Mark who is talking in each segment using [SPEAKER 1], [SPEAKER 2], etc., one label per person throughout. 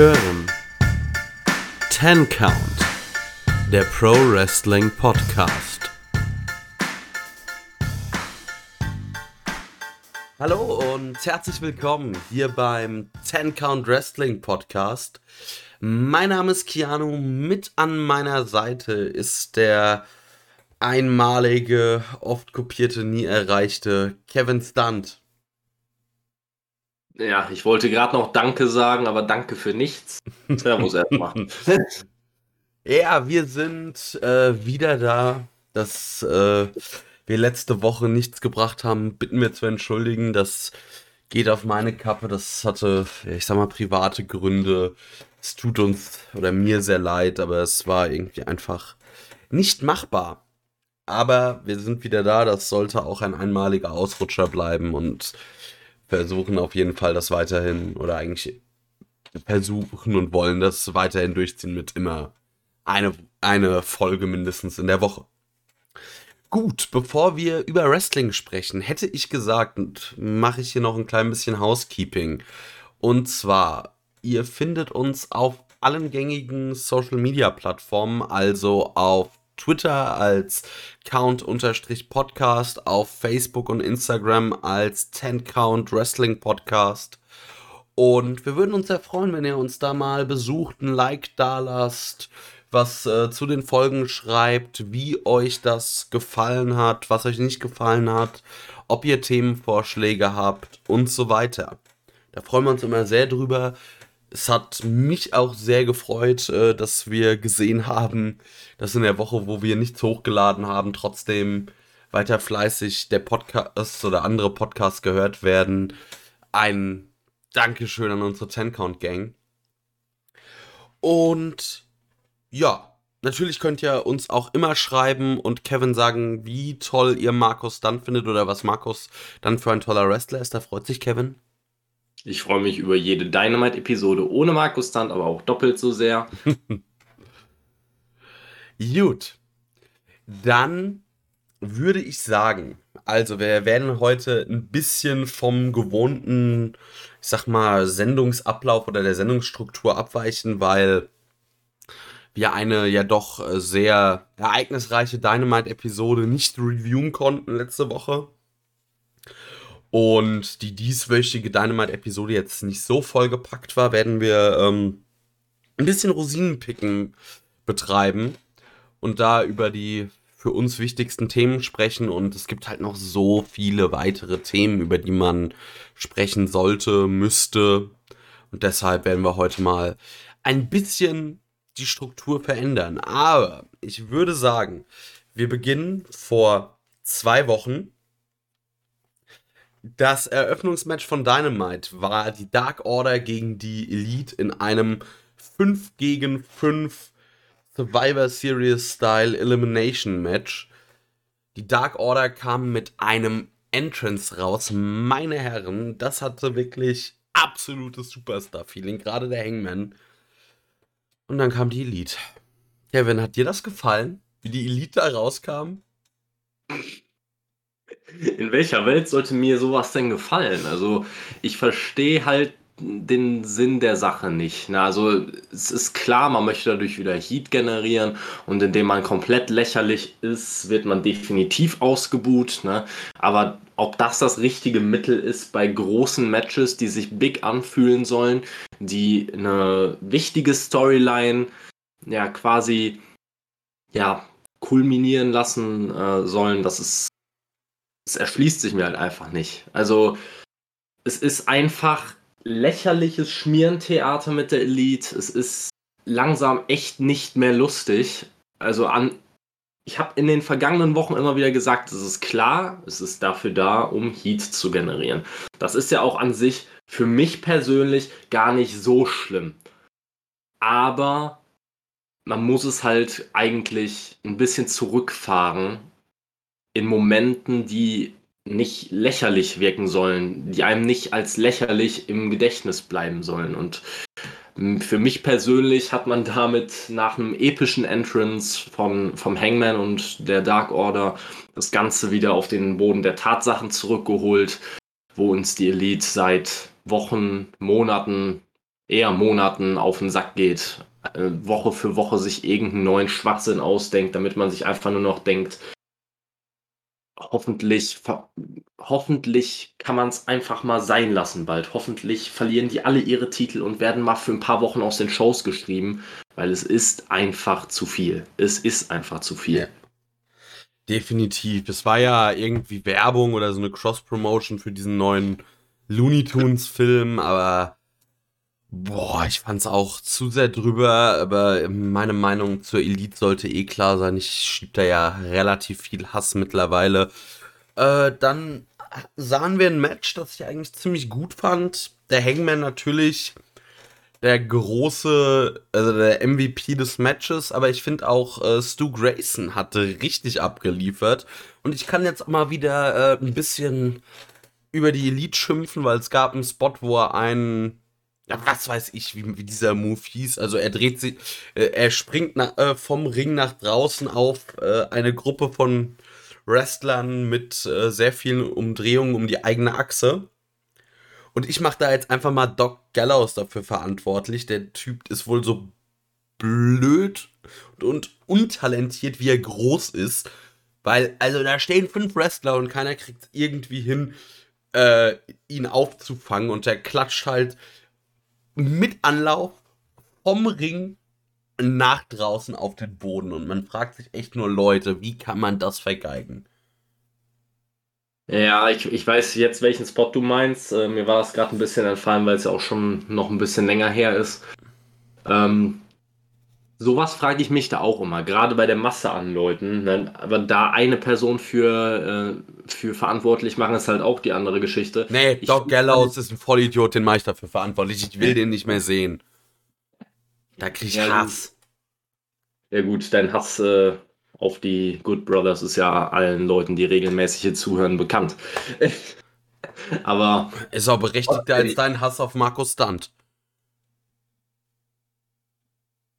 [SPEAKER 1] hören Ten Count, der Pro Wrestling Podcast. Hallo und herzlich willkommen hier beim Ten Count Wrestling Podcast. Mein Name ist Keanu, mit an meiner Seite ist der einmalige, oft kopierte, nie erreichte Kevin Stunt.
[SPEAKER 2] Ja, ich wollte gerade noch Danke sagen, aber Danke für nichts. Servus erstmal.
[SPEAKER 1] ja, wir sind äh, wieder da. Dass äh, wir letzte Woche nichts gebracht haben, bitten wir zu entschuldigen. Das geht auf meine Kappe. Das hatte, ich sag mal, private Gründe. Es tut uns oder mir sehr leid, aber es war irgendwie einfach nicht machbar. Aber wir sind wieder da. Das sollte auch ein einmaliger Ausrutscher bleiben und versuchen auf jeden Fall das weiterhin oder eigentlich versuchen und wollen das weiterhin durchziehen mit immer eine, eine Folge mindestens in der Woche. Gut, bevor wir über Wrestling sprechen, hätte ich gesagt, mache ich hier noch ein klein bisschen Housekeeping. Und zwar, ihr findet uns auf allen gängigen Social Media Plattformen, also auf Twitter als Count-Podcast, auf Facebook und Instagram als 10 Count Wrestling Podcast. Und wir würden uns sehr freuen, wenn ihr uns da mal besucht, ein Like da lasst, was äh, zu den Folgen schreibt, wie euch das gefallen hat, was euch nicht gefallen hat, ob ihr Themenvorschläge habt und so weiter. Da freuen wir uns immer sehr drüber es hat mich auch sehr gefreut, äh, dass wir gesehen haben, dass in der Woche, wo wir nichts hochgeladen haben, trotzdem weiter fleißig der Podcast oder andere Podcasts gehört werden. Ein Dankeschön an unsere Ten Count Gang. Und ja, natürlich könnt ihr uns auch immer schreiben und Kevin sagen, wie toll ihr Markus dann findet oder was Markus dann für ein toller Wrestler ist. Da freut sich Kevin.
[SPEAKER 2] Ich freue mich über jede Dynamite-Episode ohne Markus Stunt, aber auch doppelt so sehr.
[SPEAKER 1] Gut. Dann würde ich sagen, also wir werden heute ein bisschen vom gewohnten, ich sag mal, Sendungsablauf oder der Sendungsstruktur abweichen, weil wir eine ja doch sehr ereignisreiche Dynamite-Episode nicht reviewen konnten letzte Woche und die dieswöchige Dynamite-Episode jetzt nicht so vollgepackt war, werden wir ähm, ein bisschen Rosinenpicken betreiben und da über die für uns wichtigsten Themen sprechen. Und es gibt halt noch so viele weitere Themen, über die man sprechen sollte, müsste. Und deshalb werden wir heute mal ein bisschen die Struktur verändern. Aber ich würde sagen, wir beginnen vor zwei Wochen das Eröffnungsmatch von Dynamite war die Dark Order gegen die Elite in einem 5 gegen 5 Survivor Series Style Elimination Match. Die Dark Order kam mit einem Entrance raus. Meine Herren, das hatte wirklich absolutes Superstar-Feeling, gerade der Hangman. Und dann kam die Elite. Kevin, hat dir das gefallen, wie die Elite da rauskam?
[SPEAKER 2] In welcher Welt sollte mir sowas denn gefallen? Also, ich verstehe halt den Sinn der Sache nicht. Ne? Also es ist klar, man möchte dadurch wieder Heat generieren und indem man komplett lächerlich ist, wird man definitiv ausgebuht. Ne? Aber ob das das richtige Mittel ist bei großen Matches, die sich big anfühlen sollen, die eine wichtige Storyline ja quasi ja kulminieren lassen äh, sollen, das ist es erschließt sich mir halt einfach nicht. Also, es ist einfach lächerliches Schmierentheater mit der Elite. Es ist langsam echt nicht mehr lustig. Also an. Ich habe in den vergangenen Wochen immer wieder gesagt, es ist klar, es ist dafür da, um Heat zu generieren. Das ist ja auch an sich für mich persönlich gar nicht so schlimm. Aber man muss es halt eigentlich ein bisschen zurückfahren in Momenten, die nicht lächerlich wirken sollen, die einem nicht als lächerlich im Gedächtnis bleiben sollen. Und für mich persönlich hat man damit nach einem epischen Entrance von, vom Hangman und der Dark Order das Ganze wieder auf den Boden der Tatsachen zurückgeholt, wo uns die Elite seit Wochen, Monaten eher Monaten auf den Sack geht, äh, Woche für Woche sich irgendeinen neuen Schwachsinn ausdenkt, damit man sich einfach nur noch denkt, hoffentlich, hoffentlich kann man es einfach mal sein lassen bald. Hoffentlich verlieren die alle ihre Titel und werden mal für ein paar Wochen aus den Shows geschrieben, weil es ist einfach zu viel. Es ist einfach zu viel. Ja.
[SPEAKER 1] Definitiv. Es war ja irgendwie Werbung oder so eine Cross-Promotion für diesen neuen Looney Tunes-Film, aber boah, ich fand's auch zu sehr drüber, aber meine Meinung zur Elite sollte eh klar sein. Ich schieb da ja relativ viel Hass mittlerweile. Äh, dann sahen wir ein Match, das ich eigentlich ziemlich gut fand. Der Hangman natürlich der große, also der MVP des Matches, aber ich finde auch äh, Stu Grayson hatte richtig abgeliefert. Und ich kann jetzt mal wieder äh, ein bisschen über die Elite schimpfen, weil es gab einen Spot, wo er einen, was weiß ich, wie, wie dieser Move hieß. Also er dreht sich, äh, er springt na, äh, vom Ring nach draußen auf äh, eine Gruppe von Wrestlern mit äh, sehr vielen Umdrehungen um die eigene Achse. Und ich mache da jetzt einfach mal Doc Gallows dafür verantwortlich. Der Typ ist wohl so blöd und untalentiert, wie er groß ist. Weil, also da stehen fünf Wrestler und keiner kriegt irgendwie hin, äh, ihn aufzufangen. Und der klatscht halt mit Anlauf vom Ring nach draußen auf den Boden. Und man fragt sich echt nur, Leute, wie kann man das vergeigen?
[SPEAKER 2] Ja, ich, ich weiß jetzt, welchen Spot du meinst. Äh, mir war das gerade ein bisschen entfallen, weil es ja auch schon noch ein bisschen länger her ist. Ähm, sowas frage ich mich da auch immer, gerade bei der Masse an Leuten. Ne? Aber da eine Person für, äh, für verantwortlich machen, ist halt auch die andere Geschichte.
[SPEAKER 1] Nee, ich Doc Gallows ist ein Vollidiot, den mache ich dafür verantwortlich. Ich will den nicht mehr sehen. Da krieg ich ja, Hass.
[SPEAKER 2] Ja gut, dein Hass äh, auf die Good Brothers ist ja allen Leuten, die regelmäßig hier zuhören, bekannt. Aber.
[SPEAKER 1] Ist auch berechtigter als dein Hass auf Markus Stunt.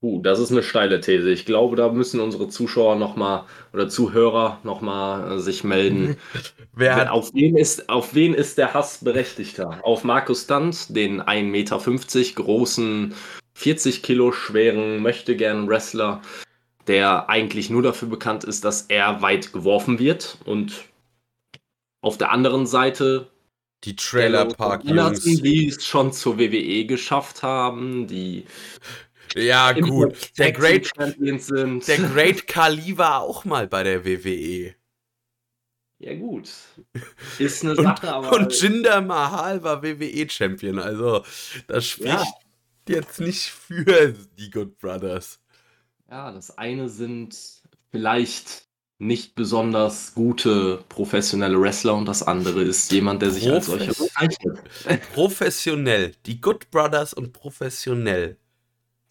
[SPEAKER 2] Uh, das ist eine steile These. Ich glaube, da müssen unsere Zuschauer noch mal oder Zuhörer noch mal äh, sich melden. Wer hat auf, wen ist, auf wen ist der Hass berechtigter? Auf Markus Stunt, den 1,50 Meter großen, 40 Kilo schweren, möchte gern Wrestler, der eigentlich nur dafür bekannt ist, dass er weit geworfen wird. Und auf der anderen Seite
[SPEAKER 1] die Trailer Park
[SPEAKER 2] Jungs, die es schon zur WWE geschafft haben, die
[SPEAKER 1] ja gut, der Great sind. Der Great Kali war auch mal bei der WWE.
[SPEAKER 2] Ja gut, ist eine Sache,
[SPEAKER 1] und,
[SPEAKER 2] aber
[SPEAKER 1] und Jinder Mahal war WWE Champion, also das spricht ja. jetzt nicht für die Good Brothers.
[SPEAKER 2] Ja, das eine sind vielleicht nicht besonders gute professionelle Wrestler und das andere ist jemand, der sich als solcher bezeichnet.
[SPEAKER 1] Professionell. Die Good Brothers und professionell.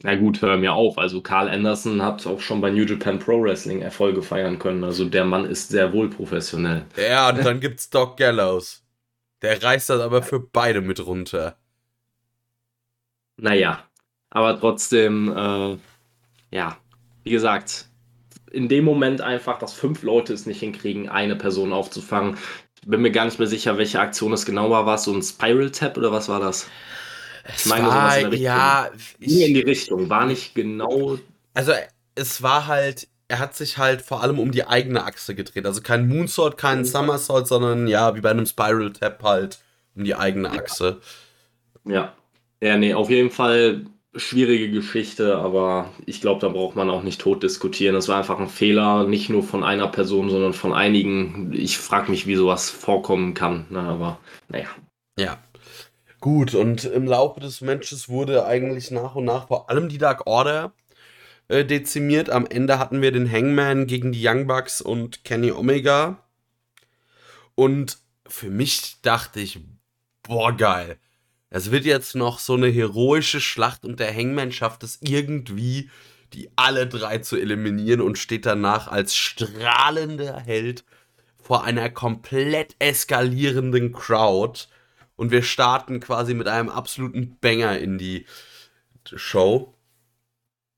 [SPEAKER 2] Na gut, hör mir auf. Also Carl Anderson hat auch schon bei New Japan Pro Wrestling Erfolge feiern können. Also der Mann ist sehr wohl professionell.
[SPEAKER 1] Ja, und dann gibt's Doc Gallows. Der reißt das aber für beide mit runter.
[SPEAKER 2] Naja, aber trotzdem, äh, ja, wie gesagt, in dem Moment einfach, dass fünf Leute es nicht hinkriegen, eine Person aufzufangen. Ich bin mir gar nicht mehr sicher, welche Aktion es genau war. War es so ein Spiral Tap oder was war das?
[SPEAKER 1] Ich meine, war, sowas in Richtung. Ja,
[SPEAKER 2] ich, in die Richtung. War nicht genau.
[SPEAKER 1] Also, es war halt, er hat sich halt vor allem um die eigene Achse gedreht. Also kein Moonsault, kein Somersault, sondern ja, wie bei einem Spiral Tap halt um die eigene Achse.
[SPEAKER 2] Ja. Ja, nee, auf jeden Fall schwierige Geschichte, aber ich glaube, da braucht man auch nicht tot diskutieren. Es war einfach ein Fehler, nicht nur von einer Person, sondern von einigen. Ich frage mich, wie sowas vorkommen kann. Na, aber naja.
[SPEAKER 1] Ja. Gut, und im Laufe des Matches wurde eigentlich nach und nach vor allem die Dark Order äh, dezimiert. Am Ende hatten wir den Hangman gegen die Young Bucks und Kenny Omega. Und für mich dachte ich, boah, geil es wird jetzt noch so eine heroische Schlacht und der Hangman schafft es irgendwie, die alle drei zu eliminieren und steht danach als strahlender Held vor einer komplett eskalierenden Crowd. Und wir starten quasi mit einem absoluten Banger in die Show.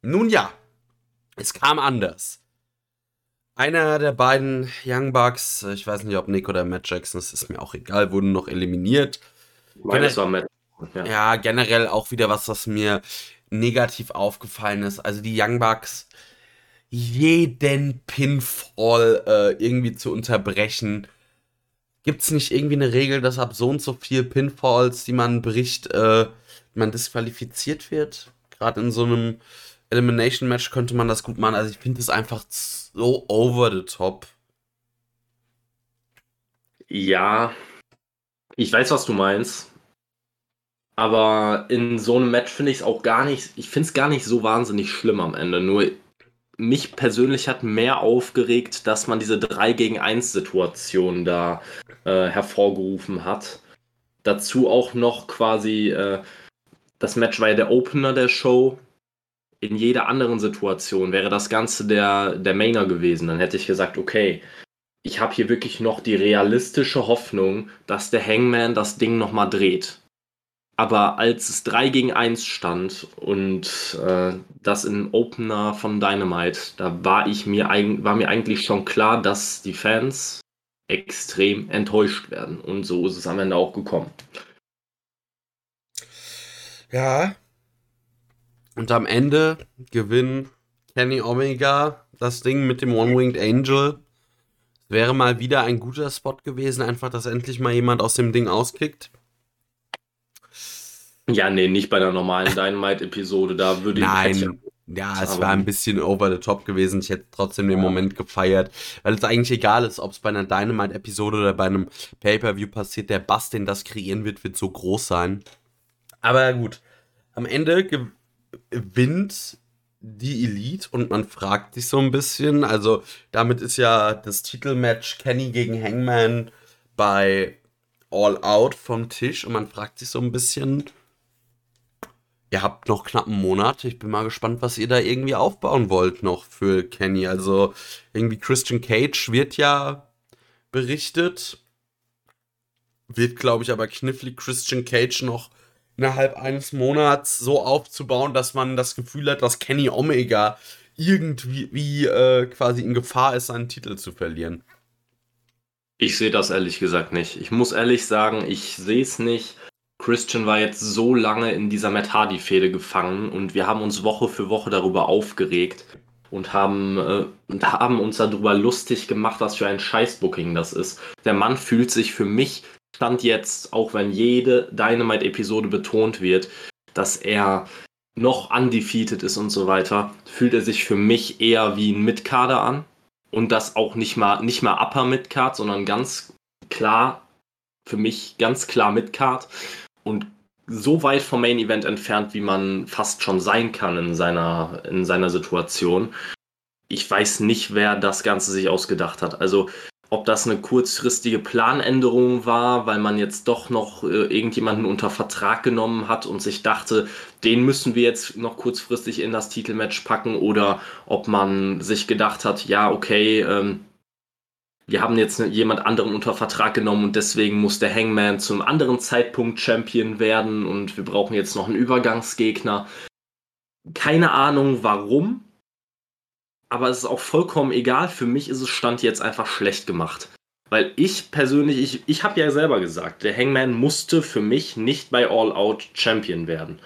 [SPEAKER 1] Nun ja, es kam anders. Einer der beiden Young Bucks, ich weiß nicht, ob Nick oder Matt Jackson, das ist mir auch egal, wurden noch eliminiert.
[SPEAKER 2] Meine, es war Matt
[SPEAKER 1] Ja. ja, generell auch wieder was, was mir negativ aufgefallen ist. Also die Young Bucks jeden Pinfall äh, irgendwie zu unterbrechen. Gibt es nicht irgendwie eine Regel, dass ab so und so viel Pinfalls, die man bricht, äh, man disqualifiziert wird? Gerade in so einem Elimination Match könnte man das gut machen. Also ich finde es einfach so over the top.
[SPEAKER 2] Ja, ich weiß, was du meinst. Aber in so einem Match finde ich es auch gar nicht, ich finde es gar nicht so wahnsinnig schlimm am Ende. Nur mich persönlich hat mehr aufgeregt, dass man diese 3 gegen 1 Situation da äh, hervorgerufen hat. Dazu auch noch quasi, äh, das Match war ja der Opener der Show. In jeder anderen Situation wäre das Ganze der, der Mainer gewesen. Dann hätte ich gesagt, okay, ich habe hier wirklich noch die realistische Hoffnung, dass der Hangman das Ding nochmal dreht. Aber als es 3 gegen 1 stand und äh, das im Opener von Dynamite, da war ich mir war mir eigentlich schon klar, dass die Fans extrem enttäuscht werden. Und so ist es am Ende auch gekommen.
[SPEAKER 1] Ja. Und am Ende gewinnt Kenny Omega das Ding mit dem One-Winged Angel. Wäre mal wieder ein guter Spot gewesen, einfach, dass endlich mal jemand aus dem Ding auskickt.
[SPEAKER 2] Ja, nee, nicht bei einer normalen Dynamite-Episode. Da würde
[SPEAKER 1] ich. Nein. Ja, es war ein bisschen over the top gewesen. Ich hätte trotzdem den. Moment gefeiert, weil es eigentlich egal ist, ob es bei einer Dynamite-Episode oder bei einem Pay-Per-View passiert. Der Bass, den das kreieren wird, wird so groß sein. Aber gut, am Ende gewinnt die Elite und man fragt sich so ein bisschen. Also, damit ist ja das Titelmatch Kenny gegen Hangman bei All Out vom Tisch und man fragt sich so ein bisschen Ihr habt noch knapp einen Monat. Ich bin mal gespannt, was ihr da irgendwie aufbauen wollt noch für Kenny. Also irgendwie Christian Cage wird ja berichtet. Wird, glaube ich, aber knifflig Christian Cage noch innerhalb eines Monats so aufzubauen, dass man das Gefühl hat, dass Kenny Omega irgendwie wie, äh, quasi in Gefahr ist, seinen Titel zu verlieren.
[SPEAKER 2] Ich sehe das ehrlich gesagt nicht. Ich muss ehrlich sagen, ich sehe es nicht. Christian war jetzt so lange in dieser Matt Hardy-Fehde gefangen und wir haben uns Woche für Woche darüber aufgeregt und haben, äh, und haben uns darüber lustig gemacht, was für ein Scheißbooking das ist. Der Mann fühlt sich für mich, stand jetzt, auch wenn jede Dynamite-Episode betont wird, dass er noch undefeated ist und so weiter, fühlt er sich für mich eher wie ein Mitkader an. Und das auch nicht mal, nicht mal Upper Midcard, sondern ganz klar, für mich ganz klar Midcard und so weit vom Main Event entfernt, wie man fast schon sein kann in seiner, in seiner Situation. Ich weiß nicht, wer das Ganze sich ausgedacht hat. Also, ob das eine kurzfristige Planänderung war, weil man jetzt doch noch äh, irgendjemanden unter Vertrag genommen hat und sich dachte, den müssen wir jetzt noch kurzfristig in das Titelmatch packen, oder ob man sich gedacht hat, ja, okay, ähm, wir haben jetzt jemand anderen unter Vertrag genommen und deswegen muss der Hangman zum anderen Zeitpunkt Champion werden und wir brauchen jetzt noch einen Übergangsgegner. Keine Ahnung warum, aber es ist auch vollkommen egal. Für mich ist es Stand jetzt einfach schlecht gemacht. Weil ich persönlich, ich, ich habe ja selber gesagt, der Hangman musste für mich nicht bei All Out Champion werden.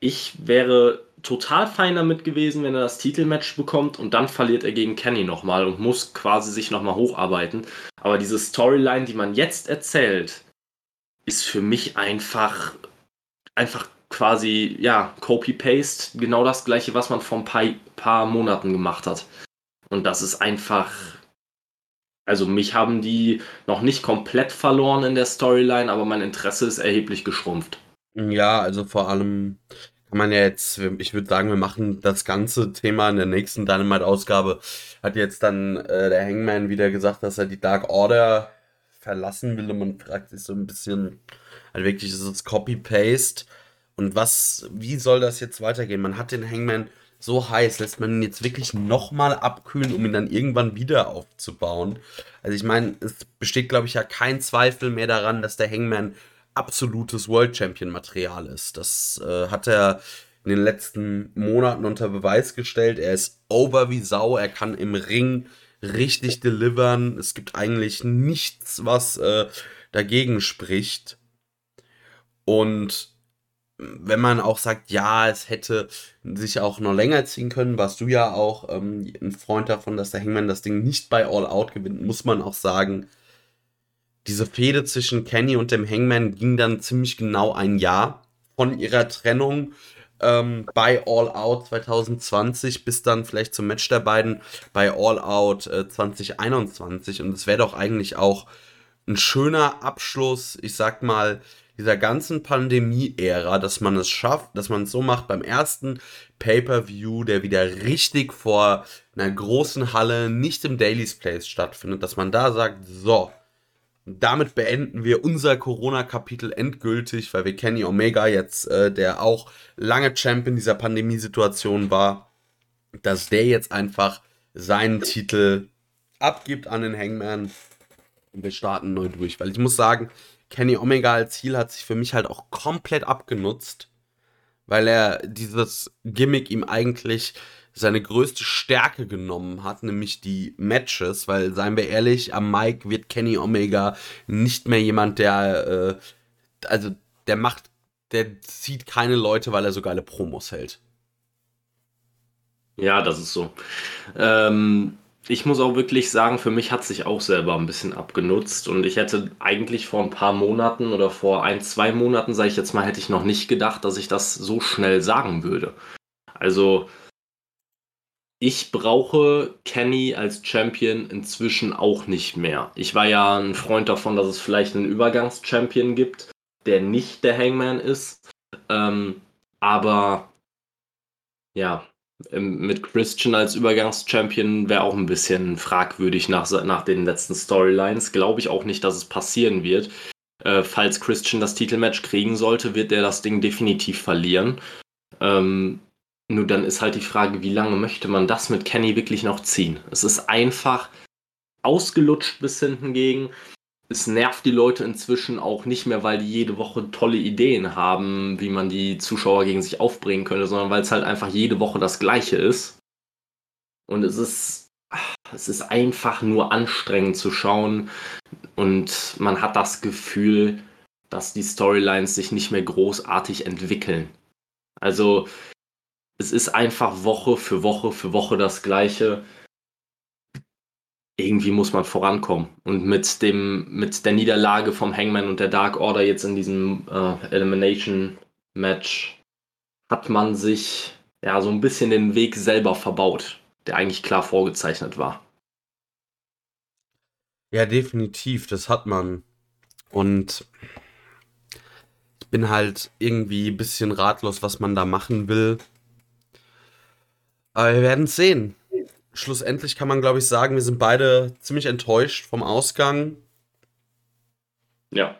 [SPEAKER 2] Ich wäre total fein damit gewesen, wenn er das Titelmatch bekommt und dann verliert er gegen Kenny nochmal und muss quasi sich nochmal hocharbeiten. Aber diese Storyline, die man jetzt erzählt, ist für mich einfach, einfach quasi, ja, Copy-Paste, genau das gleiche, was man vor ein paar, paar Monaten gemacht hat. Und das ist einfach, also mich haben die noch nicht komplett verloren in der Storyline, aber mein Interesse ist erheblich geschrumpft.
[SPEAKER 1] Ja, also vor allem man ja jetzt, ich würde sagen, wir machen das ganze Thema in der nächsten Dynamite-Ausgabe. Hat jetzt dann äh, der Hangman wieder gesagt, dass er die Dark Order verlassen will und man fragt sich so ein bisschen, halt wirklich, ist es Copy-Paste? Und was, wie soll das jetzt weitergehen? Man hat den Hangman so heiß, lässt man ihn jetzt wirklich nochmal abkühlen, um ihn dann irgendwann wieder aufzubauen. Also ich meine, es besteht, glaube ich, ja kein Zweifel mehr daran, dass der Hangman absolutes World Champion Material ist. Das äh, hat er in den letzten Monaten unter Beweis gestellt. Er ist over wie Sau, er kann im Ring richtig delivern. Es gibt eigentlich nichts, was äh, dagegen spricht. Und wenn man auch sagt, ja, es hätte sich auch noch länger ziehen können, warst du ja auch ähm, ein Freund davon, dass der Hangman das Ding nicht bei All Out gewinnt, muss man auch sagen, diese Fehde zwischen Kenny und dem Hangman ging dann ziemlich genau ein Jahr von ihrer Trennung ähm, bei All Out 2020 bis dann vielleicht zum Match der beiden bei All Out äh, 2021. Und es wäre doch eigentlich auch ein schöner Abschluss, ich sag mal, dieser ganzen Pandemie-Ära, dass man es schafft, dass man es so macht beim ersten Pay-per-View, der wieder richtig vor einer großen Halle, nicht im Daily's Place stattfindet, dass man da sagt, so, damit beenden wir unser Corona-Kapitel endgültig, weil wir Kenny Omega jetzt, äh, der auch lange Champion dieser Pandemiesituation war, dass der jetzt einfach seinen Titel abgibt an den Hangman und wir starten neu durch. Weil ich muss sagen, Kenny Omega als Ziel hat sich für mich halt auch komplett abgenutzt, weil er dieses Gimmick ihm eigentlich seine größte Stärke genommen hat, nämlich die Matches, weil, seien wir ehrlich, am Mike wird Kenny Omega nicht mehr jemand, der, äh, also, der macht, der zieht keine Leute, weil er so geile Promos hält.
[SPEAKER 2] Ja, das ist so. Ähm, ich muss auch wirklich sagen, für mich hat sich auch selber ein bisschen abgenutzt und ich hätte eigentlich vor ein paar Monaten oder vor ein, zwei Monaten, sage ich jetzt mal, hätte ich noch nicht gedacht, dass ich das so schnell sagen würde. Also, ich brauche Kenny als Champion inzwischen auch nicht mehr. Ich war ja ein Freund davon, dass es vielleicht einen Übergangs-Champion gibt, der nicht der Hangman ist. Ähm, aber ja, mit Christian als Übergangs-Champion wäre auch ein bisschen fragwürdig nach, nach den letzten Storylines. Glaube ich auch nicht, dass es passieren wird. Äh, falls Christian das Titelmatch kriegen sollte, wird er das Ding definitiv verlieren. Ähm, nur dann ist halt die Frage, wie lange möchte man das mit Kenny wirklich noch ziehen? Es ist einfach ausgelutscht bis hinten gegen. Es nervt die Leute inzwischen auch nicht mehr, weil die jede Woche tolle Ideen haben, wie man die Zuschauer gegen sich aufbringen könnte, sondern weil es halt einfach jede Woche das Gleiche ist. Und es ist, es ist einfach nur anstrengend zu schauen und man hat das Gefühl, dass die Storylines sich nicht mehr großartig entwickeln. Also es ist einfach Woche für Woche für Woche das Gleiche. Irgendwie muss man vorankommen. Und mit dem, mit der Niederlage vom Hangman und der Dark Order jetzt in diesem äh, Elimination Match hat man sich ja so ein bisschen den Weg selber verbaut, der eigentlich klar vorgezeichnet war.
[SPEAKER 1] Ja, definitiv, das hat man. Und ich bin halt irgendwie ein bisschen ratlos, was man da machen will. Aber wir werden es sehen. Schlussendlich kann man, glaube ich, sagen, wir sind beide ziemlich enttäuscht vom Ausgang.
[SPEAKER 2] Ja,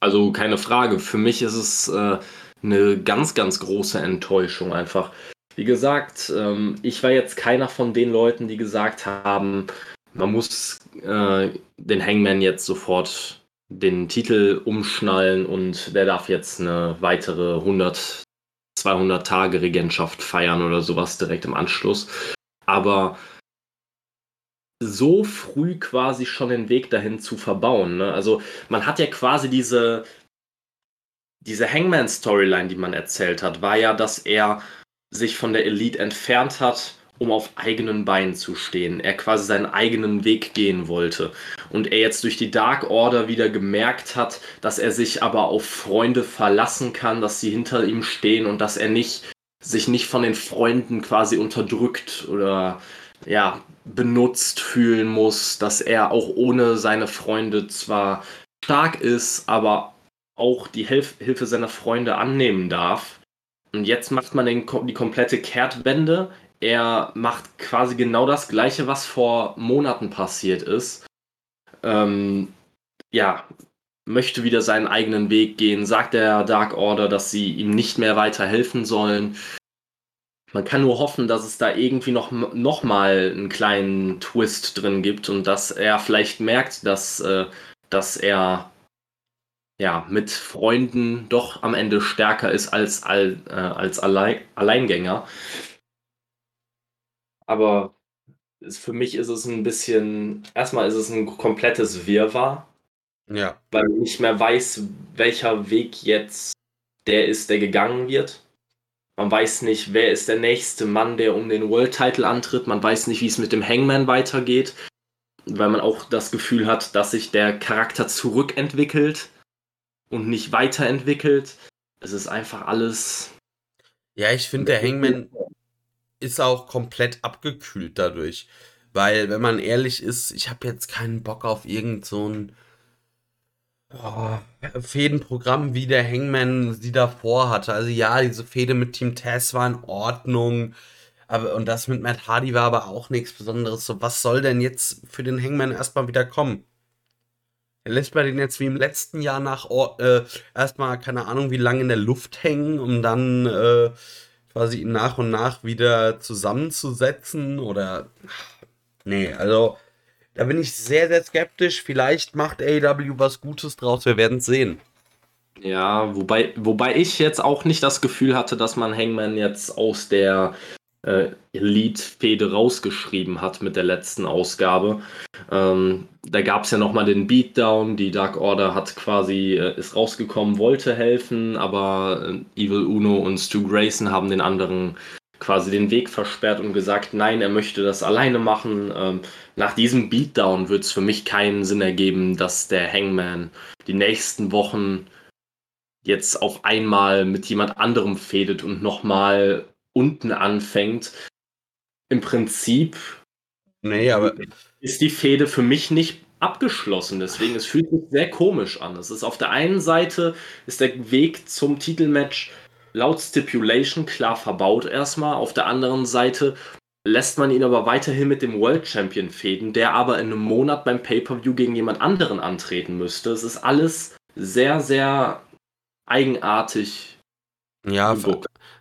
[SPEAKER 2] also keine Frage. Für mich ist es äh, eine ganz, ganz große Enttäuschung einfach. Wie gesagt, ähm, ich war jetzt keiner von den Leuten, die gesagt haben, man muss äh, den Hangman jetzt sofort den Titel umschnallen und der darf jetzt eine weitere 100 200 Tage Regentschaft feiern oder sowas direkt im Anschluss. Aber so früh quasi schon den Weg dahin zu verbauen. Ne? Also man hat ja quasi diese, diese Hangman-Storyline, die man erzählt hat, war ja, dass er sich von der Elite entfernt hat um auf eigenen Beinen zu stehen. Er quasi seinen eigenen Weg gehen wollte. Und er jetzt durch die Dark Order wieder gemerkt hat, dass er sich aber auf Freunde verlassen kann, dass sie hinter ihm stehen und dass er nicht sich nicht von den Freunden quasi unterdrückt oder ja, benutzt fühlen muss, dass er auch ohne seine Freunde zwar stark ist, aber auch die Hilf Hilfe seiner Freunde annehmen darf. Und jetzt macht man den, die komplette Kehrtwende er macht quasi genau das Gleiche, was vor Monaten passiert ist. Ähm, ja, möchte wieder seinen eigenen Weg gehen, sagt der Dark Order, dass sie ihm nicht mehr weiter helfen sollen. Man kann nur hoffen, dass es da irgendwie noch, noch mal einen kleinen Twist drin gibt und dass er vielleicht merkt, dass, äh, dass er ja, mit Freunden doch am Ende stärker ist als, all, äh, als Allein Alleingänger. Aber für mich ist es ein bisschen, erstmal ist es ein komplettes Wirrwarr.
[SPEAKER 1] Ja.
[SPEAKER 2] Weil man nicht mehr weiß, welcher Weg jetzt der ist, der gegangen wird. Man weiß nicht, wer ist der nächste Mann, der um den World Title antritt. Man weiß nicht, wie es mit dem Hangman weitergeht, weil man auch das Gefühl hat, dass sich der Charakter zurückentwickelt und nicht weiterentwickelt. Es ist einfach alles.
[SPEAKER 1] Ja, ich finde, der Hangman ist auch komplett abgekühlt dadurch. Weil, wenn man ehrlich ist, ich habe jetzt keinen Bock auf irgend so ein oh, Fädenprogramm, wie der Hangman sie davor hatte. Also ja, diese Fäde mit Team Tess war in Ordnung. Aber, und das mit Matt Hardy war aber auch nichts Besonderes. So, was soll denn jetzt für den Hangman erstmal wieder kommen? Er lässt man den jetzt wie im letzten Jahr nach äh, erstmal, keine Ahnung, wie lange in der Luft hängen, um dann äh, quasi nach und nach wieder zusammenzusetzen oder Nee, also da bin ich sehr, sehr skeptisch. Vielleicht macht AEW was Gutes draus, wir werden es sehen.
[SPEAKER 2] Ja, wobei, wobei ich jetzt auch nicht das Gefühl hatte, dass man Hangman jetzt aus der äh, Elite-Fehde rausgeschrieben hat mit der letzten Ausgabe. Ähm, da gab es ja nochmal den Beatdown, die Dark Order hat quasi, äh, ist rausgekommen, wollte helfen, aber äh, Evil Uno und Stu Grayson haben den anderen quasi den Weg versperrt und gesagt, nein, er möchte das alleine machen. Ähm, nach diesem Beatdown wird es für mich keinen Sinn ergeben, dass der Hangman die nächsten Wochen jetzt auf einmal mit jemand anderem fädet und nochmal unten anfängt. Im Prinzip
[SPEAKER 1] nee, aber
[SPEAKER 2] ist die Fehde für mich nicht abgeschlossen. Deswegen, es fühlt sich sehr komisch an. Es ist auf der einen Seite ist der Weg zum Titelmatch laut Stipulation klar verbaut erstmal. Auf der anderen Seite lässt man ihn aber weiterhin mit dem World Champion fäden, der aber in einem Monat beim Pay-Per-View gegen jemand anderen antreten müsste. Es ist alles sehr, sehr eigenartig.
[SPEAKER 1] Ja,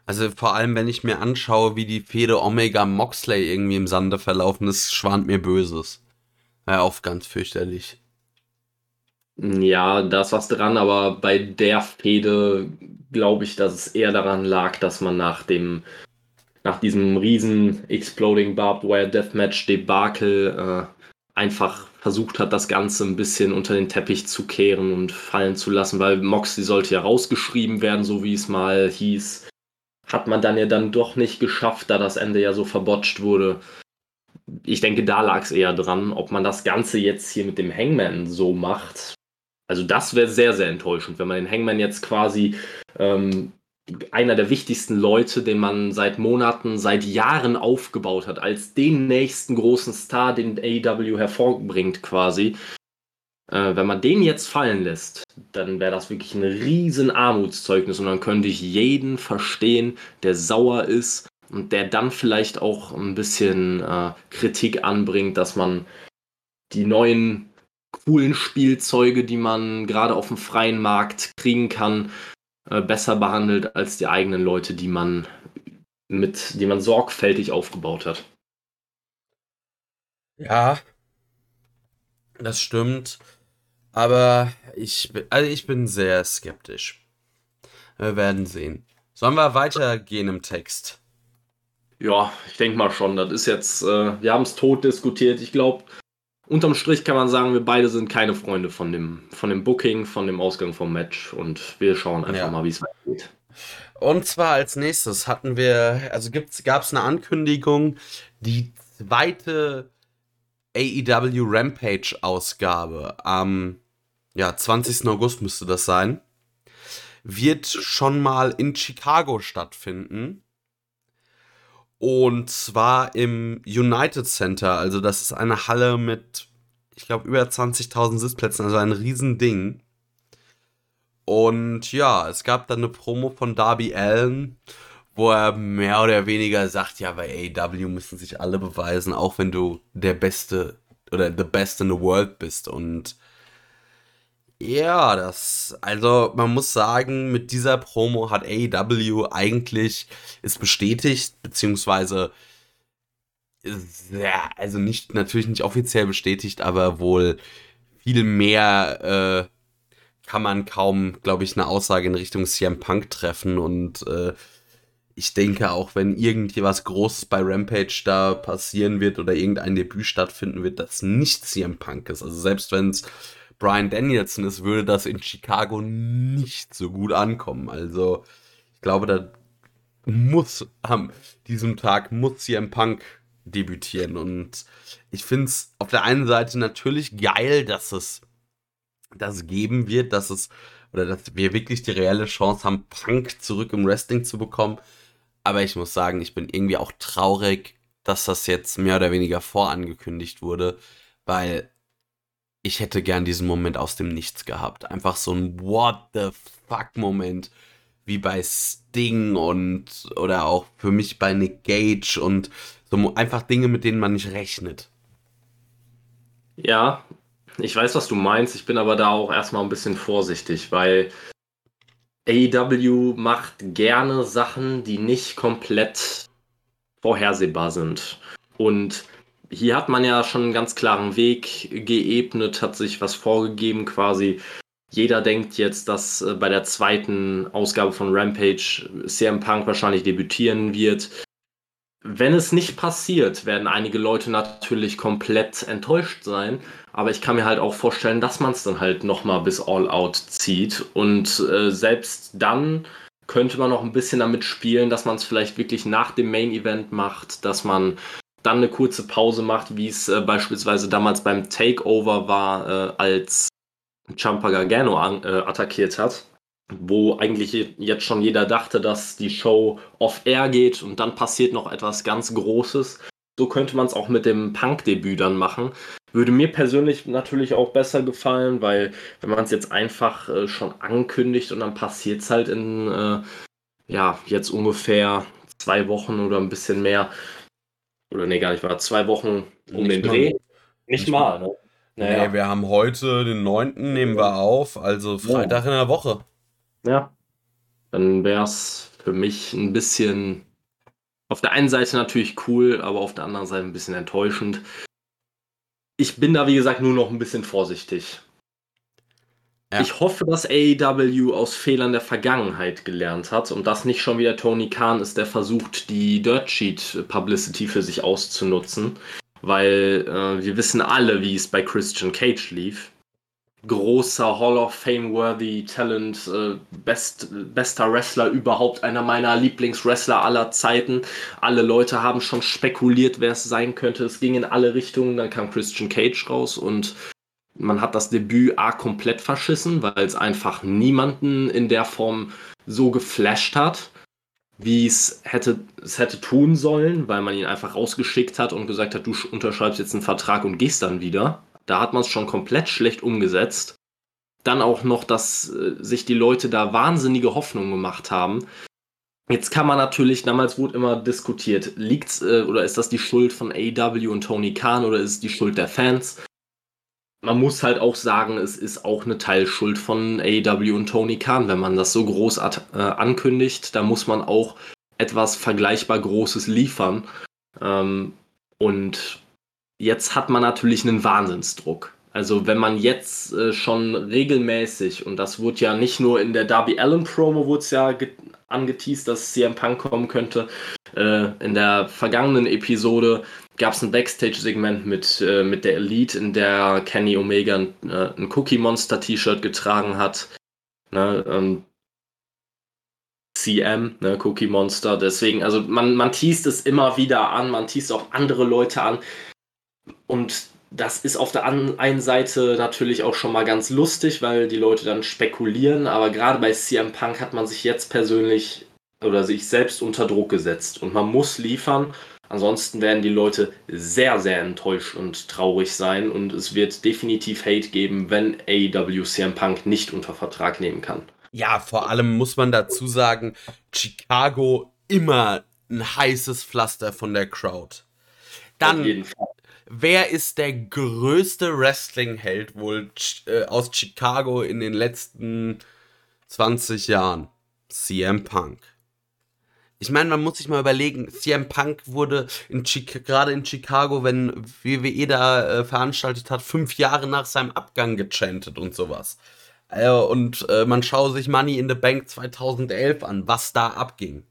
[SPEAKER 1] also vor allem, wenn ich mir anschaue, wie die Fehde Omega Moxley irgendwie im Sande verlaufen ist, schwant mir Böses. Ja, auch ganz fürchterlich.
[SPEAKER 2] Ja, da ist was dran, aber bei der Fehde glaube ich, dass es eher daran lag, dass man nach dem nach diesem riesen Exploding Barbed Wire Deathmatch Debakel äh, einfach versucht hat, das Ganze ein bisschen unter den Teppich zu kehren und fallen zu lassen, weil Moxley sollte ja rausgeschrieben werden, so wie es mal hieß. Hat man dann ja dann doch nicht geschafft, da das Ende ja so verbotscht wurde. Ich denke, da lag es eher dran, ob man das Ganze jetzt hier mit dem Hangman so macht, also das wäre sehr, sehr enttäuschend, wenn man den Hangman jetzt quasi ähm, einer der wichtigsten Leute, den man seit Monaten, seit Jahren aufgebaut hat, als den nächsten großen Star, den AEW hervorbringt quasi. Äh, wenn man den jetzt fallen lässt, dann wäre das wirklich ein riesen Armutszeugnis und dann könnte ich jeden verstehen, der sauer ist und der dann vielleicht auch ein bisschen äh, Kritik anbringt, dass man die neuen coolen Spielzeuge, die man gerade auf dem freien Markt kriegen kann, äh, besser behandelt als die eigenen Leute, die man mit, die man sorgfältig aufgebaut hat.
[SPEAKER 1] Ja, das stimmt. Aber ich, also ich bin sehr skeptisch. Wir werden sehen. Sollen wir weitergehen im Text?
[SPEAKER 2] Ja, ich denke mal schon. Das ist jetzt, äh, wir haben es tot diskutiert. Ich glaube, unterm Strich kann man sagen, wir beide sind keine Freunde von dem, von dem Booking, von dem Ausgang vom Match und wir schauen einfach ja. mal, wie es weitergeht.
[SPEAKER 1] Und zwar als nächstes hatten wir, also gab es eine Ankündigung, die zweite AEW Rampage Ausgabe am ja, 20. August müsste das sein, wird schon mal in Chicago stattfinden. Und zwar im United Center. Also, das ist eine Halle mit, ich glaube, über 20.000 Sitzplätzen. Also ein Riesending. Und ja, es gab dann eine Promo von Darby Allen, wo er mehr oder weniger sagt, ja, bei AEW müssen sich alle beweisen, auch wenn du der Beste oder the best in the world bist. Und ja, das, also man muss sagen, mit dieser Promo hat AEW eigentlich ist bestätigt, beziehungsweise ja, also nicht, natürlich nicht offiziell bestätigt, aber wohl viel mehr äh, kann man kaum, glaube ich, eine Aussage in Richtung CM Punk treffen und äh, ich denke auch, wenn irgendwie was Großes bei Rampage da passieren wird oder irgendein Debüt stattfinden wird, das nicht CM Punk ist. Also selbst wenn es Brian Danielson ist, würde das in Chicago nicht so gut ankommen. Also, ich glaube, da muss am diesem Tag muss CM Punk debütieren. Und ich finde es auf der einen Seite natürlich geil, dass es das geben wird, dass es oder dass wir wirklich die reelle Chance haben, Punk zurück im Wrestling zu bekommen. Aber ich muss sagen, ich bin irgendwie auch traurig, dass das jetzt mehr oder weniger vorangekündigt wurde, weil ich hätte gern diesen Moment aus dem Nichts gehabt. Einfach so ein What the fuck Moment, wie bei Sting und oder auch für mich bei Nick Gage und so einfach Dinge, mit denen man nicht rechnet.
[SPEAKER 2] Ja, ich weiß, was du meinst. Ich bin aber da auch erstmal ein bisschen vorsichtig, weil AEW macht gerne Sachen, die nicht komplett vorhersehbar sind. Und hier hat man ja schon einen ganz klaren Weg geebnet, hat sich was vorgegeben quasi. Jeder denkt jetzt, dass äh, bei der zweiten Ausgabe von Rampage CM Punk wahrscheinlich debütieren wird. Wenn es nicht passiert, werden einige Leute natürlich komplett enttäuscht sein. Aber ich kann mir halt auch vorstellen, dass man es dann halt nochmal bis All Out zieht. Und äh, selbst dann könnte man noch ein bisschen damit spielen, dass man es vielleicht wirklich nach dem Main Event macht, dass man dann eine kurze Pause macht, wie es äh, beispielsweise damals beim Takeover war, äh, als Champa Gargano an, äh, attackiert hat wo eigentlich jetzt schon jeder dachte, dass die Show off-air geht und dann passiert noch etwas ganz Großes. So könnte man es auch mit dem Punk-Debüt dann machen. Würde mir persönlich natürlich auch besser gefallen, weil wenn man es jetzt einfach äh, schon ankündigt und dann passiert es halt in, äh, ja, jetzt ungefähr zwei Wochen oder ein bisschen mehr. Oder nee, gar nicht mal, zwei Wochen um nicht den Dreh.
[SPEAKER 1] Nicht, nicht mal, ne? Naja. Nee, wir haben heute den 9. nehmen wir auf, also Freitag ja. in der Woche.
[SPEAKER 2] Ja. Dann wäre es für mich ein bisschen auf der einen Seite natürlich cool, aber auf der anderen Seite ein bisschen enttäuschend. Ich bin da, wie gesagt, nur noch ein bisschen vorsichtig. Ja. Ich hoffe, dass AEW aus Fehlern der Vergangenheit gelernt hat und das nicht schon wieder Tony Khan ist, der versucht, die Dirt Sheet Publicity für sich auszunutzen. Weil äh, wir wissen alle, wie es bei Christian Cage lief großer Hall of Fame-worthy Talent, äh, best, bester Wrestler überhaupt, einer meiner Lieblingswrestler aller Zeiten. Alle Leute haben schon spekuliert, wer es sein könnte. Es ging in alle Richtungen. Dann kam Christian Cage raus und man hat das Debüt A komplett verschissen, weil es einfach niemanden in der Form so geflasht hat, wie es hätte, es hätte tun sollen, weil man ihn einfach rausgeschickt hat und gesagt hat, du unterschreibst jetzt einen Vertrag und gehst dann wieder. Da hat man es schon komplett schlecht umgesetzt. Dann auch noch, dass äh, sich die Leute da wahnsinnige Hoffnungen gemacht haben. Jetzt kann man natürlich, damals wurde immer diskutiert, liegt's äh, oder ist das die Schuld von AEW und Tony Khan oder ist es die Schuld der Fans? Man muss halt auch sagen, es ist auch eine Teilschuld von AEW und Tony Khan, wenn man das so groß äh, ankündigt. Da muss man auch etwas vergleichbar Großes liefern. Ähm, und jetzt hat man natürlich einen Wahnsinnsdruck. Also wenn man jetzt äh, schon regelmäßig, und das wurde ja nicht nur in der Darby Allen Promo, wurde es ja angeteased, dass CM Punk kommen könnte. Äh, in der vergangenen Episode gab es ein Backstage-Segment mit, äh, mit der Elite, in der Kenny Omega ein, äh, ein Cookie Monster T-Shirt getragen hat. Ne, ähm, CM, ne, Cookie Monster. Deswegen, also man, man teast es immer wieder an, man teast auch andere Leute an. Und das ist auf der einen Seite natürlich auch schon mal ganz lustig, weil die Leute dann spekulieren, aber gerade bei CM Punk hat man sich jetzt persönlich oder sich selbst unter Druck gesetzt und man muss liefern. Ansonsten werden die Leute sehr, sehr enttäuscht und traurig sein und es wird definitiv Hate geben, wenn AEW CM Punk nicht unter Vertrag nehmen kann.
[SPEAKER 1] Ja, vor allem muss man dazu sagen, Chicago immer ein heißes Pflaster von der Crowd. Dann wer ist der größte Wrestling-Held wohl äh, aus Chicago in den letzten 20 Jahren? CM Punk. Ich meine, man muss sich mal überlegen, CM Punk wurde in gerade in Chicago, wenn WWE da äh, veranstaltet hat, fünf Jahre nach seinem Abgang gechantet und sowas. Äh, und äh, man schaue sich Money in the Bank 2011 an, was da abging.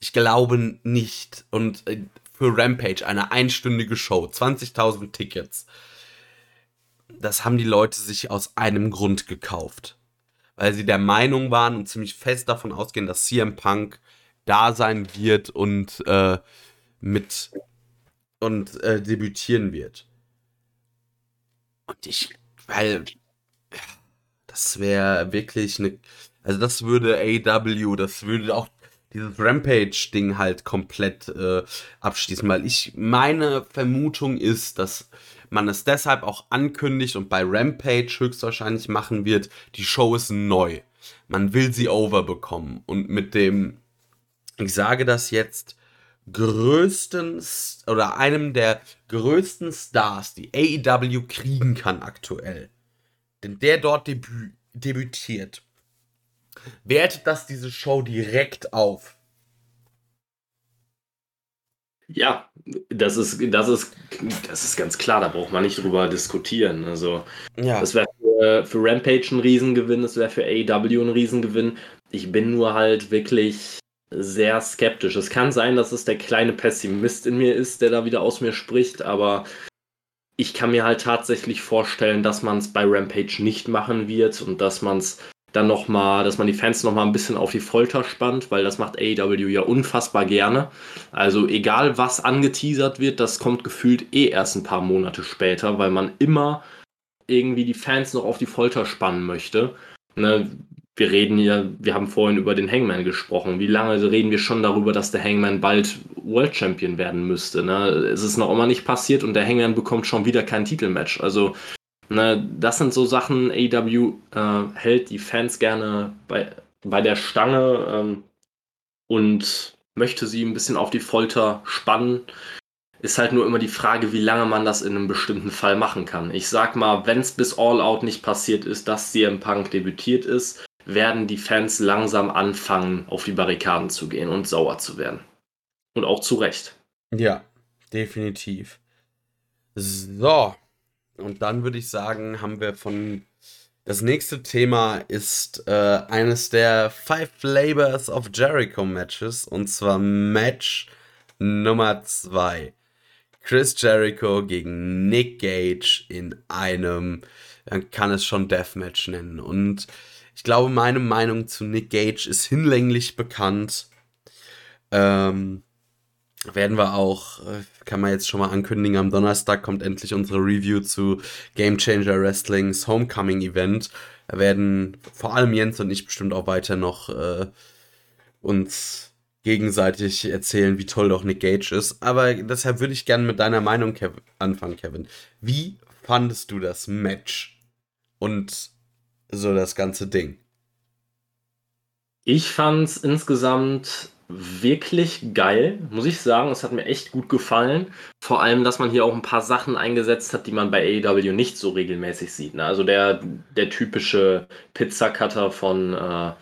[SPEAKER 1] Ich glaube nicht. Und äh, für Rampage, eine einstündige Show, 20.000 Tickets. das haben die Leute sich aus einem Grund gekauft. Weil sie der Meinung waren und ziemlich fest davon ausgehen, dass CM Punk da sein wird und äh, mit und äh, debütieren wird. Und ich, weil das wäre wirklich eine, also das würde AW, das würde auch dieses Rampage-Ding halt komplett äh, abschließen, weil ich, meine Vermutung ist, dass man es deshalb auch ankündigt und bei Rampage höchstwahrscheinlich machen wird, die Show ist neu. Man will sie overbekommen und mit dem, ich sage das jetzt, größten oder einem der größten Stars, die AEW kriegen kann aktuell. Denn der dort debü debütiert, wertet das diese Show direkt auf.
[SPEAKER 2] Ja, das ist, das ist, das ist ganz klar, da braucht man nicht drüber diskutieren. Also, ja. das wäre für, für, Rampage ein Riesengewinn, das wäre für AEW ein Riesengewinn. Ich bin nur halt wirklich sehr skeptisch. Es kann sein, dass es der kleine Pessimist in mir ist, der da wieder aus mir spricht, aber ich kann mir halt tatsächlich vorstellen, dass man es bei Rampage nicht machen wird und dass man es dann nochmal, dass man die Fans nochmal ein bisschen auf die Folter spannt, weil das macht AEW ja unfassbar gerne. Also egal was angeteasert wird, das kommt gefühlt eh erst ein paar Monate später, weil man immer irgendwie die Fans noch auf die Folter spannen möchte. Ne, wir reden ja, wir haben vorhin über den Hangman gesprochen. Wie lange reden wir schon darüber, dass der Hangman bald World Champion werden müsste? Ne? Es ist noch immer nicht passiert und der Hangman bekommt schon wieder kein Titelmatch. Also, ne, das sind so Sachen, AEW äh, hält die Fans gerne bei, bei der Stange ähm, und möchte sie ein bisschen auf die Folter spannen. Ist halt nur immer die Frage, wie lange man das in einem bestimmten Fall machen kann. Ich sag mal, wenn es bis All Out nicht passiert ist, dass CM Punk debütiert ist, werden die Fans langsam anfangen, auf die Barrikaden zu gehen und sauer zu werden. Und auch zu Recht.
[SPEAKER 1] Ja, definitiv. So, und dann würde ich sagen, haben wir von. Das nächste Thema ist äh, eines der Five Flavors of Jericho Matches und zwar Match Nummer 2. Chris Jericho gegen Nick Gage in einem, man kann es schon Deathmatch nennen. Und ich glaube, meine Meinung zu Nick Gage ist hinlänglich bekannt. Ähm, werden wir auch, äh, kann man jetzt schon mal ankündigen, am Donnerstag kommt endlich unsere Review zu Game Changer Wrestlings Homecoming Event. Da werden vor allem Jens und ich bestimmt auch weiter noch äh, uns gegenseitig erzählen, wie toll doch Nick Gage ist. Aber deshalb würde ich gerne mit deiner Meinung Kev anfangen, Kevin. Wie fandest du das Match? Und so das ganze Ding.
[SPEAKER 2] Ich fand es insgesamt wirklich geil, muss ich sagen. Es hat mir echt gut gefallen. Vor allem, dass man hier auch ein paar Sachen eingesetzt hat, die man bei AEW nicht so regelmäßig sieht. Ne? Also der, der typische Pizzacutter von äh,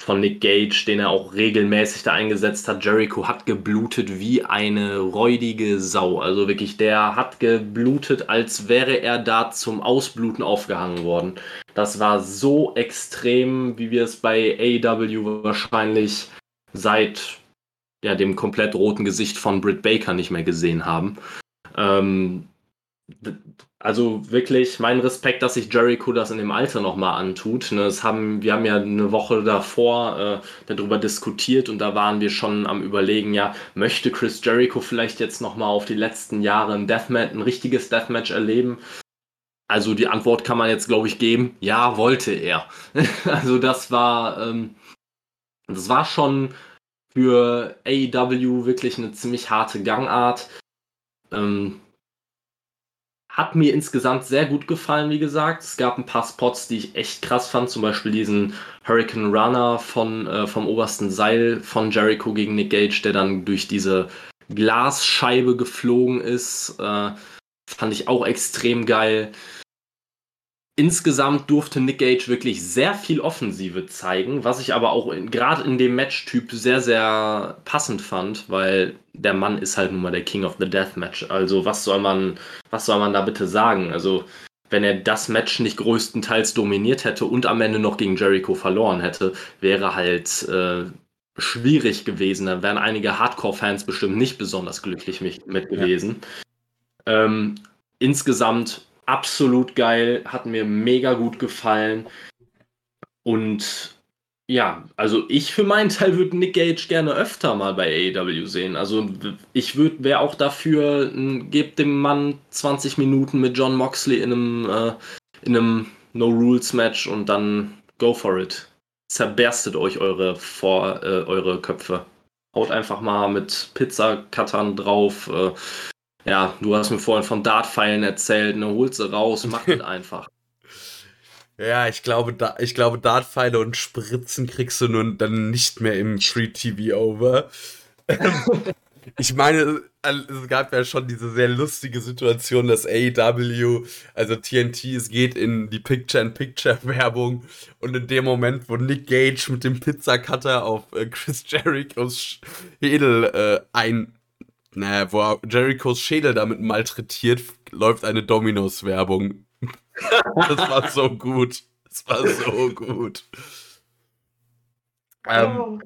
[SPEAKER 2] von Nick Gage, den er auch regelmäßig da eingesetzt hat. Jericho hat geblutet wie eine räudige Sau. Also wirklich, der hat geblutet, als wäre er da zum Ausbluten aufgehangen worden. Das war so extrem, wie wir es bei AEW wahrscheinlich seit ja, dem komplett roten Gesicht von Britt Baker nicht mehr gesehen haben. Ähm, also wirklich mein Respekt, dass sich Jericho das in dem Alter nochmal antut. Ne, das haben, wir haben ja eine Woche davor äh, darüber diskutiert und da waren wir schon am überlegen, ja, möchte Chris Jericho vielleicht jetzt nochmal auf die letzten Jahre ein Deathmatch, ein richtiges Deathmatch erleben? Also die Antwort kann man jetzt, glaube ich, geben, ja, wollte er. also das war, ähm, das war schon für AEW wirklich eine ziemlich harte Gangart. Ähm, hat mir insgesamt sehr gut gefallen, wie gesagt. Es gab ein paar Spots, die ich echt krass fand, zum Beispiel diesen Hurricane Runner von, äh, vom obersten Seil von Jericho gegen Nick Gage, der dann durch diese Glasscheibe geflogen ist. Äh, fand ich auch extrem geil. Insgesamt durfte Nick Gage wirklich sehr viel Offensive zeigen, was ich aber auch gerade in dem Matchtyp sehr, sehr passend fand, weil der Mann ist halt nun mal der King of the Deathmatch. Also was soll man, was soll man da bitte sagen? Also wenn er das Match nicht größtenteils dominiert hätte und am Ende noch gegen Jericho verloren hätte, wäre halt äh, schwierig gewesen. Da wären einige Hardcore-Fans bestimmt nicht besonders glücklich mit gewesen. Ja. Ähm, insgesamt absolut geil, hat mir mega gut gefallen. Und ja, also ich für meinen Teil würde Nick Gage gerne öfter mal bei AEW sehen. Also ich würde, wäre auch dafür, gebt dem Mann 20 Minuten mit John Moxley in einem, äh, in einem No-Rules-Match und dann go for it. Zerberstet euch eure, vor, äh, eure Köpfe. Haut einfach mal mit Pizza-Cuttern drauf. Äh, ja, du hast mir vorhin von Dartpfeilen erzählt, ne, holt sie raus, macht es einfach.
[SPEAKER 1] Ja, ich glaube, da, ich glaube, Dartpfeile und Spritzen kriegst du nun dann nicht mehr im Free TV over. ich meine, es gab ja schon diese sehr lustige Situation, dass AEW, also TNT, es geht in die Picture-in-Picture-Werbung und in dem Moment, wo Nick Gage mit dem Pizzacutter auf äh, Chris Jerichos Schädel äh, ein, naja, wo Jerichos Schädel damit malträtiert, läuft eine Dominos-Werbung das war so gut. Das war so gut. Ähm,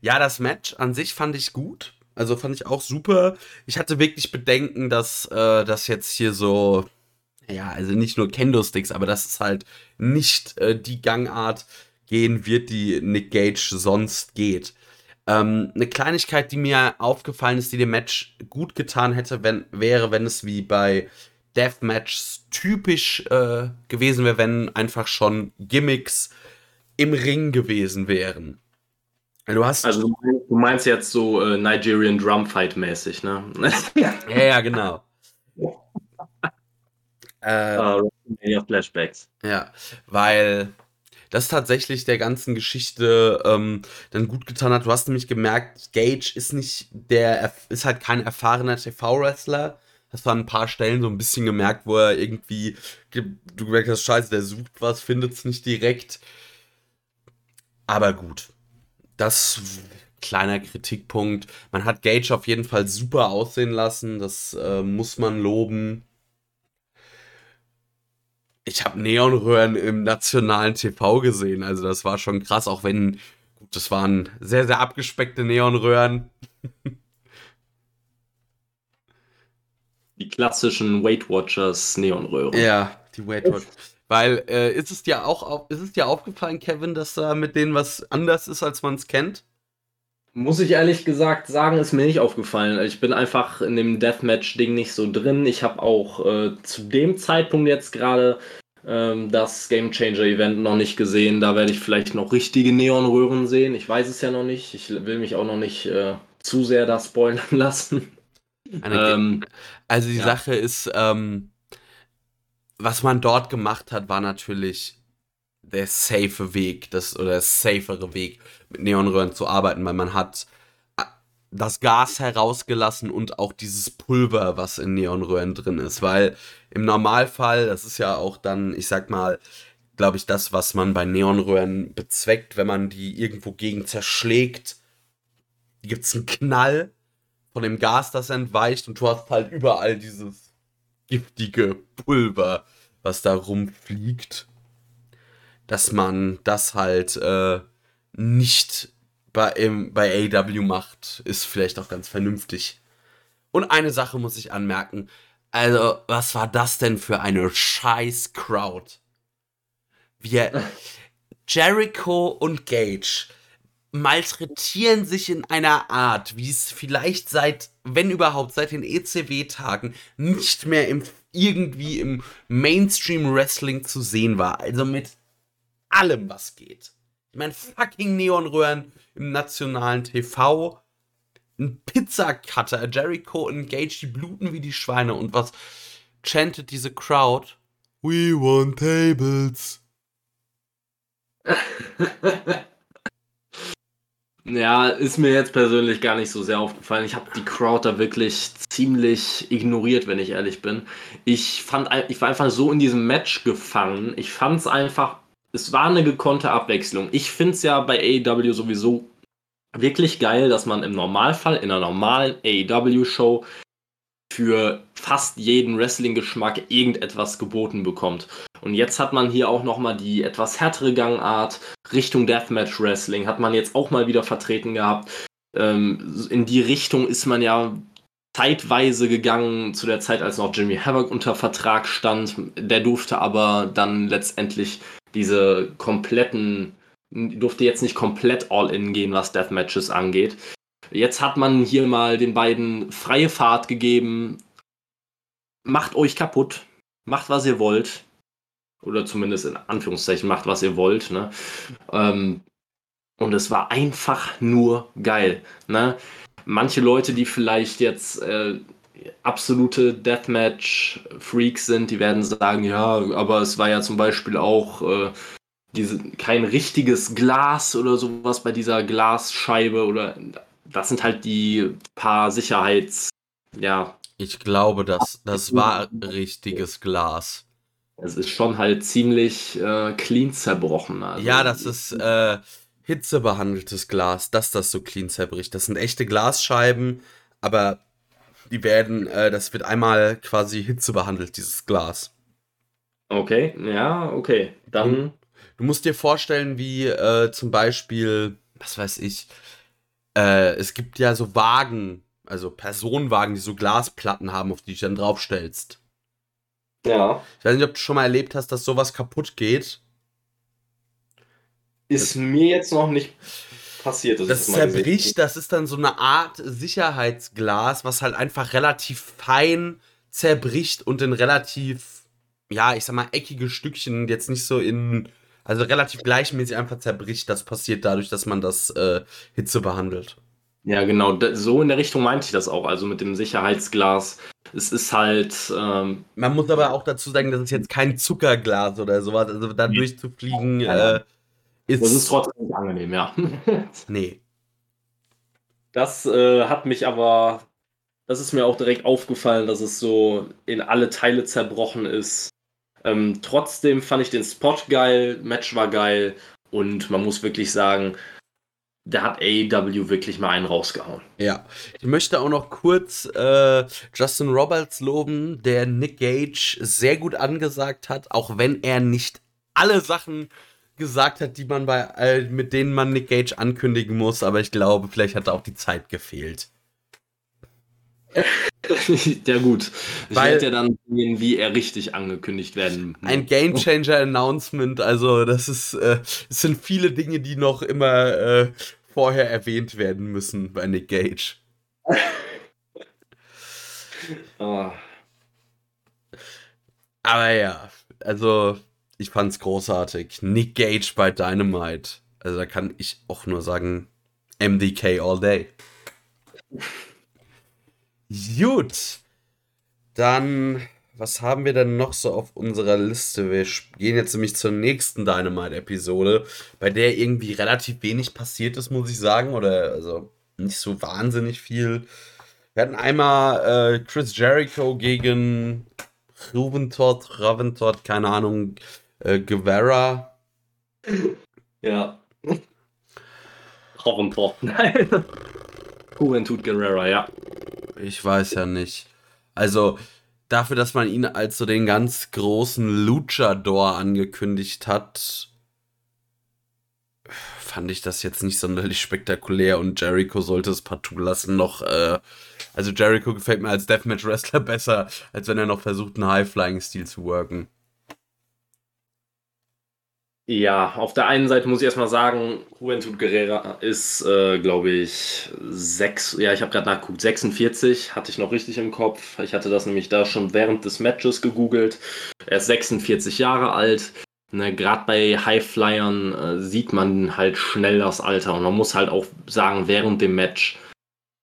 [SPEAKER 1] ja, das Match an sich fand ich gut. Also fand ich auch super. Ich hatte wirklich Bedenken, dass äh, das jetzt hier so, ja, also nicht nur Kendo-Sticks, aber dass es halt nicht äh, die Gangart gehen wird, die Nick Gage sonst geht. Ähm, eine Kleinigkeit, die mir aufgefallen ist, die dem Match gut getan hätte, wenn, wäre, wenn es wie bei Deathmatchs typisch äh, gewesen wäre, wenn einfach schon Gimmicks im Ring gewesen wären.
[SPEAKER 2] Du hast also du meinst jetzt so äh, Nigerian Drumfight mäßig, ne?
[SPEAKER 1] ja, ja, genau.
[SPEAKER 2] äh, uh, Flashbacks.
[SPEAKER 1] Ja, weil das tatsächlich der ganzen Geschichte ähm, dann gut getan hat. Du hast nämlich gemerkt, Gage ist nicht der, ist halt kein erfahrener TV-Wrestler, hast du an ein paar Stellen so ein bisschen gemerkt, wo er irgendwie, du gemerkt hast, scheiße, der sucht was, findet es nicht direkt. Aber gut. Das kleiner Kritikpunkt. Man hat Gage auf jeden Fall super aussehen lassen. Das äh, muss man loben. Ich habe Neonröhren im nationalen TV gesehen. Also das war schon krass, auch wenn, gut, das waren sehr, sehr abgespeckte Neonröhren.
[SPEAKER 2] Die klassischen Weight Watchers Neonröhren.
[SPEAKER 1] Ja, die Weight Watchers. Weil, äh, ist es dir auch auf, ist es dir aufgefallen, Kevin, dass da mit denen was anders ist, als man es kennt?
[SPEAKER 2] Muss ich ehrlich gesagt sagen, ist mir nicht aufgefallen. Ich bin einfach in dem Deathmatch-Ding nicht so drin. Ich habe auch äh, zu dem Zeitpunkt jetzt gerade ähm, das Game Changer Event noch nicht gesehen. Da werde ich vielleicht noch richtige Neonröhren sehen. Ich weiß es ja noch nicht. Ich will mich auch noch nicht äh, zu sehr da spoilern lassen.
[SPEAKER 1] Ähm, also die ja. Sache ist, ähm, was man dort gemacht hat, war natürlich der safe Weg, das oder der safere Weg, mit Neonröhren zu arbeiten, weil man hat äh, das Gas herausgelassen und auch dieses Pulver, was in Neonröhren drin ist, weil im Normalfall, das ist ja auch dann, ich sag mal, glaube ich, das, was man bei Neonröhren bezweckt, wenn man die irgendwo gegen zerschlägt, gibt es einen Knall von dem Gas, das entweicht und du hast halt überall dieses giftige Pulver, was da rumfliegt, dass man das halt äh, nicht bei, im, bei AW macht, ist vielleicht auch ganz vernünftig. Und eine Sache muss ich anmerken. Also, was war das denn für eine scheiß Crowd? Wir Jericho und Gage malträtieren sich in einer Art, wie es vielleicht seit, wenn überhaupt, seit den ECW-Tagen nicht mehr im, irgendwie im Mainstream-Wrestling zu sehen war. Also mit allem, was geht. Ich meine, fucking Neonröhren im nationalen TV, ein Pizzacutter, Jericho und Gage, die bluten wie die Schweine. Und was chantet diese Crowd? We want tables.
[SPEAKER 2] Ja, ist mir jetzt persönlich gar nicht so sehr aufgefallen. Ich habe die Crowd da wirklich ziemlich ignoriert, wenn ich ehrlich bin. Ich fand, ich war einfach so in diesem Match gefangen. Ich fand es einfach, es war eine gekonnte Abwechslung. Ich finde es ja bei AEW sowieso wirklich geil, dass man im Normalfall in einer normalen AEW-Show für fast jeden Wrestling-Geschmack irgendetwas geboten bekommt. Und jetzt hat man hier auch nochmal die etwas härtere Gangart Richtung Deathmatch Wrestling, hat man jetzt auch mal wieder vertreten gehabt. Ähm, in die Richtung ist man ja zeitweise gegangen, zu der Zeit, als noch Jimmy Havoc unter Vertrag stand. Der durfte aber dann letztendlich diese kompletten, durfte jetzt nicht komplett all-in gehen, was Deathmatches angeht. Jetzt hat man hier mal den beiden freie Fahrt gegeben. Macht euch kaputt. Macht, was ihr wollt. Oder zumindest in Anführungszeichen macht, was ihr wollt. Ne? Ähm, und es war einfach nur geil. Ne? Manche Leute, die vielleicht jetzt äh, absolute Deathmatch-Freaks sind, die werden sagen, ja, aber es war ja zum Beispiel auch äh, diese, kein richtiges Glas oder sowas bei dieser Glasscheibe oder das sind halt die paar Sicherheits, ja.
[SPEAKER 1] Ich glaube, das, das war richtiges Glas.
[SPEAKER 2] Es ist schon halt ziemlich äh, clean zerbrochen.
[SPEAKER 1] Also. Ja, das ist äh, hitzebehandeltes Glas, dass das so clean zerbricht. Das sind echte Glasscheiben, aber die werden, äh, das wird einmal quasi hitzebehandelt, dieses Glas.
[SPEAKER 2] Okay, ja, okay. Dann.
[SPEAKER 1] Du musst dir vorstellen, wie äh, zum Beispiel, was weiß ich, äh, es gibt ja so Wagen, also Personenwagen, die so Glasplatten haben, auf die du dann draufstellst.
[SPEAKER 2] Ja.
[SPEAKER 1] Ich weiß nicht, ob du schon mal erlebt hast, dass sowas kaputt geht.
[SPEAKER 2] Ist das, mir jetzt noch nicht passiert.
[SPEAKER 1] Das, das zerbricht, das ist dann so eine Art Sicherheitsglas, was halt einfach relativ fein zerbricht und in relativ, ja, ich sag mal, eckige Stückchen, jetzt nicht so in also relativ gleichmäßig einfach zerbricht. Das passiert dadurch, dass man das äh, Hitze behandelt.
[SPEAKER 2] Ja, genau. So in der Richtung meinte ich das auch. Also mit dem Sicherheitsglas. Es ist halt. Ähm,
[SPEAKER 1] man muss aber auch dazu sagen, das ist jetzt kein Zuckerglas oder sowas. Also da durchzufliegen äh,
[SPEAKER 2] ist. Das ist trotzdem nicht angenehm, ja.
[SPEAKER 1] nee.
[SPEAKER 2] Das äh, hat mich aber. Das ist mir auch direkt aufgefallen, dass es so in alle Teile zerbrochen ist. Ähm, trotzdem fand ich den Spot geil, Match war geil und man muss wirklich sagen, da hat AEW wirklich mal einen rausgehauen.
[SPEAKER 1] Ja, ich möchte auch noch kurz äh, Justin Roberts loben, der Nick Gage sehr gut angesagt hat, auch wenn er nicht alle Sachen gesagt hat, die man bei, äh, mit denen man Nick Gage ankündigen muss, aber ich glaube, vielleicht hat auch die Zeit gefehlt.
[SPEAKER 2] ja, gut. Ich Weil, werde ja dann sehen, wie er richtig angekündigt werden
[SPEAKER 1] muss. Ein Game Changer Announcement, also das ist, äh, es sind viele Dinge, die noch immer äh, vorher erwähnt werden müssen bei Nick Gage. oh. Aber ja, also ich fand's großartig. Nick Gage bei Dynamite. Also da kann ich auch nur sagen, MDK all day. Gut. Dann, was haben wir denn noch so auf unserer Liste? Wir gehen jetzt nämlich zur nächsten Dynamite-Episode, bei der irgendwie relativ wenig passiert ist, muss ich sagen. Oder also nicht so wahnsinnig viel. Wir hatten einmal äh, Chris Jericho gegen Ruventott, Raventott, keine Ahnung, äh, Guevara.
[SPEAKER 2] Ja. Raventott, nein. Juventud Guerrera, ja.
[SPEAKER 1] Ich weiß ja nicht. Also, dafür, dass man ihn als so den ganz großen Luchador angekündigt hat, fand ich das jetzt nicht sonderlich spektakulär und Jericho sollte es partout lassen noch. Äh, also Jericho gefällt mir als Deathmatch-Wrestler besser, als wenn er noch versucht, einen High-Flying-Stil zu worken.
[SPEAKER 2] Ja, auf der einen Seite muss ich erstmal sagen, Juventud Guerrera ist, äh, glaube ich, sechs, ja, ich habe gerade nachgeguckt, 46, hatte ich noch richtig im Kopf. Ich hatte das nämlich da schon während des Matches gegoogelt. Er ist 46 Jahre alt. Ne, gerade bei Highflyern äh, sieht man halt schnell das Alter. Und man muss halt auch sagen, während dem Match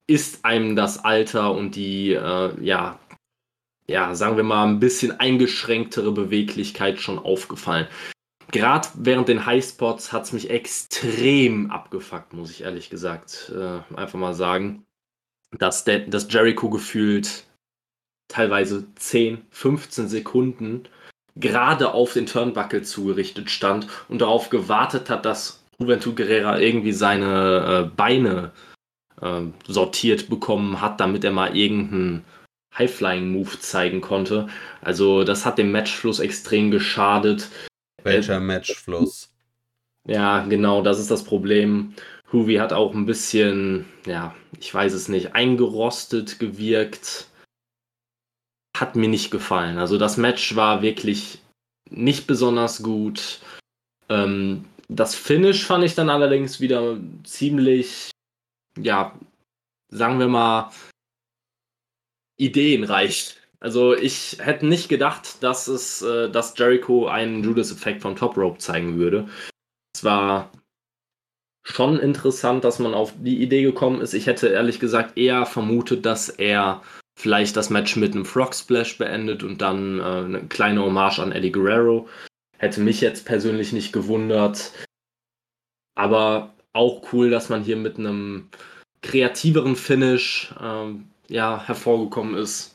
[SPEAKER 2] ist einem das Alter und die, äh, ja, ja, sagen wir mal, ein bisschen eingeschränktere Beweglichkeit schon aufgefallen gerade während den Highspots hat es mich extrem abgefuckt, muss ich ehrlich gesagt äh, einfach mal sagen. Dass, der, dass Jericho gefühlt teilweise 10, 15 Sekunden gerade auf den Turnbuckle zugerichtet stand und darauf gewartet hat, dass Juventud Guerrera irgendwie seine äh, Beine äh, sortiert bekommen hat, damit er mal irgendeinen High-Flying-Move zeigen konnte. Also das hat dem Matchfluss extrem geschadet.
[SPEAKER 1] Welcher Matchfluss?
[SPEAKER 2] Ja, genau, das ist das Problem. Hoovy hat auch ein bisschen, ja, ich weiß es nicht, eingerostet gewirkt. Hat mir nicht gefallen. Also das Match war wirklich nicht besonders gut. Ähm, das Finish fand ich dann allerdings wieder ziemlich, ja, sagen wir mal, ideenreich. Also ich hätte nicht gedacht, dass es, äh, dass Jericho einen Judas-Effekt vom Top Rope zeigen würde. Es war schon interessant, dass man auf die Idee gekommen ist. Ich hätte ehrlich gesagt eher vermutet, dass er vielleicht das Match mit einem Frog Splash beendet und dann äh, eine kleine Hommage an Eddie Guerrero. Hätte mich jetzt persönlich nicht gewundert. Aber auch cool, dass man hier mit einem kreativeren Finish ähm, ja, hervorgekommen ist.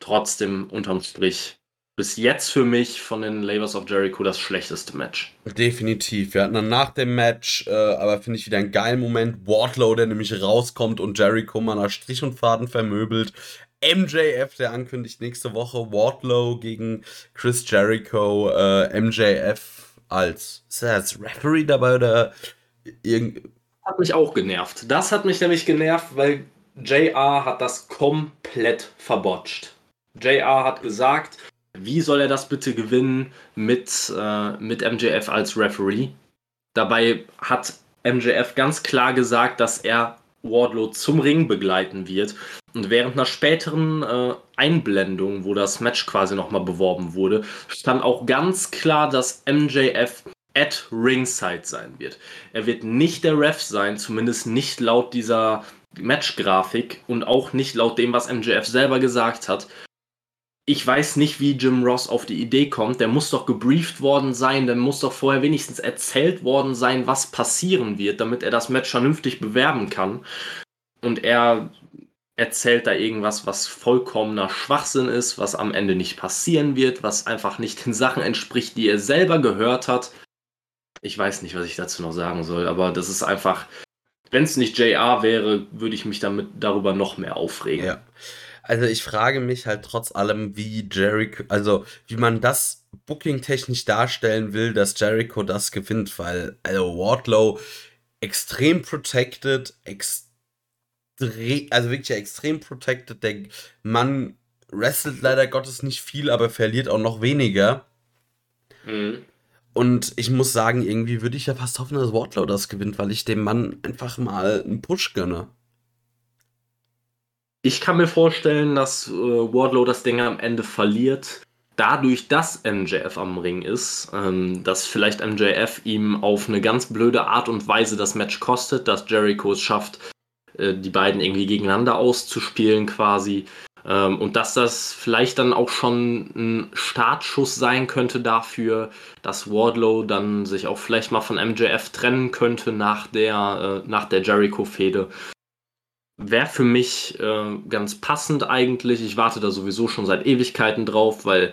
[SPEAKER 2] Trotzdem unterm Strich bis jetzt für mich von den Labors of Jericho das schlechteste Match.
[SPEAKER 1] Definitiv. Wir hatten dann nach dem Match, äh, aber finde ich wieder einen geilen Moment, Wardlow, der nämlich rauskommt und Jericho mal nach Strich und Faden vermöbelt. MJF, der ankündigt nächste Woche Wardlow gegen Chris Jericho. Äh, MJF als, ist er als Referee dabei oder
[SPEAKER 2] irgend. Hat mich auch genervt. Das hat mich nämlich genervt, weil JR hat das komplett verbotscht. JR hat gesagt, wie soll er das bitte gewinnen mit, äh, mit MJF als Referee? Dabei hat MJF ganz klar gesagt, dass er Wardlow zum Ring begleiten wird. Und während einer späteren äh, Einblendung, wo das Match quasi nochmal beworben wurde, stand auch ganz klar, dass MJF at Ringside sein wird. Er wird nicht der Ref sein, zumindest nicht laut dieser Match-Grafik und auch nicht laut dem, was MJF selber gesagt hat ich weiß nicht, wie Jim Ross auf die Idee kommt. Der muss doch gebrieft worden sein, der muss doch vorher wenigstens erzählt worden sein, was passieren wird, damit er das Match vernünftig bewerben kann. Und er erzählt da irgendwas, was vollkommener Schwachsinn ist, was am Ende nicht passieren wird, was einfach nicht den Sachen entspricht, die er selber gehört hat. Ich weiß nicht, was ich dazu noch sagen soll, aber das ist einfach, wenn es nicht JR wäre, würde ich mich damit darüber noch mehr aufregen.
[SPEAKER 1] Ja. Also ich frage mich halt trotz allem, wie Jericho, also wie man das booking-technisch darstellen will, dass Jericho das gewinnt, weil also Wardlow extrem protected, extrem, also wirklich extrem protected. Der Mann wrestelt leider Gottes nicht viel, aber verliert auch noch weniger. Mhm. Und ich muss sagen, irgendwie würde ich ja fast hoffen, dass Wardlow das gewinnt, weil ich dem Mann einfach mal einen Push gönne.
[SPEAKER 2] Ich kann mir vorstellen, dass äh, Wardlow das Ding am Ende verliert. Dadurch, dass MJF am Ring ist, ähm, dass vielleicht MJF ihm auf eine ganz blöde Art und Weise das Match kostet, dass Jericho es schafft, äh, die beiden irgendwie gegeneinander auszuspielen quasi. Ähm, und dass das vielleicht dann auch schon ein Startschuss sein könnte dafür, dass Wardlow dann sich auch vielleicht mal von MJF trennen könnte nach der, äh, nach der Jericho-Fehde wäre für mich äh, ganz passend eigentlich. Ich warte da sowieso schon seit Ewigkeiten drauf, weil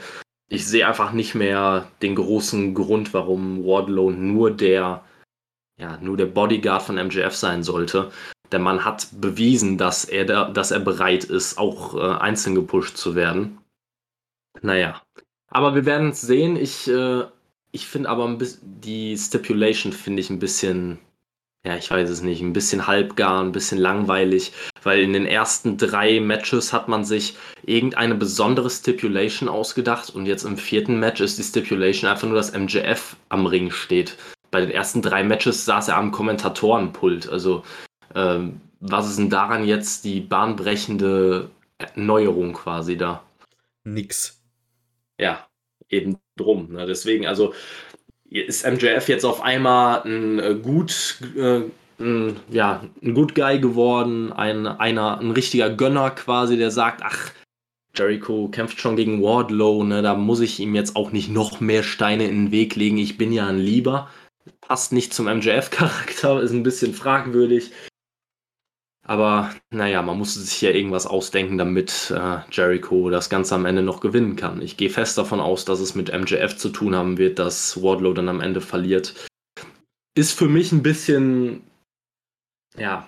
[SPEAKER 2] ich sehe einfach nicht mehr den großen Grund, warum Wardlow nur der, ja, nur der Bodyguard von MJF sein sollte. Der Mann hat bewiesen, dass er, da, dass er bereit ist, auch äh, einzeln gepusht zu werden. Naja. Aber wir werden es sehen. Ich, äh, ich finde aber bisschen, die Stipulation finde ich ein bisschen ja, ich weiß es nicht, ein bisschen halbgar, ein bisschen langweilig, weil in den ersten drei Matches hat man sich irgendeine besondere Stipulation ausgedacht und jetzt im vierten Match ist die Stipulation einfach nur, dass MJF am Ring steht. Bei den ersten drei Matches saß er am Kommentatorenpult. Also, ähm, was ist denn daran jetzt die bahnbrechende Neuerung quasi da?
[SPEAKER 1] Nix.
[SPEAKER 2] Ja, eben drum. Ne? Deswegen, also ist MJF jetzt auf einmal ein äh, gut, äh, ein, ja, ein Good Guy geworden, ein, einer, ein richtiger Gönner quasi, der sagt, ach, Jericho kämpft schon gegen Wardlow, ne, da muss ich ihm jetzt auch nicht noch mehr Steine in den Weg legen, ich bin ja ein Lieber. Passt nicht zum MJF-Charakter, ist ein bisschen fragwürdig. Aber naja, man musste sich ja irgendwas ausdenken, damit äh, Jericho das Ganze am Ende noch gewinnen kann. Ich gehe fest davon aus, dass es mit MJF zu tun haben wird, dass Wardlow dann am Ende verliert. Ist für mich ein bisschen, ja,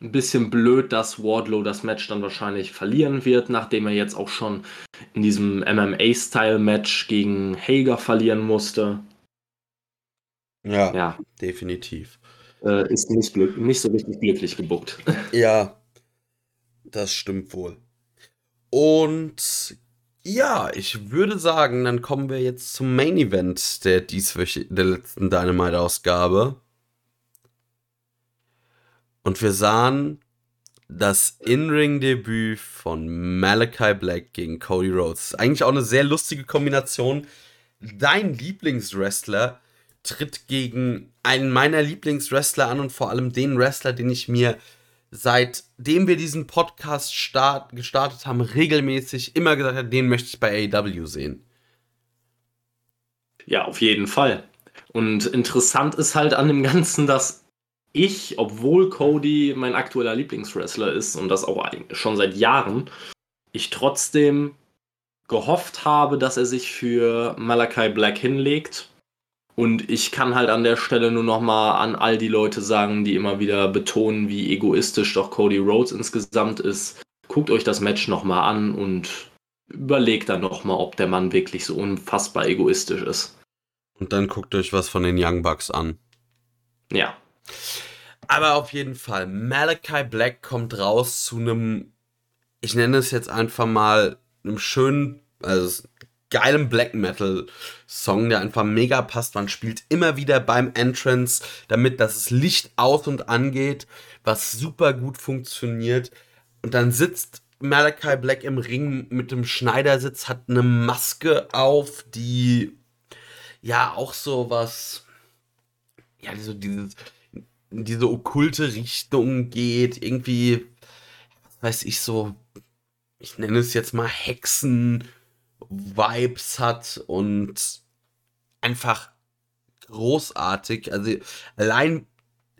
[SPEAKER 2] ein bisschen blöd, dass Wardlow das Match dann wahrscheinlich verlieren wird, nachdem er jetzt auch schon in diesem MMA-Style-Match gegen Hager verlieren musste.
[SPEAKER 1] Ja, ja, definitiv.
[SPEAKER 2] Äh, ist nicht, glück nicht so richtig glücklich gebuckt.
[SPEAKER 1] Ja, das stimmt wohl. Und ja, ich würde sagen, dann kommen wir jetzt zum Main Event der dieswöch der letzten Dynamite-Ausgabe. Und wir sahen das In-Ring-Debüt von Malachi Black gegen Cody Rhodes. Eigentlich auch eine sehr lustige Kombination. Dein Lieblingswrestler tritt gegen einen meiner Lieblingswrestler an und vor allem den Wrestler, den ich mir seitdem wir diesen Podcast start, gestartet haben, regelmäßig immer gesagt habe, den möchte ich bei AEW sehen.
[SPEAKER 2] Ja, auf jeden Fall. Und interessant ist halt an dem Ganzen, dass ich, obwohl Cody mein aktueller Lieblingswrestler ist und das auch schon seit Jahren, ich trotzdem gehofft habe, dass er sich für Malachi Black hinlegt und ich kann halt an der Stelle nur nochmal an all die Leute sagen, die immer wieder betonen, wie egoistisch doch Cody Rhodes insgesamt ist. Guckt euch das Match nochmal an und überlegt dann nochmal, ob der Mann wirklich so unfassbar egoistisch ist.
[SPEAKER 1] Und dann guckt euch was von den Young Bucks an.
[SPEAKER 2] Ja.
[SPEAKER 1] Aber auf jeden Fall, Malachi Black kommt raus zu einem, ich nenne es jetzt einfach mal, einem schönen, also geilem Black Metal Song, der einfach mega passt. Man spielt immer wieder beim Entrance, damit das Licht aus und angeht, was super gut funktioniert. Und dann sitzt Malachi Black im Ring mit dem Schneidersitz, hat eine Maske auf, die ja auch so was, ja, so dieses, diese okkulte Richtung geht, irgendwie, weiß ich, so, ich nenne es jetzt mal Hexen, Vibes hat und einfach großartig. Also allein,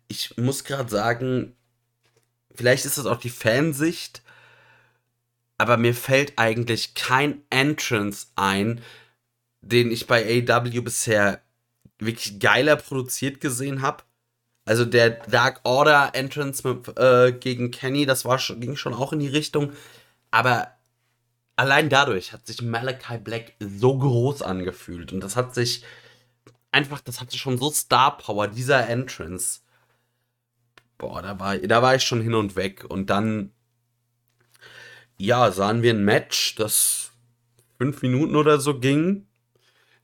[SPEAKER 1] ich muss gerade sagen, vielleicht ist das auch die Fansicht, aber mir fällt eigentlich kein Entrance ein, den ich bei AW bisher wirklich geiler produziert gesehen habe. Also der Dark Order Entrance mit, äh, gegen Kenny, das war schon, ging schon auch in die Richtung. Aber allein dadurch hat sich Malachi Black so groß angefühlt. Und das hat sich einfach, das hatte schon so Star Power, dieser Entrance. Boah, da war, da war ich schon hin und weg. Und dann, ja, sahen wir ein Match, das fünf Minuten oder so ging.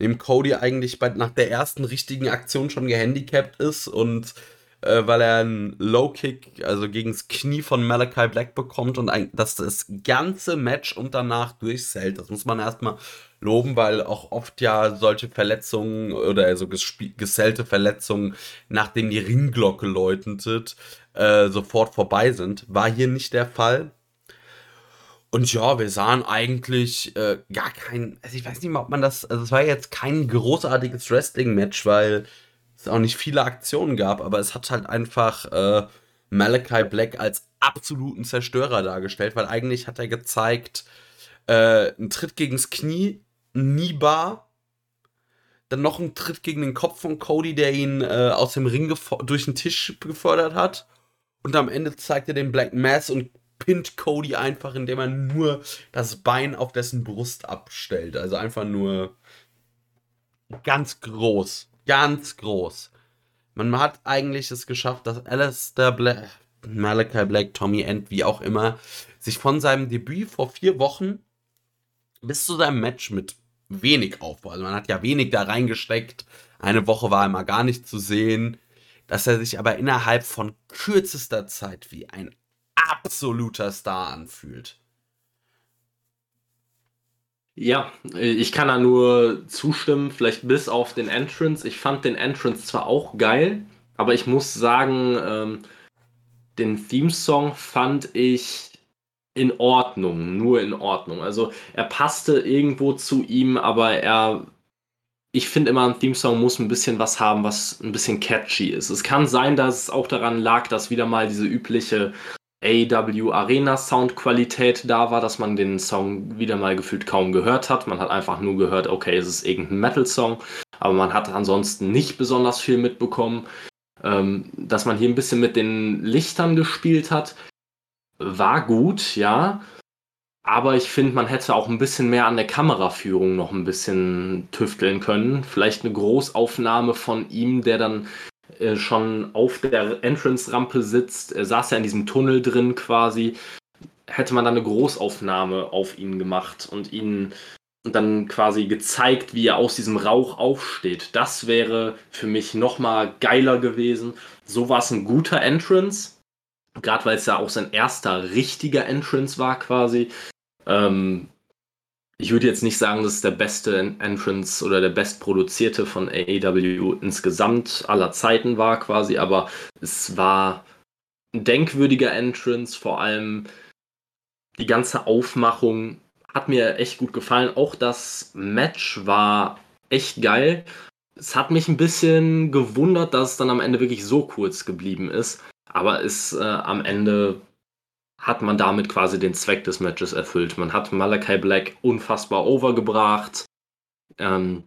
[SPEAKER 1] Dem Cody eigentlich bei, nach der ersten richtigen Aktion schon gehandicapt ist und äh, weil er einen Low Kick, also gegen das Knie von Malachi Black bekommt und ein, dass das ganze Match und danach durchzählt. Das muss man erstmal loben, weil auch oft ja solche Verletzungen oder also gesellte Verletzungen, nachdem die Ringglocke läutet, äh, sofort vorbei sind. War hier nicht der Fall. Und ja, wir sahen eigentlich äh, gar kein, also ich weiß nicht mal, ob man das, also es war jetzt kein großartiges Wrestling-Match, weil es auch nicht viele Aktionen gab, aber es hat halt einfach äh, Malachi Black als absoluten Zerstörer dargestellt, weil eigentlich hat er gezeigt, äh, ein Tritt gegens Knie, nie bar, dann noch ein Tritt gegen den Kopf von Cody, der ihn äh, aus dem Ring durch den Tisch gefördert hat. Und am Ende zeigt er den Black Mass und pinnt Cody einfach, indem er nur das Bein auf dessen Brust abstellt. Also einfach nur ganz groß ganz groß. Man hat eigentlich es geschafft, dass Alistair Black, Malachi Black, Tommy End, wie auch immer, sich von seinem Debüt vor vier Wochen bis zu seinem Match mit wenig Aufbau, also man hat ja wenig da reingesteckt, eine Woche war immer gar nicht zu sehen, dass er sich aber innerhalb von kürzester Zeit wie ein absoluter Star anfühlt.
[SPEAKER 2] Ja, ich kann da nur zustimmen, vielleicht bis auf den Entrance. Ich fand den Entrance zwar auch geil, aber ich muss sagen, ähm, den Theme-Song fand ich in Ordnung, nur in Ordnung. Also er passte irgendwo zu ihm, aber er, ich finde immer, ein Theme-Song muss ein bisschen was haben, was ein bisschen catchy ist. Es kann sein, dass es auch daran lag, dass wieder mal diese übliche AW Arena Soundqualität da war, dass man den Song wieder mal gefühlt kaum gehört hat. Man hat einfach nur gehört, okay, es ist irgendein Metal-Song, aber man hat ansonsten nicht besonders viel mitbekommen. Ähm, dass man hier ein bisschen mit den Lichtern gespielt hat, war gut, ja. Aber ich finde, man hätte auch ein bisschen mehr an der Kameraführung noch ein bisschen tüfteln können. Vielleicht eine Großaufnahme von ihm, der dann äh, schon auf der Entrance-Rampe sitzt. Er saß ja in diesem Tunnel drin quasi. Hätte man dann eine Großaufnahme auf ihn gemacht und ihn dann quasi gezeigt, wie er aus diesem Rauch aufsteht. Das wäre für mich nochmal geiler gewesen. So war es ein guter Entrance. Gerade weil es ja auch sein erster richtiger Entrance war quasi. Ähm, ich würde jetzt nicht sagen, dass es der beste Entrance oder der bestproduzierte von AEW insgesamt aller Zeiten war quasi, aber es war ein denkwürdiger Entrance, vor allem die ganze Aufmachung hat mir echt gut gefallen. Auch das Match war echt geil. Es hat mich ein bisschen gewundert, dass es dann am Ende wirklich so kurz geblieben ist. Aber es äh, am Ende hat man damit quasi den Zweck des Matches erfüllt. Man hat Malachi Black unfassbar overgebracht. Ähm,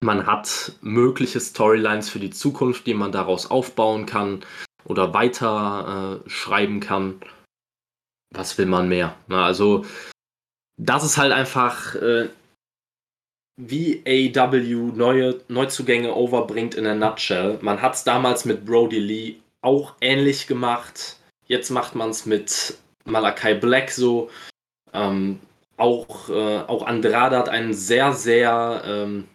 [SPEAKER 2] man hat mögliche Storylines für die Zukunft, die man daraus aufbauen kann oder weiter äh, schreiben kann. Was will man mehr? Na, also, das ist halt einfach, äh, wie AW neue Neuzugänge overbringt in a nutshell. Man hat es damals mit Brody Lee auch ähnlich gemacht. Jetzt macht man es mit Malakai Black so. Ähm, auch, äh, auch Andrade hat ein sehr, sehr ähm,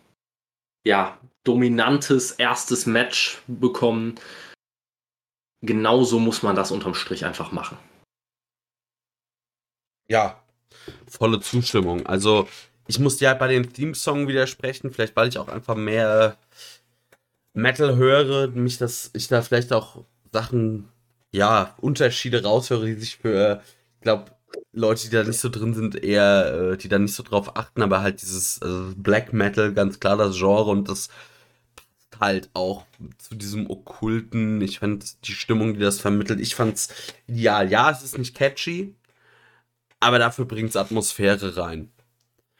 [SPEAKER 2] ja, dominantes erstes Match bekommen. Genauso muss man das unterm Strich einfach machen.
[SPEAKER 1] Ja, volle Zustimmung. Also, ich muss ja bei den Theme-Song widersprechen, vielleicht weil ich auch einfach mehr Metal höre, mich das, ich da vielleicht auch Sachen ja, Unterschiede raushöre, die sich für, ich glaube, Leute, die da nicht so drin sind, eher, äh, die da nicht so drauf achten, aber halt dieses also Black Metal, ganz klar das Genre und das passt halt auch zu diesem okkulten. Ich fand die Stimmung, die das vermittelt, ich fand's ideal. Ja, es ist nicht catchy, aber dafür bringt's Atmosphäre rein.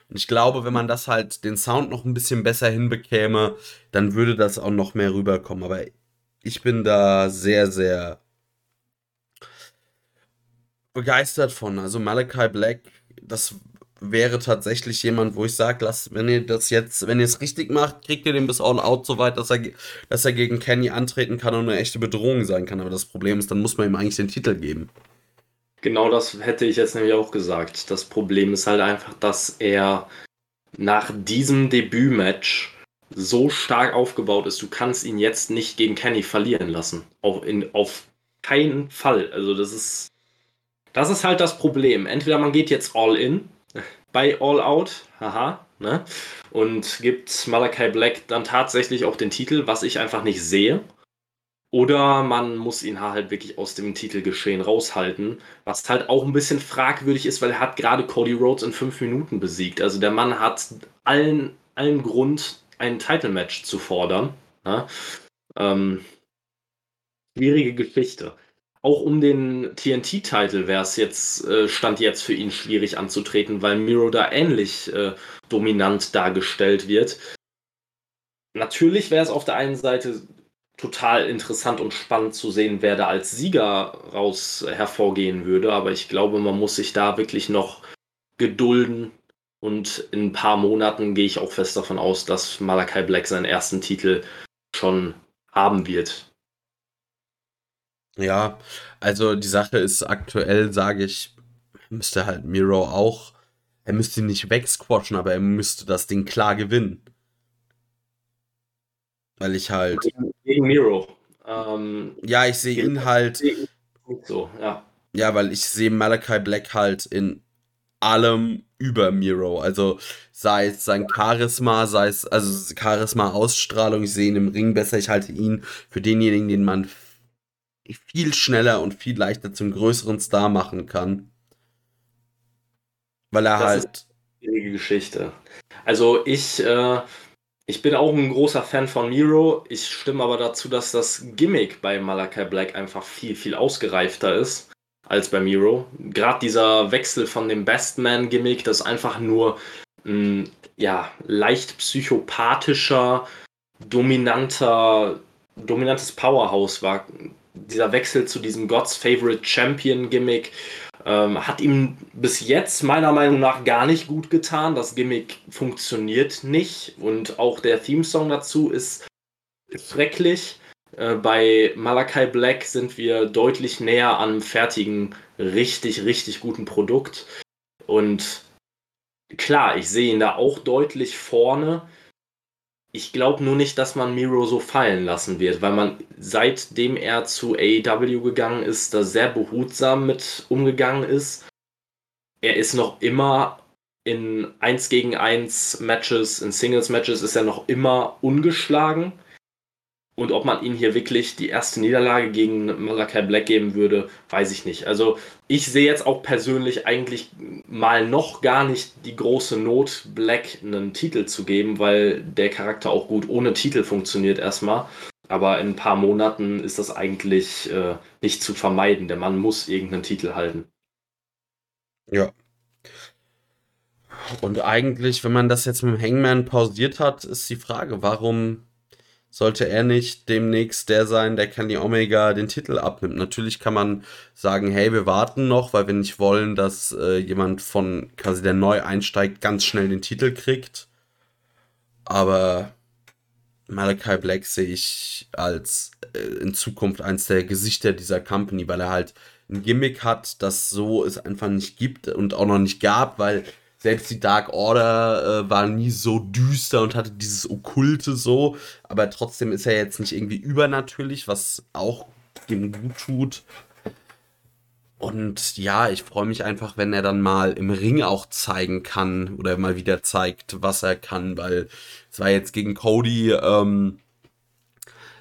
[SPEAKER 1] Und ich glaube, wenn man das halt, den Sound noch ein bisschen besser hinbekäme, dann würde das auch noch mehr rüberkommen. Aber ich bin da sehr, sehr begeistert von. Also Malachi Black, das wäre tatsächlich jemand, wo ich sage, wenn ihr das jetzt, wenn ihr es richtig macht, kriegt ihr den bis All Out so weit, dass er, dass er gegen Kenny antreten kann und eine echte Bedrohung sein kann. Aber das Problem ist, dann muss man ihm eigentlich den Titel geben.
[SPEAKER 2] Genau das hätte ich jetzt nämlich auch gesagt. Das Problem ist halt einfach, dass er nach diesem Debütmatch so stark aufgebaut ist, du kannst ihn jetzt nicht gegen Kenny verlieren lassen. Auf, in, auf keinen Fall. Also das ist das ist halt das Problem. Entweder man geht jetzt all in bei All Out, haha, ne? Und gibt Malachi Black dann tatsächlich auch den Titel, was ich einfach nicht sehe. Oder man muss ihn halt wirklich aus dem Titelgeschehen raushalten, was halt auch ein bisschen fragwürdig ist, weil er hat gerade Cody Rhodes in fünf Minuten besiegt. Also der Mann hat allen, allen Grund, ein Title-Match zu fordern. Ne? Ähm, schwierige Geschichte auch um den TNT-Titel wäre es jetzt, äh, stand jetzt für ihn schwierig anzutreten, weil Miro da ähnlich äh, dominant dargestellt wird. Natürlich wäre es auf der einen Seite total interessant und spannend zu sehen, wer da als Sieger raus hervorgehen würde, aber ich glaube, man muss sich da wirklich noch gedulden und in ein paar Monaten gehe ich auch fest davon aus, dass Malakai Black seinen ersten Titel schon haben wird.
[SPEAKER 1] Ja, also die Sache ist aktuell, sage ich, müsste halt Miro auch, er müsste ihn nicht wegsquatchen, aber er müsste das Ding klar gewinnen. Weil ich halt.
[SPEAKER 2] Gegen Miro. Ähm,
[SPEAKER 1] ja, ich sehe ihn halt.
[SPEAKER 2] So, ja.
[SPEAKER 1] Ja, weil ich sehe Malachi Black halt in allem über Miro. Also sei es sein Charisma, sei es also Charisma, Ausstrahlung, ich sehe ihn im Ring besser, ich halte ihn für denjenigen, den man viel schneller und viel leichter zum größeren Star machen kann. Weil er das halt. Ist
[SPEAKER 2] eine Geschichte. Also ich, äh, ich bin auch ein großer Fan von Miro. Ich stimme aber dazu, dass das Gimmick bei Malachi Black einfach viel, viel ausgereifter ist als bei Miro. Gerade dieser Wechsel von dem Bestman-Gimmick, das einfach nur ein ja, leicht psychopathischer, dominanter, dominantes Powerhouse war, dieser Wechsel zu diesem God's Favorite Champion Gimmick ähm, hat ihm bis jetzt meiner Meinung nach gar nicht gut getan. Das Gimmick funktioniert nicht und auch der Theme-Song dazu ist schrecklich. Äh, bei Malakai Black sind wir deutlich näher an einem fertigen, richtig, richtig guten Produkt. Und klar, ich sehe ihn da auch deutlich vorne. Ich glaube nur nicht, dass man Miro so fallen lassen wird, weil man seitdem er zu AEW gegangen ist, da sehr behutsam mit umgegangen ist. Er ist noch immer in 1 gegen 1 Matches, in Singles Matches ist er noch immer ungeschlagen. Und ob man ihm hier wirklich die erste Niederlage gegen Malakai Black geben würde, weiß ich nicht. Also ich sehe jetzt auch persönlich eigentlich mal noch gar nicht die große Not, Black einen Titel zu geben, weil der Charakter auch gut ohne Titel funktioniert erstmal. Aber in ein paar Monaten ist das eigentlich äh, nicht zu vermeiden. Der Mann muss irgendeinen Titel halten.
[SPEAKER 1] Ja. Und eigentlich, wenn man das jetzt mit dem Hangman pausiert hat, ist die Frage, warum sollte er nicht demnächst der sein, der Kenny Omega den Titel abnimmt. Natürlich kann man sagen, hey, wir warten noch, weil wir nicht wollen, dass äh, jemand von quasi der neu einsteigt, ganz schnell den Titel kriegt. Aber Malachi Black sehe ich als äh, in Zukunft eins der Gesichter dieser Company, weil er halt ein Gimmick hat, das so es einfach nicht gibt und auch noch nicht gab, weil selbst die Dark Order äh, war nie so düster und hatte dieses Okkulte so, aber trotzdem ist er jetzt nicht irgendwie übernatürlich, was auch dem gut tut. Und ja, ich freue mich einfach, wenn er dann mal im Ring auch zeigen kann oder mal wieder zeigt, was er kann, weil es war jetzt gegen Cody ähm,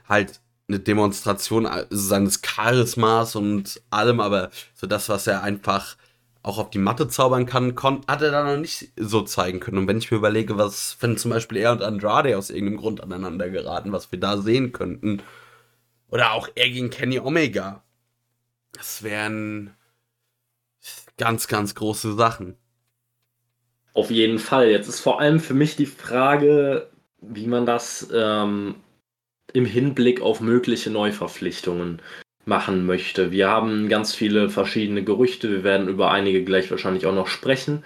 [SPEAKER 1] halt eine Demonstration seines Charismas und allem, aber so das, was er einfach auch auf die Matte zaubern kann, hat er da noch nicht so zeigen können. Und wenn ich mir überlege, was, wenn zum Beispiel er und Andrade aus irgendeinem Grund aneinander geraten, was wir da sehen könnten, oder auch er gegen Kenny Omega, das wären ganz, ganz große Sachen.
[SPEAKER 2] Auf jeden Fall. Jetzt ist vor allem für mich die Frage, wie man das ähm, im Hinblick auf mögliche Neuverpflichtungen machen möchte. Wir haben ganz viele verschiedene Gerüchte, wir werden über einige gleich wahrscheinlich auch noch sprechen.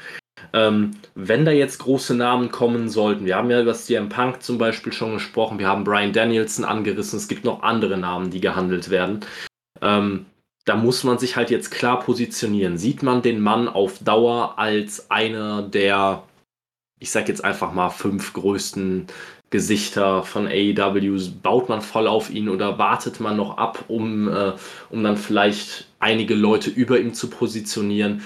[SPEAKER 2] Ähm, wenn da jetzt große Namen kommen sollten, wir haben ja über CM Punk zum Beispiel schon gesprochen, wir haben Brian Danielson angerissen, es gibt noch andere Namen, die gehandelt werden. Ähm, da muss man sich halt jetzt klar positionieren. Sieht man den Mann auf Dauer als einer der, ich sag jetzt einfach mal, fünf größten Gesichter von AEW? Baut man voll auf ihn oder wartet man noch ab, um, äh, um dann vielleicht einige Leute über ihm zu positionieren?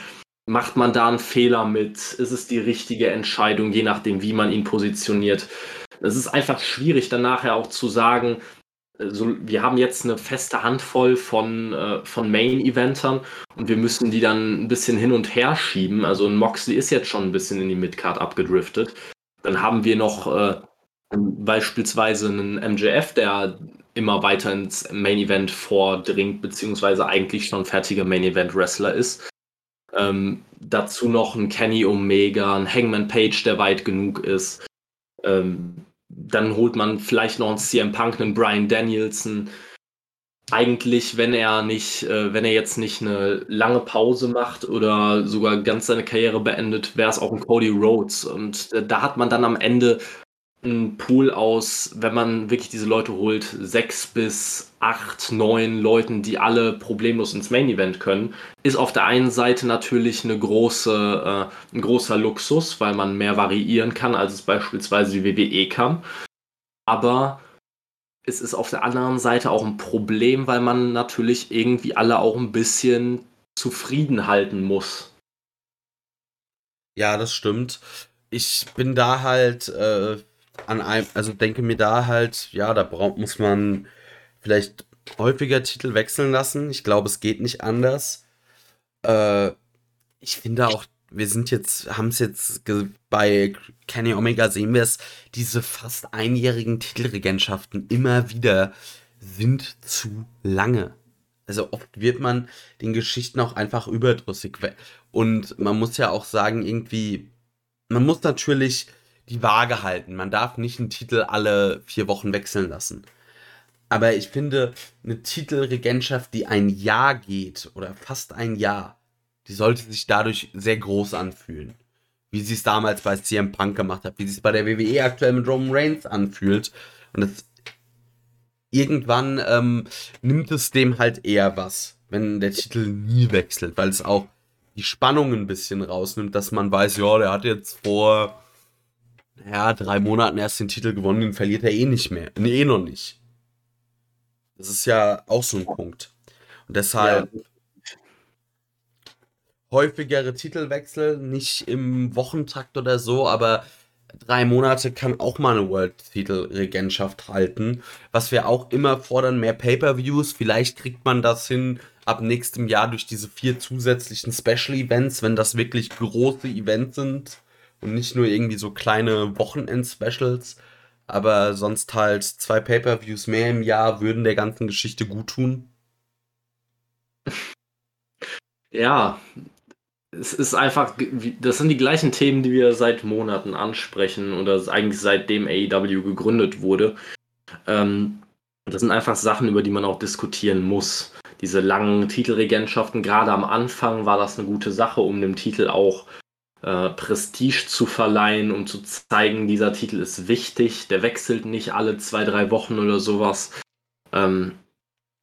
[SPEAKER 2] Macht man da einen Fehler mit? Ist es die richtige Entscheidung, je nachdem, wie man ihn positioniert? Es ist einfach schwierig, dann nachher auch zu sagen, also wir haben jetzt eine feste Handvoll von, äh, von Main-Eventern und wir müssen die dann ein bisschen hin und her schieben. Also Moxley ist jetzt schon ein bisschen in die Midcard abgedriftet. Dann haben wir noch äh, beispielsweise einen MJF, der immer weiter ins Main Event vordringt, beziehungsweise eigentlich schon fertiger Main Event Wrestler ist. Ähm, dazu noch ein Kenny Omega, ein Hangman Page, der weit genug ist. Ähm, dann holt man vielleicht noch einen CM Punk, einen Brian Danielson. Eigentlich, wenn er nicht, äh, wenn er jetzt nicht eine lange Pause macht oder sogar ganz seine Karriere beendet, wäre es auch ein Cody Rhodes. Und äh, da hat man dann am Ende ein Pool aus, wenn man wirklich diese Leute holt, sechs bis acht, neun Leuten, die alle problemlos ins Main Event können, ist auf der einen Seite natürlich eine große, äh, ein großer Luxus, weil man mehr variieren kann, als es beispielsweise die WWE kann. Aber es ist auf der anderen Seite auch ein Problem, weil man natürlich irgendwie alle auch ein bisschen zufrieden halten muss.
[SPEAKER 1] Ja, das stimmt. Ich bin da halt äh, an einem, also denke mir da halt, ja, da braucht, muss man vielleicht häufiger Titel wechseln lassen. Ich glaube, es geht nicht anders. Äh, ich finde auch, wir sind jetzt, haben es jetzt bei Kenny Omega sehen wir es, diese fast einjährigen Titelregentschaften immer wieder sind zu lange. Also oft wird man den Geschichten auch einfach überdrüssig. Und man muss ja auch sagen, irgendwie, man muss natürlich die Waage halten. Man darf nicht einen Titel alle vier Wochen wechseln lassen. Aber ich finde, eine Titelregentschaft, die ein Jahr geht oder fast ein Jahr, die sollte sich dadurch sehr groß anfühlen. Wie sie es damals bei CM Punk gemacht hat, wie sie es bei der WWE aktuell mit Roman Reigns anfühlt. Und das irgendwann ähm, nimmt es dem halt eher was, wenn der Titel nie wechselt, weil es auch die Spannung ein bisschen rausnimmt, dass man weiß, ja, der hat jetzt vor ja, drei Monaten erst den Titel gewonnen, den verliert er eh nicht mehr. Nee, eh noch nicht. Das ist ja auch so ein Punkt. Und deshalb ja. häufigere Titelwechsel, nicht im Wochentakt oder so, aber drei Monate kann auch mal eine World-Titel-Regentschaft halten. Was wir auch immer fordern, mehr Pay-Per-Views. Vielleicht kriegt man das hin ab nächstem Jahr durch diese vier zusätzlichen Special-Events, wenn das wirklich große Events sind und nicht nur irgendwie so kleine Wochenend-Specials. Aber sonst halt zwei Pay-Per-Views mehr im Jahr würden der ganzen Geschichte gut tun.
[SPEAKER 2] Ja, es ist einfach, das sind die gleichen Themen, die wir seit Monaten ansprechen oder eigentlich seitdem AEW gegründet wurde. Ähm, das sind einfach Sachen, über die man auch diskutieren muss. Diese langen Titelregentschaften, gerade am Anfang war das eine gute Sache, um dem Titel auch äh, Prestige zu verleihen, um zu zeigen, dieser Titel ist wichtig, der wechselt nicht alle zwei, drei Wochen oder sowas. Ähm,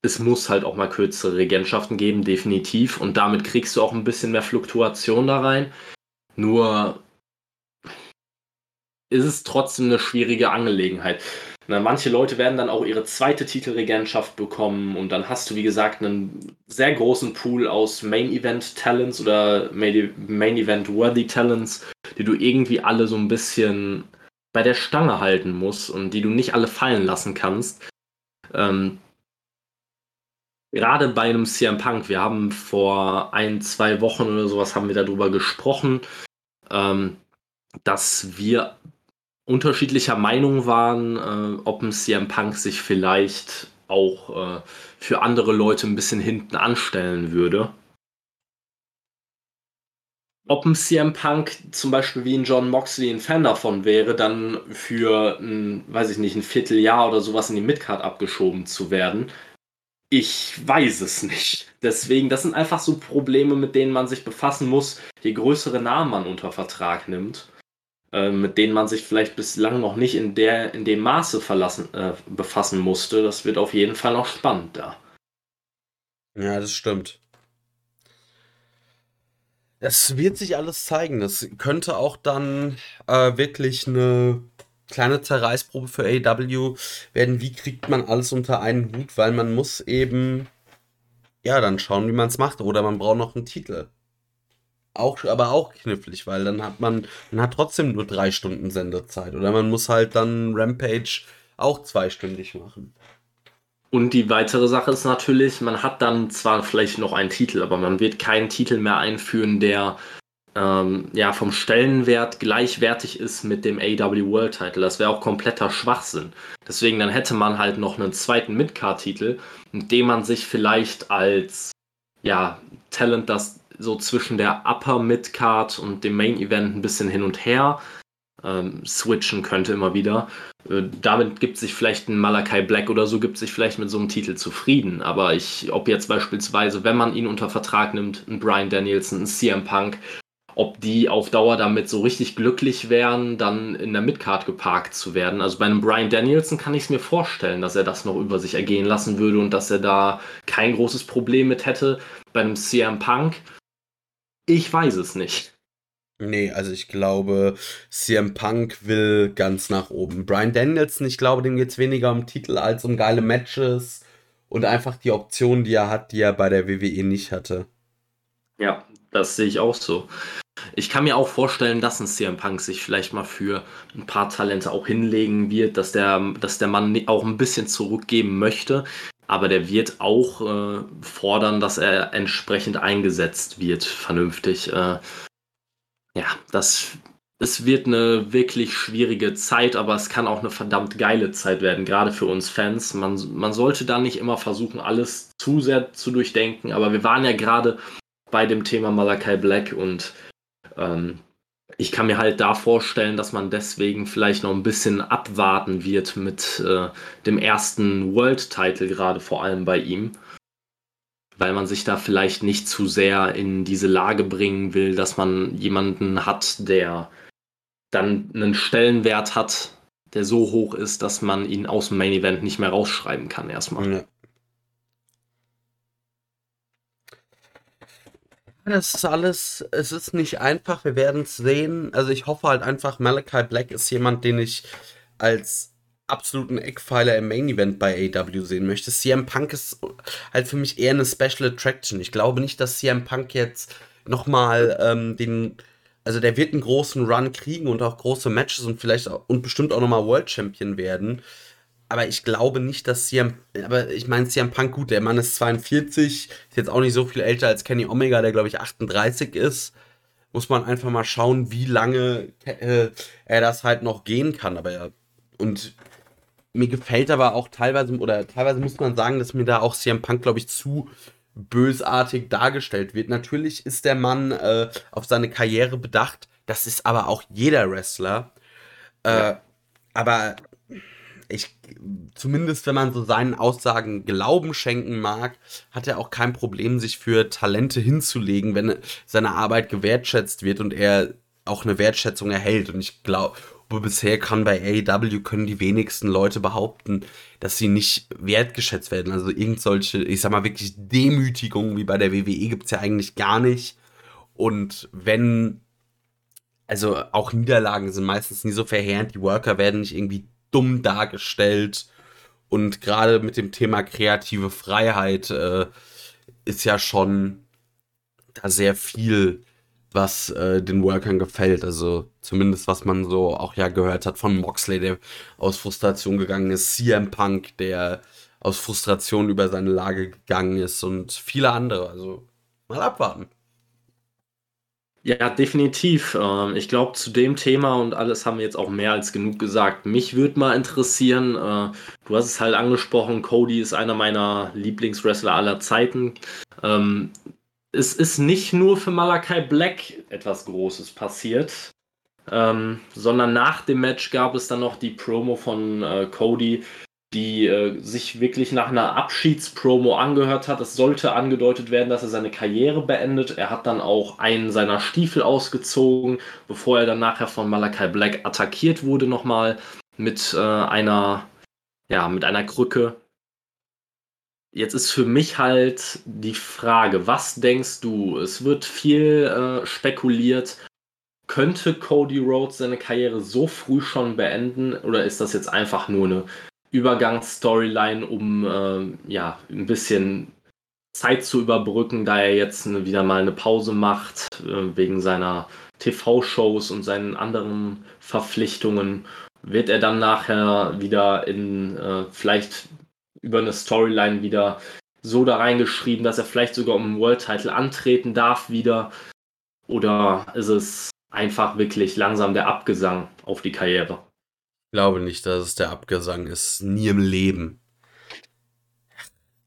[SPEAKER 2] es muss halt auch mal kürzere Regentschaften geben, definitiv. Und damit kriegst du auch ein bisschen mehr Fluktuation da rein. Nur ist es trotzdem eine schwierige Angelegenheit. Na, manche Leute werden dann auch ihre zweite Titelregentschaft bekommen und dann hast du, wie gesagt, einen sehr großen Pool aus Main Event Talents oder Main Event Worthy Talents, die du irgendwie alle so ein bisschen bei der Stange halten musst und die du nicht alle fallen lassen kannst. Ähm, gerade bei einem CM Punk, wir haben vor ein, zwei Wochen oder sowas haben wir darüber gesprochen, ähm, dass wir unterschiedlicher Meinung waren, äh, ob ein CM Punk sich vielleicht auch äh, für andere Leute ein bisschen hinten anstellen würde. Ob ein CM Punk zum Beispiel wie ein John Moxley ein Fan davon wäre, dann für ein, weiß ich nicht, ein Vierteljahr oder sowas in die Midcard abgeschoben zu werden, ich weiß es nicht. Deswegen, das sind einfach so Probleme, mit denen man sich befassen muss, je größere Namen man unter Vertrag nimmt, mit denen man sich vielleicht bislang noch nicht in, der, in dem Maße verlassen, äh, befassen musste. Das wird auf jeden Fall noch spannend da.
[SPEAKER 1] Ja, das stimmt. Es wird sich alles zeigen. Das könnte auch dann äh, wirklich eine kleine Zerreißprobe für AW werden, wie kriegt man alles unter einen Hut, weil man muss eben, ja, dann schauen, wie man es macht. Oder man braucht noch einen Titel. Auch, aber auch knifflig, weil dann hat man, man hat trotzdem nur drei Stunden Sendezeit. Oder man muss halt dann Rampage auch zweistündig machen.
[SPEAKER 2] Und die weitere Sache ist natürlich, man hat dann zwar vielleicht noch einen Titel, aber man wird keinen Titel mehr einführen, der ähm, ja, vom Stellenwert gleichwertig ist mit dem AW World Title. Das wäre auch kompletter Schwachsinn. Deswegen dann hätte man halt noch einen zweiten Midcard-Titel, mit dem man sich vielleicht als ja, Talent, das so zwischen der Upper Midcard und dem Main Event ein bisschen hin und her ähm, switchen könnte immer wieder. Äh, damit gibt sich vielleicht ein Malakai Black oder so, gibt sich vielleicht mit so einem Titel zufrieden. Aber ich, ob jetzt beispielsweise, wenn man ihn unter Vertrag nimmt, ein Brian Danielson, ein CM Punk, ob die auf Dauer damit so richtig glücklich wären, dann in der Midcard geparkt zu werden. Also bei einem Brian Danielson kann ich es mir vorstellen, dass er das noch über sich ergehen lassen würde und dass er da kein großes Problem mit hätte. Bei einem CM Punk, ich weiß es nicht.
[SPEAKER 1] Nee, also ich glaube, CM Punk will ganz nach oben. Brian Danielson, ich glaube, dem geht es weniger um Titel als um geile Matches und einfach die Optionen, die er hat, die er bei der WWE nicht hatte.
[SPEAKER 2] Ja, das sehe ich auch so. Ich kann mir auch vorstellen, dass ein CM Punk sich vielleicht mal für ein paar Talente auch hinlegen wird, dass der, dass der Mann auch ein bisschen zurückgeben möchte. Aber der wird auch äh, fordern, dass er entsprechend eingesetzt wird, vernünftig. Äh, ja, das, es wird eine wirklich schwierige Zeit, aber es kann auch eine verdammt geile Zeit werden, gerade für uns Fans. Man, man sollte da nicht immer versuchen, alles zu sehr zu durchdenken, aber wir waren ja gerade bei dem Thema Malakai Black und ähm, ich kann mir halt da vorstellen, dass man deswegen vielleicht noch ein bisschen abwarten wird mit äh, dem ersten World-Title, gerade vor allem bei ihm. Weil man sich da vielleicht nicht zu sehr in diese Lage bringen will, dass man jemanden hat, der dann einen Stellenwert hat, der so hoch ist, dass man ihn aus dem Main Event nicht mehr rausschreiben kann erstmal. Ja.
[SPEAKER 1] Das ist alles, es ist nicht einfach, wir werden es sehen. Also ich hoffe halt einfach, Malachi Black ist jemand, den ich als absoluten Eckpfeiler im Main Event bei AW sehen möchte. CM Punk ist halt für mich eher eine Special Attraction. Ich glaube nicht, dass CM Punk jetzt nochmal ähm, den, also der wird einen großen Run kriegen und auch große Matches und vielleicht auch, und bestimmt auch nochmal World Champion werden. Aber ich glaube nicht, dass CM, aber ich meine CM Punk, gut, der Mann ist 42, ist jetzt auch nicht so viel älter als Kenny Omega, der glaube ich 38 ist. Muss man einfach mal schauen, wie lange äh, er das halt noch gehen kann. Aber ja, und mir gefällt aber auch teilweise, oder teilweise muss man sagen, dass mir da auch CM Punk, glaube ich, zu bösartig dargestellt wird. Natürlich ist der Mann äh, auf seine Karriere bedacht, das ist aber auch jeder Wrestler. Äh, ja. Aber ich, zumindest wenn man so seinen Aussagen Glauben schenken mag, hat er auch kein Problem, sich für Talente hinzulegen, wenn seine Arbeit gewertschätzt wird und er auch eine Wertschätzung erhält. Und ich glaube, bisher kann bei AEW können die wenigsten Leute behaupten, dass sie nicht wertgeschätzt werden. Also irgend solche, ich sag mal wirklich Demütigungen wie bei der WWE gibt es ja eigentlich gar nicht. Und wenn, also auch Niederlagen sind meistens nie so verheerend, die Worker werden nicht irgendwie dumm dargestellt. Und gerade mit dem Thema kreative Freiheit äh, ist ja schon da sehr viel was äh, den Workern gefällt. Also zumindest was man so auch ja gehört hat von Moxley, der aus Frustration gegangen ist, CM Punk, der aus Frustration über seine Lage gegangen ist und viele andere. Also mal abwarten.
[SPEAKER 2] Ja, definitiv. Ähm, ich glaube, zu dem Thema und alles haben wir jetzt auch mehr als genug gesagt. Mich würde mal interessieren, äh, du hast es halt angesprochen, Cody ist einer meiner Lieblingswrestler aller Zeiten. Ähm, es ist nicht nur für Malakai Black etwas Großes passiert, ähm, sondern nach dem Match gab es dann noch die Promo von äh, Cody, die äh, sich wirklich nach einer Abschiedspromo angehört hat. Es sollte angedeutet werden, dass er seine Karriere beendet. Er hat dann auch einen seiner Stiefel ausgezogen, bevor er dann nachher von Malakai Black attackiert wurde nochmal mit äh, einer ja mit einer Krücke. Jetzt ist für mich halt die Frage, was denkst du? Es wird viel äh, spekuliert. Könnte Cody Rhodes seine Karriere so früh schon beenden oder ist das jetzt einfach nur eine Übergangsstoryline, um äh, ja ein bisschen Zeit zu überbrücken, da er jetzt eine, wieder mal eine Pause macht äh, wegen seiner TV-Shows und seinen anderen Verpflichtungen? Wird er dann nachher wieder in äh, vielleicht über eine Storyline wieder so da reingeschrieben, dass er vielleicht sogar um einen World Title antreten darf wieder? Oder ist es einfach wirklich langsam der Abgesang auf die Karriere?
[SPEAKER 1] Glaube nicht, dass es der Abgesang ist. Nie im Leben.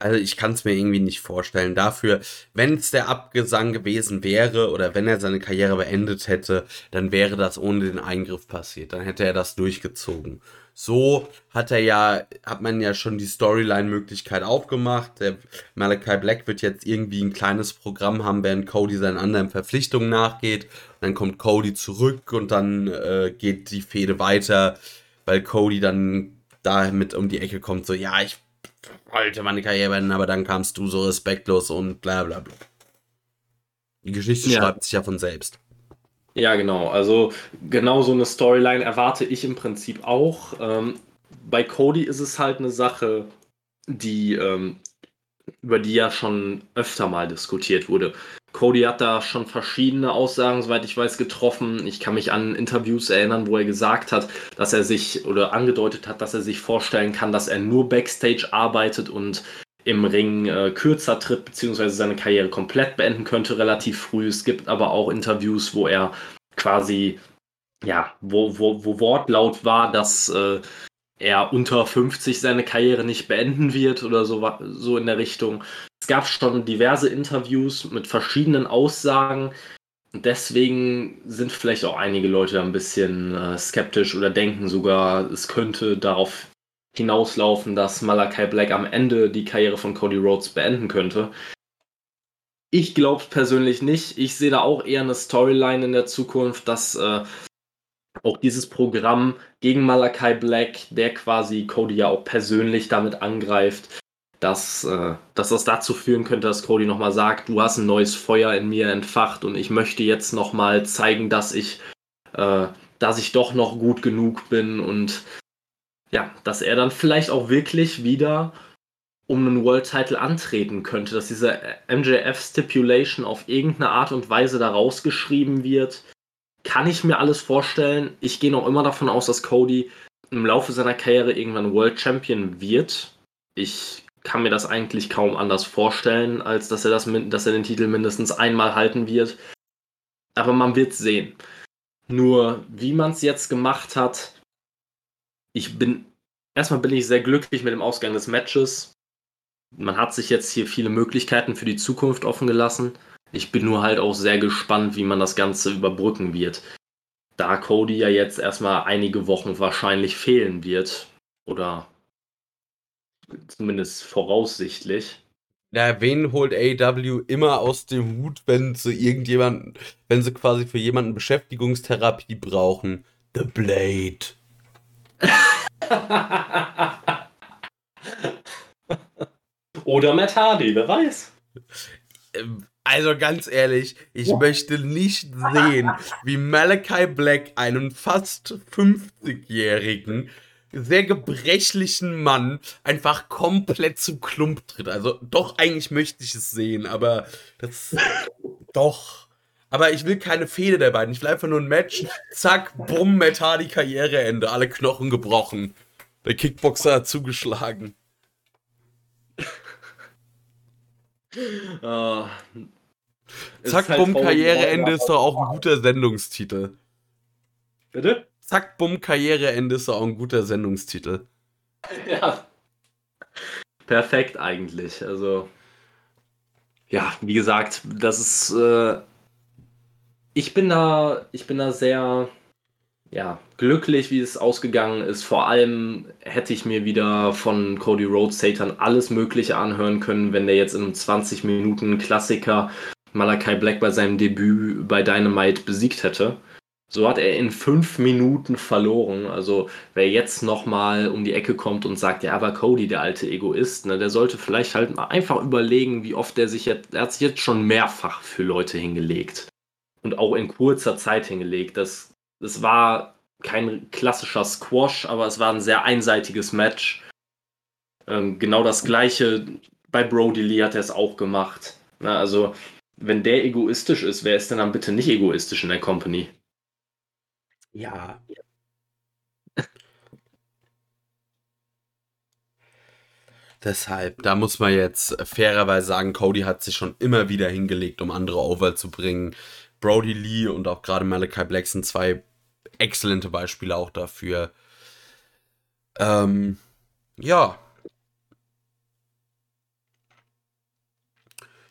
[SPEAKER 1] Also ich kann es mir irgendwie nicht vorstellen. Dafür, wenn es der Abgesang gewesen wäre oder wenn er seine Karriere beendet hätte, dann wäre das ohne den Eingriff passiert. Dann hätte er das durchgezogen. So hat er ja, hat man ja schon die Storyline-Möglichkeit aufgemacht. Der Malachi Black wird jetzt irgendwie ein kleines Programm haben, während Cody seinen anderen Verpflichtungen nachgeht. Dann kommt Cody zurück und dann äh, geht die Fehde weiter, weil Cody dann damit um die Ecke kommt, so, ja, ich wollte meine Karriere beenden, aber dann kamst du so respektlos und bla bla bla. Die Geschichte ja. schreibt sich ja von selbst.
[SPEAKER 2] Ja, genau. Also genau so eine Storyline erwarte ich im Prinzip auch. Ähm, bei Cody ist es halt eine Sache, die ähm, über die ja schon öfter mal diskutiert wurde. Cody hat da schon verschiedene Aussagen, soweit ich weiß, getroffen. Ich kann mich an Interviews erinnern, wo er gesagt hat, dass er sich oder angedeutet hat, dass er sich vorstellen kann, dass er nur Backstage arbeitet und im Ring äh, kürzer tritt, beziehungsweise seine Karriere komplett beenden könnte, relativ früh. Es gibt aber auch Interviews, wo er quasi, ja, wo, wo, wo Wortlaut war, dass äh, er unter 50 seine Karriere nicht beenden wird oder so, so in der Richtung. Es gab schon diverse Interviews mit verschiedenen Aussagen. Deswegen sind vielleicht auch einige Leute ein bisschen äh, skeptisch oder denken sogar, es könnte darauf hinauslaufen, dass Malakai Black am Ende die Karriere von Cody Rhodes beenden könnte. Ich glaube persönlich nicht. Ich sehe da auch eher eine Storyline in der Zukunft, dass äh, auch dieses Programm gegen Malakai Black, der quasi Cody ja auch persönlich damit angreift, dass, äh, dass das dazu führen könnte, dass Cody nochmal sagt, du hast ein neues Feuer in mir entfacht und ich möchte jetzt nochmal zeigen, dass ich, äh, dass ich doch noch gut genug bin und ja, dass er dann vielleicht auch wirklich wieder um einen World Title antreten könnte, dass diese MJF Stipulation auf irgendeine Art und Weise da rausgeschrieben wird kann ich mir alles vorstellen. Ich gehe noch immer davon aus, dass Cody im Laufe seiner Karriere irgendwann World Champion wird. Ich kann mir das eigentlich kaum anders vorstellen, als dass er, das, dass er den Titel mindestens einmal halten wird. Aber man wird sehen. Nur, wie man es jetzt gemacht hat, ich bin, erstmal bin ich sehr glücklich mit dem Ausgang des Matches. Man hat sich jetzt hier viele Möglichkeiten für die Zukunft offen gelassen. Ich bin nur halt auch sehr gespannt, wie man das Ganze überbrücken wird. Da Cody ja jetzt erstmal einige Wochen wahrscheinlich fehlen wird. Oder zumindest voraussichtlich.
[SPEAKER 1] Ja, wen holt AEW immer aus dem Hut, wenn sie irgendjemanden, wenn sie quasi für jemanden Beschäftigungstherapie brauchen? The Blade.
[SPEAKER 2] Oder Matt Hardy, wer weiß.
[SPEAKER 1] Ähm, also ganz ehrlich, ich ja. möchte nicht sehen, wie Malachi Black einen fast 50-jährigen, sehr gebrechlichen Mann einfach komplett zu Klump tritt. Also doch, eigentlich möchte ich es sehen, aber das doch. Aber ich will keine Fehde der beiden. Ich will einfach nur ein Match. Zack, bumm, Metadi Karriereende. Alle Knochen gebrochen. Der Kickboxer hat zugeschlagen. Uh, Zack, halt bumm, Karriereende ist doch auch ein guter Sendungstitel.
[SPEAKER 2] Bitte?
[SPEAKER 1] Zack, bumm, Karriereende ist doch auch ein guter Sendungstitel.
[SPEAKER 2] Ja. Perfekt eigentlich. Also, ja, wie gesagt, das ist. Äh, ich bin da, ich bin da sehr ja, glücklich, wie es ausgegangen ist. Vor allem hätte ich mir wieder von Cody Rhodes Satan alles Mögliche anhören können, wenn der jetzt in einem 20 Minuten Klassiker Malakai Black bei seinem Debüt bei Dynamite besiegt hätte. So hat er in fünf Minuten verloren. Also wer jetzt nochmal um die Ecke kommt und sagt, ja, aber Cody, der alte Egoist, ne, der sollte vielleicht halt mal einfach überlegen, wie oft er sich jetzt, er hat sich jetzt schon mehrfach für Leute hingelegt. Und auch in kurzer Zeit hingelegt. Das es war kein klassischer Squash, aber es war ein sehr einseitiges Match. Ähm, genau das gleiche bei Brody Lee hat er es auch gemacht. Na, also, wenn der egoistisch ist, wer ist denn dann bitte nicht egoistisch in der Company?
[SPEAKER 1] Ja. Deshalb, da muss man jetzt fairerweise sagen, Cody hat sich schon immer wieder hingelegt, um andere over zu bringen. Brody Lee und auch gerade Malachi Black sind zwei exzellente Beispiele auch dafür. Ähm, ja.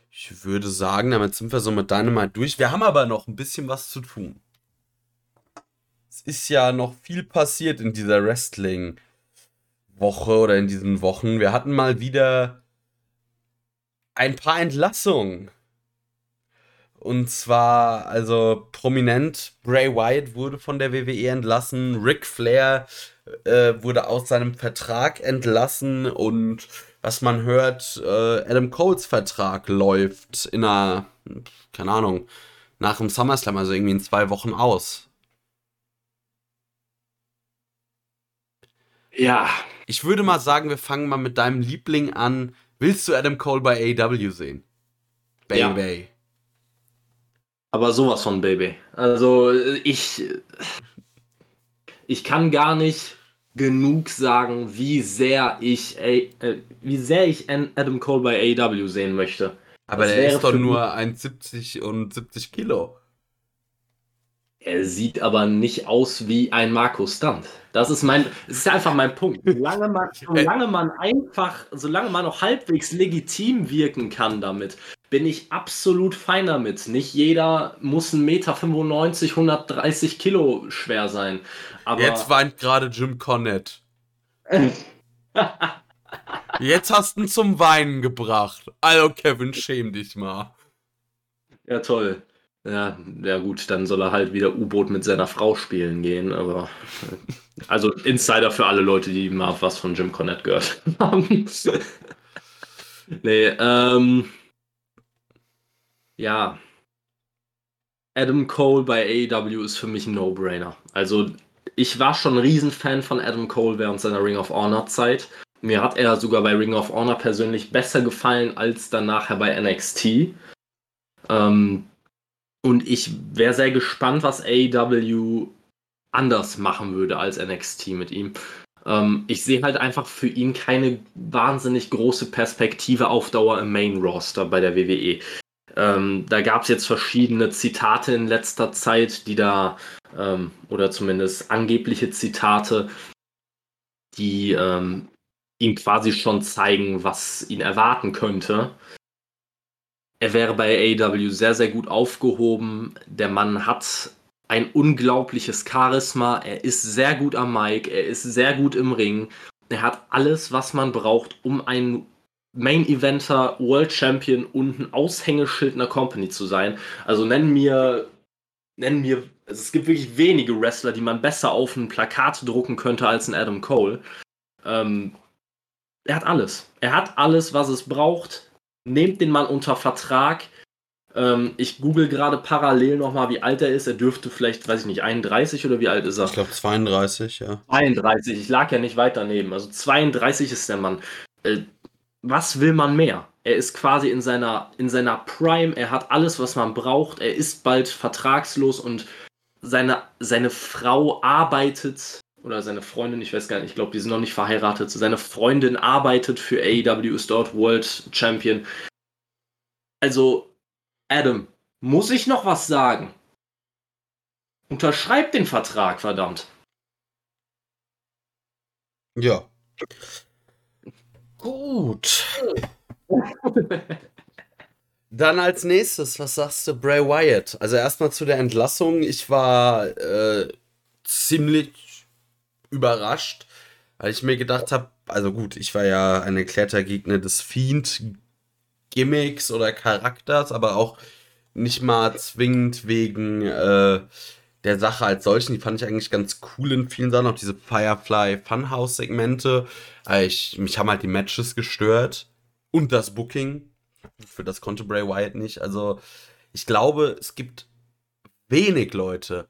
[SPEAKER 1] Ich würde sagen, damit sind wir so mit Dynamite durch. Wir haben aber noch ein bisschen was zu tun. Es ist ja noch viel passiert in dieser Wrestling-Woche oder in diesen Wochen. Wir hatten mal wieder ein paar Entlassungen. Und zwar, also prominent, Bray Wyatt wurde von der WWE entlassen, Ric Flair äh, wurde aus seinem Vertrag entlassen und was man hört, äh, Adam Coles Vertrag läuft in einer, keine Ahnung, nach dem SummerSlam, also irgendwie in zwei Wochen aus.
[SPEAKER 2] Ja.
[SPEAKER 1] Ich würde mal sagen, wir fangen mal mit deinem Liebling an. Willst du Adam Cole bei AEW sehen?
[SPEAKER 2] Baby. Ja. Aber sowas von Baby. Also ich, ich kann gar nicht genug sagen, wie sehr ich, äh, wie sehr ich Adam Cole bei AEW sehen möchte.
[SPEAKER 1] Aber das der ist doch nur 1,70 und 70 Kilo.
[SPEAKER 2] Er sieht aber nicht aus wie ein Markus Stunt. Das ist mein, das ist einfach mein Punkt. Solange man, solange man einfach, solange man noch halbwegs legitim wirken kann damit, bin ich absolut fein damit. Nicht jeder muss 1,95 Meter, 130 Kilo schwer sein. Aber
[SPEAKER 1] Jetzt weint gerade Jim Cornette. Jetzt hast du ihn zum Weinen gebracht. Also Kevin, schäm dich mal.
[SPEAKER 2] Ja, toll. Ja, ja gut, dann soll er halt wieder U-Boot mit seiner Frau spielen gehen, aber also Insider für alle Leute, die mal was von Jim Cornette gehört haben. nee, ähm, ja, Adam Cole bei AEW ist für mich ein No-Brainer. Also ich war schon ein Riesenfan von Adam Cole während seiner Ring of Honor Zeit. Mir hat er sogar bei Ring of Honor persönlich besser gefallen als dann nachher bei NXT. Ähm, und ich wäre sehr gespannt, was AEW anders machen würde als NXT mit ihm. Ähm, ich sehe halt einfach für ihn keine wahnsinnig große Perspektive auf Dauer im Main Roster bei der WWE. Ähm, da gab es jetzt verschiedene Zitate in letzter Zeit, die da, ähm, oder zumindest angebliche Zitate, die ähm, ihm quasi schon zeigen, was ihn erwarten könnte. Er wäre bei AEW sehr, sehr gut aufgehoben. Der Mann hat ein unglaubliches Charisma. Er ist sehr gut am Mic. Er ist sehr gut im Ring. Er hat alles, was man braucht, um ein Main Eventer, World Champion und ein Aushängeschild einer Company zu sein. Also nennen mir, nennen mir, also es gibt wirklich wenige Wrestler, die man besser auf ein Plakat drucken könnte als ein Adam Cole. Ähm, er hat alles. Er hat alles, was es braucht nehmt den Mann unter Vertrag. Ähm, ich google gerade parallel nochmal, wie alt er ist. Er dürfte vielleicht, weiß ich nicht, 31 oder wie alt ist er?
[SPEAKER 1] Ich glaube 32, ja.
[SPEAKER 2] 32, ich lag ja nicht weit daneben. Also 32 ist der Mann. Äh, was will man mehr? Er ist quasi in seiner, in seiner Prime, er hat alles, was man braucht, er ist bald vertragslos und seine, seine Frau arbeitet oder seine Freundin, ich weiß gar nicht, ich glaube, die sind noch nicht verheiratet. Seine Freundin arbeitet für AEW, ist dort World Champion. Also, Adam, muss ich noch was sagen? Unterschreib den Vertrag, verdammt.
[SPEAKER 1] Ja. Gut. Dann als nächstes, was sagst du, Bray Wyatt? Also erstmal zu der Entlassung. Ich war äh, ziemlich überrascht, weil ich mir gedacht habe, also gut, ich war ja ein erklärter Gegner des Fiend-Gimmicks oder Charakters, aber auch nicht mal zwingend wegen äh, der Sache als solchen. Die fand ich eigentlich ganz cool in vielen Sachen. Auch diese Firefly Funhouse-Segmente. Äh, ich, mich haben halt die Matches gestört. Und das Booking. Für das konnte Bray Wyatt nicht. Also, ich glaube, es gibt wenig Leute,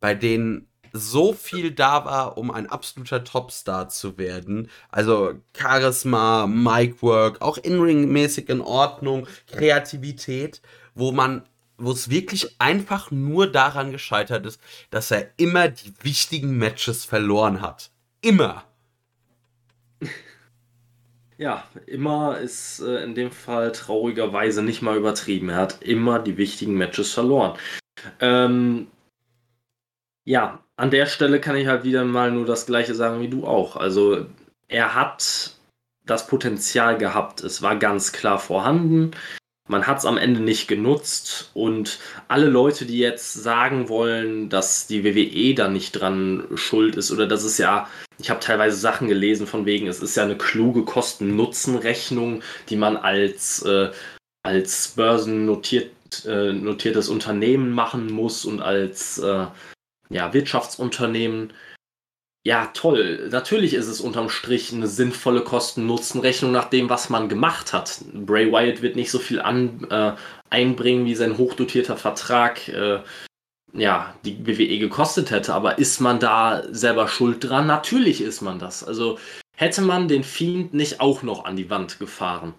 [SPEAKER 1] bei denen so viel da war, um ein absoluter Topstar zu werden. Also Charisma, Micwork, auch In-Ring-mäßig in Ordnung, Kreativität, wo man, wo es wirklich einfach nur daran gescheitert ist, dass er immer die wichtigen Matches verloren hat. Immer.
[SPEAKER 2] Ja, immer ist äh, in dem Fall traurigerweise nicht mal übertrieben. Er hat immer die wichtigen Matches verloren. Ähm, ja, an der Stelle kann ich halt wieder mal nur das gleiche sagen wie du auch. Also er hat das Potenzial gehabt. Es war ganz klar vorhanden. Man hat es am Ende nicht genutzt und alle Leute, die jetzt sagen wollen, dass die WWE da nicht dran schuld ist oder dass es ja, ich habe teilweise Sachen gelesen von wegen, es ist ja eine kluge Kosten-Nutzen-Rechnung, die man als, äh, als börsennotiertes äh, Unternehmen machen muss und als äh, ja, Wirtschaftsunternehmen. Ja, toll. Natürlich ist es unterm Strich eine sinnvolle Kosten-Nutzen-Rechnung nach dem, was man gemacht hat. Bray Wyatt wird nicht so viel an, äh, einbringen, wie sein hochdotierter Vertrag äh, ja, die WWE gekostet hätte. Aber ist man da selber schuld dran? Natürlich ist man das. Also hätte man den Fiend nicht auch noch an die Wand gefahren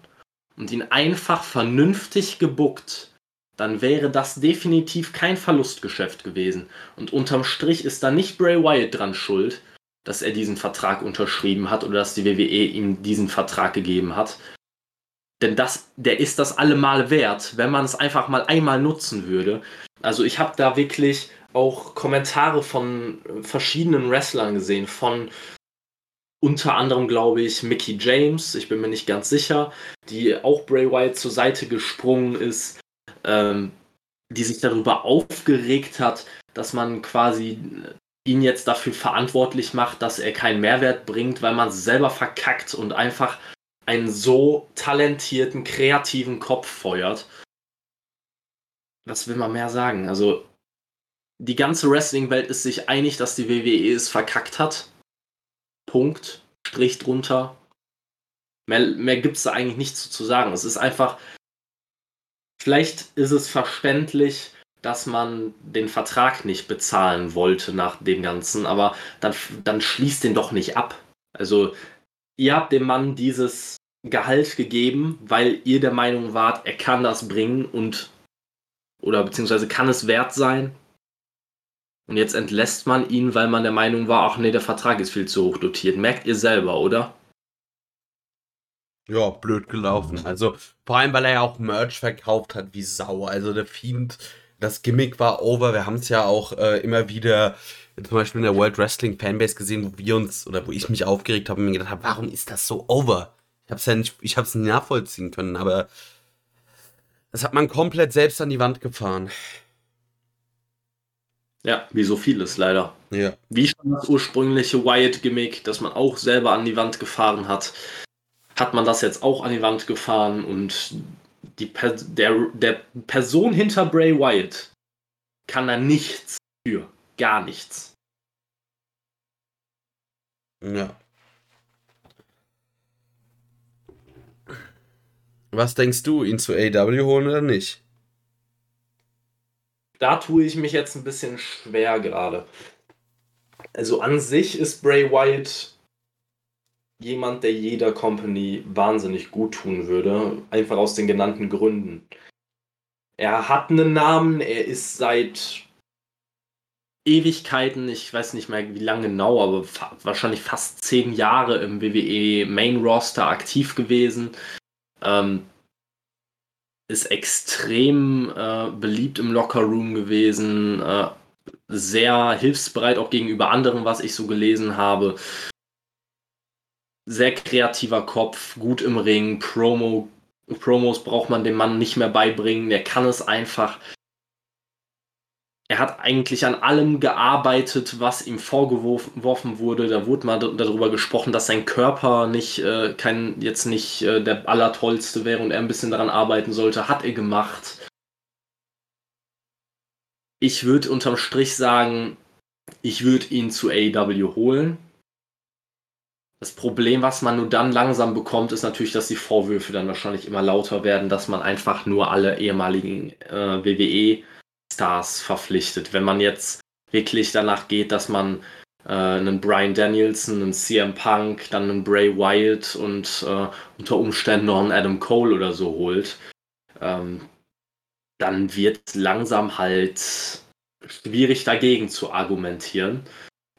[SPEAKER 2] und ihn einfach vernünftig gebuckt, dann wäre das definitiv kein Verlustgeschäft gewesen. Und unterm Strich ist da nicht Bray Wyatt dran schuld, dass er diesen Vertrag unterschrieben hat oder dass die WWE ihm diesen Vertrag gegeben hat. Denn das, der ist das allemal wert, wenn man es einfach mal einmal nutzen würde. Also ich habe da wirklich auch Kommentare von verschiedenen Wrestlern gesehen, von unter anderem, glaube ich, Mickey James, ich bin mir nicht ganz sicher, die auch Bray Wyatt zur Seite gesprungen ist ähm, die sich darüber aufgeregt hat, dass man quasi ihn jetzt dafür verantwortlich macht, dass er keinen Mehrwert bringt, weil man selber verkackt und einfach einen so talentierten, kreativen Kopf feuert. was will man mehr sagen? Also, die ganze Wrestling-Welt ist sich einig, dass die WWE es verkackt hat. Punkt. Strich drunter. Mehr, mehr gibt es da eigentlich nichts zu sagen. Es ist einfach, vielleicht ist es verständlich, dass man den Vertrag nicht bezahlen wollte nach dem Ganzen, aber dann, dann schließt den doch nicht ab. Also, ihr habt dem Mann dieses Gehalt gegeben, weil ihr der Meinung wart, er kann das bringen und oder beziehungsweise kann es wert sein. Und jetzt entlässt man ihn, weil man der Meinung war, ach nee, der Vertrag ist viel zu hoch dotiert. Merkt ihr selber, oder?
[SPEAKER 1] Ja, blöd gelaufen. Also vor allem, weil er ja auch Merch verkauft hat wie Sau. Also der Fiend, das Gimmick war over. Wir haben es ja auch äh, immer wieder zum Beispiel in der World Wrestling Fanbase gesehen, wo wir uns oder wo ich mich aufgeregt habe und mir gedacht habe, warum ist das so over? Ich habe es ja nicht, ich habe es nicht nachvollziehen können, aber das hat man komplett selbst an die Wand gefahren.
[SPEAKER 2] Ja, wie so vieles leider.
[SPEAKER 1] Ja.
[SPEAKER 2] Wie schon das ursprüngliche Wyatt-Gimmick, das man auch selber an die Wand gefahren hat, hat man das jetzt auch an die Wand gefahren und die per der, der Person hinter Bray Wyatt kann da nichts für. Gar nichts.
[SPEAKER 1] Ja. Was denkst du, ihn zu AW holen oder nicht?
[SPEAKER 2] Da tue ich mich jetzt ein bisschen schwer gerade. Also an sich ist Bray Wyatt jemand, der jeder Company wahnsinnig gut tun würde, einfach aus den genannten Gründen. Er hat einen Namen, er ist seit Ewigkeiten, ich weiß nicht mehr wie lange genau, aber fa wahrscheinlich fast zehn Jahre im WWE Main Roster aktiv gewesen. Ähm, ist extrem äh, beliebt im Locker Room gewesen, äh, sehr hilfsbereit auch gegenüber anderen, was ich so gelesen habe. Sehr kreativer Kopf, gut im Ring, Promo, Promos braucht man dem Mann nicht mehr beibringen, der kann es einfach er hat eigentlich an allem gearbeitet, was ihm vorgeworfen wurde. Da wurde mal darüber gesprochen, dass sein Körper nicht äh, kein, jetzt nicht äh, der allertollste wäre und er ein bisschen daran arbeiten sollte. Hat er gemacht. Ich würde unterm Strich sagen, ich würde ihn zu AEW holen. Das Problem, was man nur dann langsam bekommt, ist natürlich, dass die Vorwürfe dann wahrscheinlich immer lauter werden, dass man einfach nur alle ehemaligen äh, WWE Stars verpflichtet. Wenn man jetzt wirklich danach geht, dass man äh, einen Brian Danielson, einen CM Punk, dann einen Bray Wyatt und äh, unter Umständen noch einen Adam Cole oder so holt, ähm, dann wird langsam halt schwierig dagegen zu argumentieren.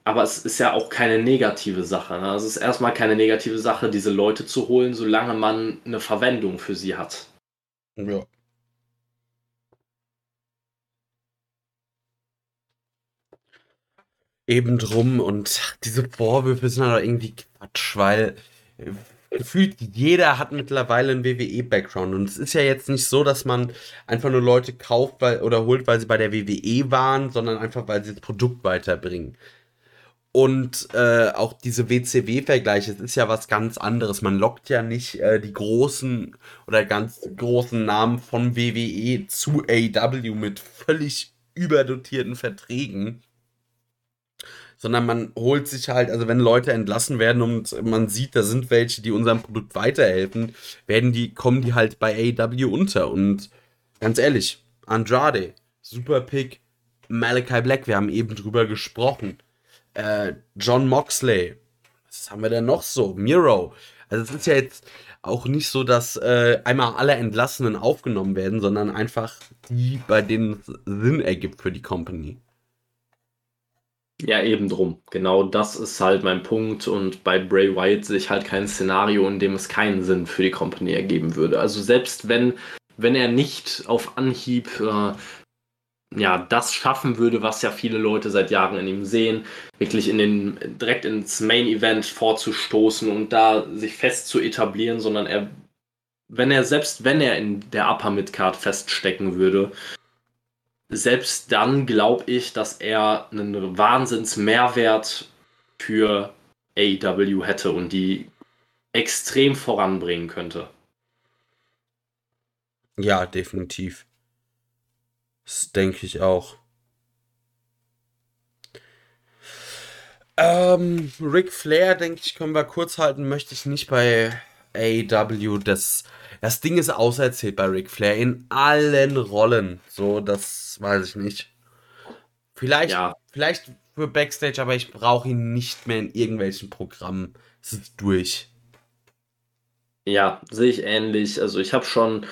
[SPEAKER 2] Aber es ist ja auch keine negative Sache. Ne? Es ist erstmal keine negative Sache, diese Leute zu holen, solange man eine Verwendung für sie hat.
[SPEAKER 1] Ja. eben drum und diese Vorwürfe sind halt irgendwie Quatsch, weil äh, gefühlt jeder hat mittlerweile einen WWE-Background und es ist ja jetzt nicht so, dass man einfach nur Leute kauft weil, oder holt, weil sie bei der WWE waren, sondern einfach, weil sie das Produkt weiterbringen. Und äh, auch diese WCW-Vergleiche, es ist ja was ganz anderes. Man lockt ja nicht äh, die großen oder ganz großen Namen von WWE zu AW mit völlig überdotierten Verträgen sondern man holt sich halt, also wenn Leute entlassen werden und man sieht, da sind welche, die unserem Produkt weiterhelfen, werden die, kommen die halt bei AEW unter. Und ganz ehrlich, Andrade, Super Pick, Malachi Black, wir haben eben drüber gesprochen. Äh, John Moxley, was haben wir denn noch so? Miro. Also es ist ja jetzt auch nicht so, dass äh, einmal alle Entlassenen aufgenommen werden, sondern einfach die, bei denen es Sinn ergibt für die Company.
[SPEAKER 2] Ja, eben drum. Genau das ist halt mein Punkt. Und bei Bray Wyatt sehe ich halt kein Szenario, in dem es keinen Sinn für die Company ergeben würde. Also selbst wenn, wenn er nicht auf Anhieb äh, ja, das schaffen würde, was ja viele Leute seit Jahren in ihm sehen, wirklich in den, direkt ins Main Event vorzustoßen und da sich fest zu etablieren, sondern er, wenn er, selbst wenn er in der Upper Midcard feststecken würde, selbst dann glaube ich, dass er einen Wahnsinns-Mehrwert für AEW hätte und die extrem voranbringen könnte.
[SPEAKER 1] Ja, definitiv. Das denke ich auch. Ähm, Ric Flair, denke ich, können wir kurz halten, möchte ich nicht bei AEW. Das, das Ding ist auserzählt bei Ric Flair in allen Rollen. So, das weiß ich nicht. Vielleicht, ja. vielleicht für Backstage, aber ich brauche ihn nicht mehr in irgendwelchen Programmen. Es ist durch.
[SPEAKER 2] Ja, sehe ich ähnlich. Also ich habe schon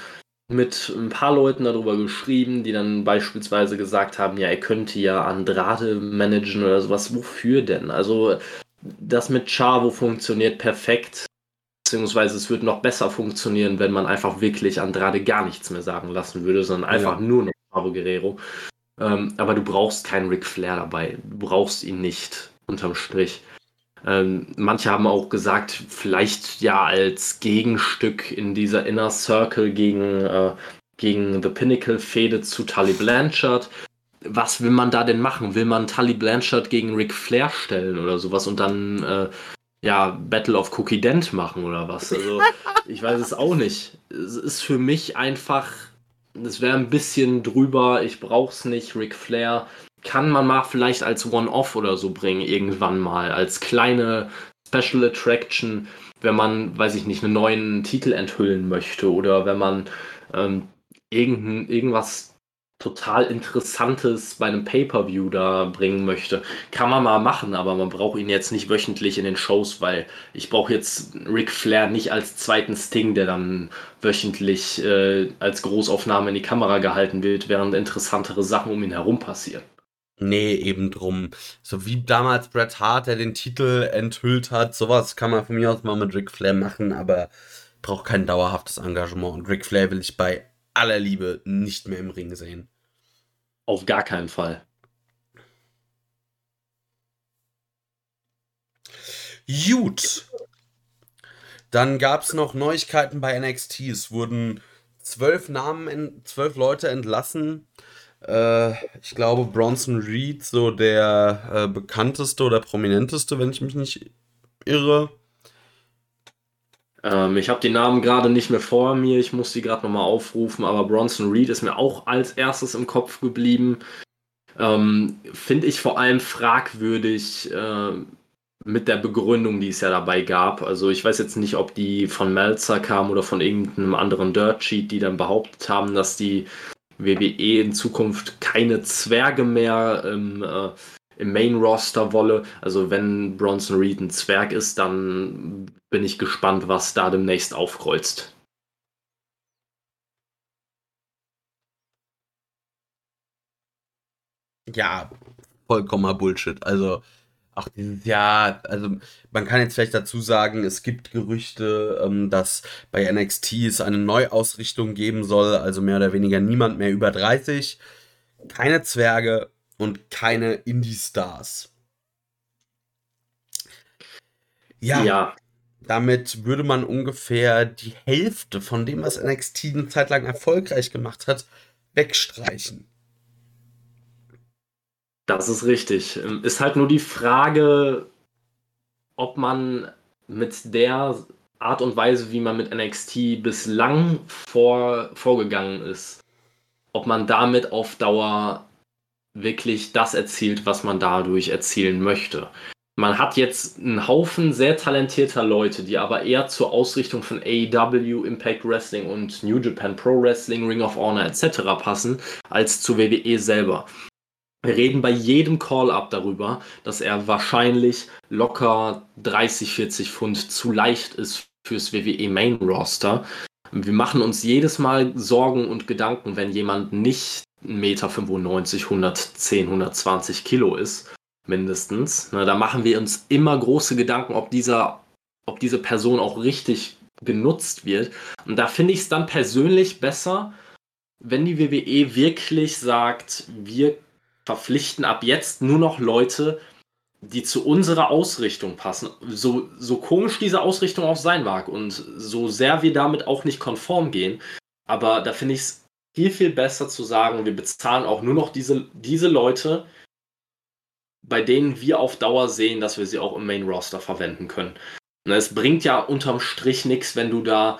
[SPEAKER 2] mit ein paar Leuten darüber geschrieben, die dann beispielsweise gesagt haben, ja, er könnte ja Andrade managen oder sowas. Wofür denn? Also das mit Chavo funktioniert perfekt. Beziehungsweise es wird noch besser funktionieren, wenn man einfach wirklich Andrade gar nichts mehr sagen lassen würde, sondern einfach ja. nur noch Chavo Guerrero. Ähm, aber du brauchst keinen Ric Flair dabei. Du brauchst ihn nicht, unterm Strich. Ähm, manche haben auch gesagt, vielleicht ja als Gegenstück in dieser Inner Circle gegen, äh, gegen The Pinnacle-Fehde zu Tully Blanchard. Was will man da denn machen? Will man Tully Blanchard gegen Ric Flair stellen oder sowas und dann äh, ja Battle of Cookie Dent machen oder was? Also ich weiß es auch nicht. Es ist für mich einfach, es wäre ein bisschen drüber. Ich brauch's nicht. Ric Flair kann man mal vielleicht als One-Off oder so bringen, irgendwann mal, als kleine Special Attraction, wenn man, weiß ich nicht, einen neuen Titel enthüllen möchte oder wenn man ähm, irgend, irgendwas total Interessantes bei einem Pay-Per-View da bringen möchte. Kann man mal machen, aber man braucht ihn jetzt nicht wöchentlich in den Shows, weil ich brauche jetzt Ric Flair nicht als zweiten Sting, der dann wöchentlich äh, als Großaufnahme in die Kamera gehalten wird, während interessantere Sachen um ihn herum passieren.
[SPEAKER 1] Nee, eben drum. So wie damals Bret Hart, der den Titel enthüllt hat, sowas kann man von mir aus mal mit Ric Flair machen, aber braucht kein dauerhaftes Engagement. Und Ric Flair will ich bei aller Liebe nicht mehr im Ring sehen.
[SPEAKER 2] Auf gar keinen Fall.
[SPEAKER 1] Gut. Dann gab es noch Neuigkeiten bei NXT. Es wurden zwölf Namen, zwölf Leute entlassen. Äh, ich glaube, Bronson Reed, so der äh, bekannteste oder prominenteste, wenn ich mich nicht irre.
[SPEAKER 2] Ähm, ich habe die Namen gerade nicht mehr vor mir, ich muss die gerade nochmal aufrufen, aber Bronson Reed ist mir auch als erstes im Kopf geblieben. Ähm, Finde ich vor allem fragwürdig äh, mit der Begründung, die es ja dabei gab. Also ich weiß jetzt nicht, ob die von Melzer kam oder von irgendeinem anderen Dirt Sheet, die dann behauptet haben, dass die WWE in Zukunft keine Zwerge mehr im, äh, im Main-Roster wolle. Also wenn Bronson Reed ein Zwerg ist, dann bin ich gespannt, was da demnächst aufkreuzt.
[SPEAKER 1] Ja, vollkommener Bullshit. Also auch dieses Jahr, also man kann jetzt vielleicht dazu sagen, es gibt Gerüchte, ähm, dass bei NXT es eine Neuausrichtung geben soll, also mehr oder weniger niemand mehr über 30, keine Zwerge und keine Indie-Stars. Ja, ja, damit würde man ungefähr die Hälfte von dem, was NXT eine Zeit lang erfolgreich gemacht hat, wegstreichen.
[SPEAKER 2] Das ist richtig. Ähm, ist halt nur die Frage, ob man mit der Art und Weise, wie man mit NXT bislang vor, vorgegangen ist, ob man damit auf Dauer wirklich das erzielt, was man dadurch erzielen möchte. Man hat jetzt einen Haufen sehr talentierter Leute, die aber eher zur Ausrichtung von AEW, Impact Wrestling und New Japan Pro Wrestling, Ring of Honor etc. passen, als zu WWE selber. Wir reden bei jedem Call-up darüber, dass er wahrscheinlich locker 30, 40 Pfund zu leicht ist fürs WWE Main Roster. Wir machen uns jedes Mal Sorgen und Gedanken, wenn jemand nicht 1,95 Meter, 110, 120 Kilo ist, mindestens. Na, da machen wir uns immer große Gedanken, ob, dieser, ob diese Person auch richtig genutzt wird. Und da finde ich es dann persönlich besser, wenn die WWE wirklich sagt, wir verpflichten ab jetzt nur noch Leute, die zu unserer Ausrichtung passen. So, so komisch diese Ausrichtung auch sein mag und so sehr wir damit auch nicht konform gehen. Aber da finde ich es viel, viel besser zu sagen, wir bezahlen auch nur noch diese, diese Leute, bei denen wir auf Dauer sehen, dass wir sie auch im Main Roster verwenden können. Und es bringt ja unterm Strich nichts, wenn du da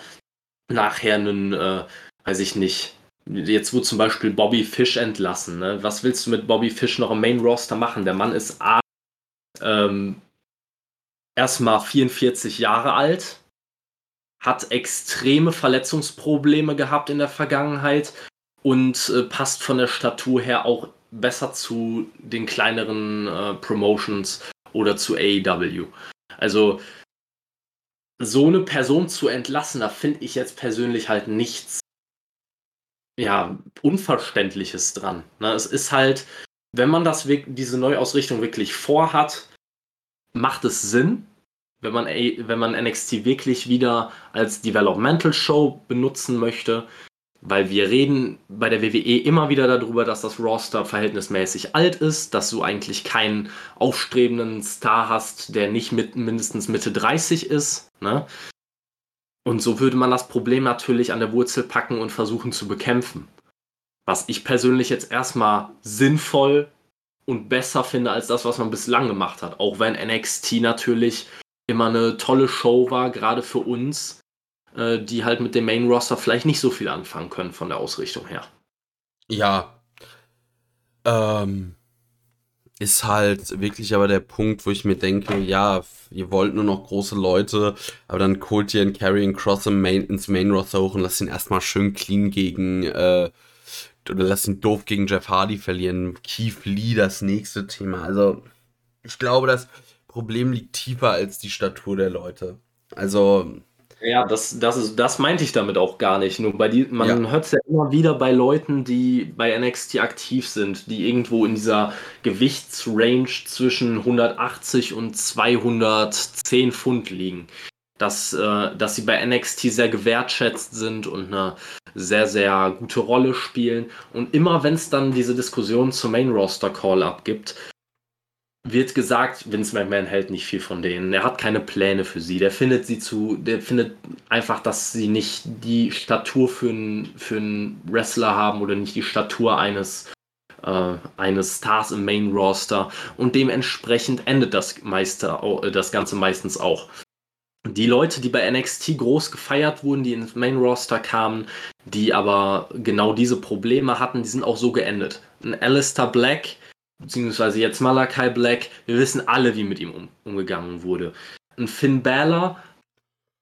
[SPEAKER 2] nachher einen, äh, weiß ich nicht, Jetzt wurde zum Beispiel Bobby Fish entlassen. Ne? Was willst du mit Bobby Fish noch im Main Roster machen? Der Mann ist A, ähm, erstmal 44 Jahre alt, hat extreme Verletzungsprobleme gehabt in der Vergangenheit und äh, passt von der Statur her auch besser zu den kleineren äh, Promotions oder zu AEW. Also so eine Person zu entlassen, da finde ich jetzt persönlich halt nichts ja, Unverständliches dran. Ne? Es ist halt, wenn man das diese Neuausrichtung wirklich vorhat, macht es Sinn, wenn man, wenn man NXT wirklich wieder als Developmental Show benutzen möchte. Weil wir reden bei der WWE immer wieder darüber, dass das Roster verhältnismäßig alt ist, dass du eigentlich keinen aufstrebenden Star hast, der nicht mit mindestens Mitte 30 ist. Ne? Und so würde man das Problem natürlich an der Wurzel packen und versuchen zu bekämpfen. Was ich persönlich jetzt erstmal sinnvoll und besser finde als das, was man bislang gemacht hat. Auch wenn NXT natürlich immer eine tolle Show war, gerade für uns, äh, die halt mit dem Main Roster vielleicht nicht so viel anfangen können von der Ausrichtung her.
[SPEAKER 1] Ja. Ähm, ist halt wirklich aber der Punkt, wo ich mir denke, ja, ihr wollt nur noch große Leute, aber dann holt ihr einen Carrying Cross im Main, ins Main Roster hoch und lasst ihn erstmal schön clean gegen, äh, oder lasst ihn doof gegen Jeff Hardy verlieren. Keith Lee, das nächste Thema. Also, ich glaube, das Problem liegt tiefer als die Statur der Leute. Also,
[SPEAKER 2] ja, das, das, ist, das meinte ich damit auch gar nicht. Nur bei die, man ja. hört es ja immer wieder bei Leuten, die bei NXT aktiv sind, die irgendwo in dieser Gewichtsrange zwischen 180 und 210 Pfund liegen. Dass, äh, dass sie bei NXT sehr gewertschätzt sind und eine sehr, sehr gute Rolle spielen. Und immer wenn es dann diese Diskussion zum Main Roster Call-Up gibt, wird gesagt, Vince McMahon hält nicht viel von denen. Er hat keine Pläne für sie. Der findet sie zu, der findet einfach, dass sie nicht die Statur für einen für einen Wrestler haben oder nicht die Statur eines äh, eines Stars im Main Roster und dementsprechend endet das Meister, äh, das Ganze meistens auch. Die Leute, die bei NXT groß gefeiert wurden, die ins Main Roster kamen, die aber genau diese Probleme hatten, die sind auch so geendet. Ein Alistair Black beziehungsweise jetzt Malakai Black, wir wissen alle, wie mit ihm um, umgegangen wurde. Und Finn Balor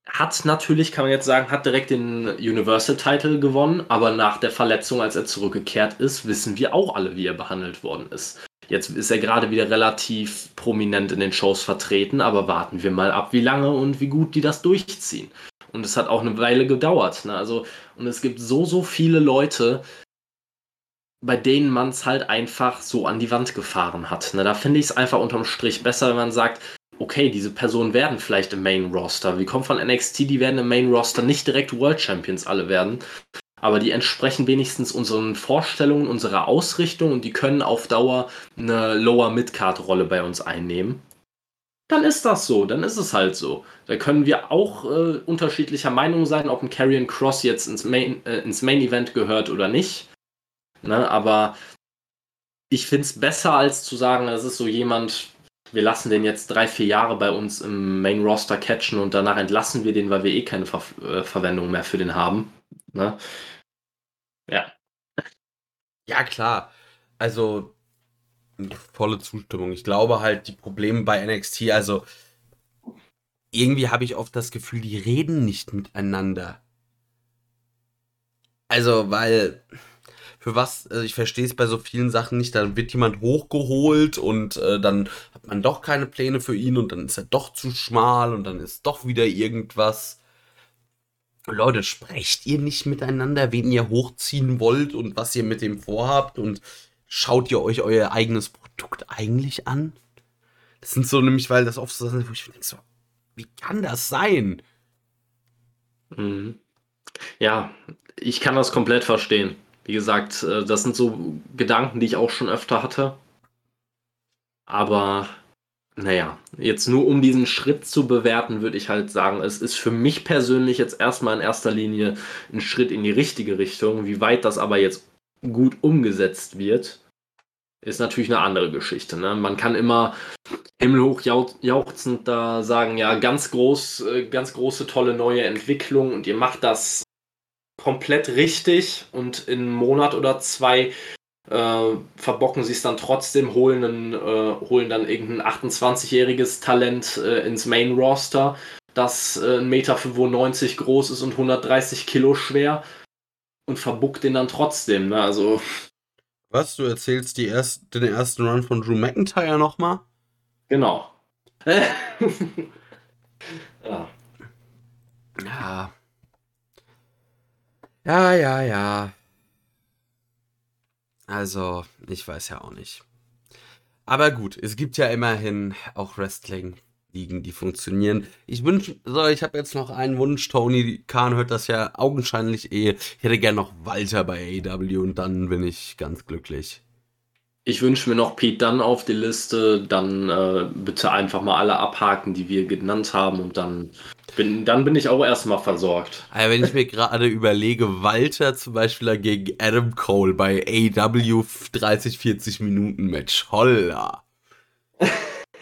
[SPEAKER 2] hat natürlich, kann man jetzt sagen, hat direkt den Universal-Title gewonnen, aber nach der Verletzung, als er zurückgekehrt ist, wissen wir auch alle, wie er behandelt worden ist. Jetzt ist er gerade wieder relativ prominent in den Shows vertreten, aber warten wir mal ab, wie lange und wie gut die das durchziehen. Und es hat auch eine Weile gedauert. Ne? Also, und es gibt so, so viele Leute, bei denen man es halt einfach so an die Wand gefahren hat. Ne, da finde ich es einfach unterm Strich besser, wenn man sagt, okay, diese Personen werden vielleicht im Main Roster. Wir kommen von NXT, die werden im Main Roster nicht direkt World Champions alle werden. Aber die entsprechen wenigstens unseren Vorstellungen, unserer Ausrichtung und die können auf Dauer eine Lower Midcard Rolle bei uns einnehmen. Dann ist das so, dann ist es halt so. Da können wir auch äh, unterschiedlicher Meinung sein, ob ein Karrion Cross jetzt ins Main, äh, ins Main Event gehört oder nicht. Ne? Aber ich finde es besser, als zu sagen, das ist so jemand, wir lassen den jetzt drei, vier Jahre bei uns im Main Roster catchen und danach entlassen wir den, weil wir eh keine Ver äh, Verwendung mehr für den haben. Ne?
[SPEAKER 1] Ja. Ja, klar. Also, volle Zustimmung. Ich glaube halt, die Probleme bei NXT, also irgendwie habe ich oft das Gefühl, die reden nicht miteinander. Also, weil für was, also ich verstehe es bei so vielen Sachen nicht, dann wird jemand hochgeholt und äh, dann hat man doch keine Pläne für ihn und dann ist er doch zu schmal und dann ist doch wieder irgendwas. Leute, sprecht ihr nicht miteinander, wen ihr hochziehen wollt und was ihr mit dem vorhabt und schaut ihr euch euer eigenes Produkt eigentlich an? Das sind so nämlich, weil das oft so Sachen, wo ich denke so, wie kann das sein?
[SPEAKER 2] Mhm. Ja, ich kann das komplett verstehen. Wie gesagt, äh, das sind so Gedanken, die ich auch schon öfter hatte. Aber naja, jetzt nur um diesen Schritt zu bewerten, würde ich halt sagen, es ist für mich persönlich jetzt erstmal in erster Linie ein Schritt in die richtige Richtung. Wie weit das aber jetzt gut umgesetzt wird, ist natürlich eine andere Geschichte. Ne? Man kann immer himmelhoch jauchzend da sagen, ja, ganz groß, äh, ganz große, tolle neue Entwicklung und ihr macht das komplett richtig und in einem Monat oder zwei äh, verbocken sie es dann trotzdem, holen, einen, äh, holen dann irgendein 28-jähriges Talent äh, ins Main Roster, das äh, 1,95 Meter groß ist und 130 Kilo schwer und verbuckt den dann trotzdem. Ne? Also.
[SPEAKER 1] Was? Du erzählst die erst, den ersten Run von Drew McIntyre nochmal?
[SPEAKER 2] Genau.
[SPEAKER 1] ja. Ja. Ja, ja, ja. Also, ich weiß ja auch nicht. Aber gut, es gibt ja immerhin auch Wrestling-Ligen, die funktionieren. Ich wünsche, so, ich habe jetzt noch einen Wunsch. Tony Khan hört das ja augenscheinlich eh. Ich hätte gern noch Walter bei AW und dann bin ich ganz glücklich.
[SPEAKER 2] Ich wünsche mir noch Pete Dunn auf die Liste. Dann äh, bitte einfach mal alle abhaken, die wir genannt haben. Und dann bin, dann bin ich auch erstmal versorgt.
[SPEAKER 1] Also wenn ich mir gerade überlege, Walter zum Beispiel gegen Adam Cole bei AW 30, 40 Minuten Match. Holla.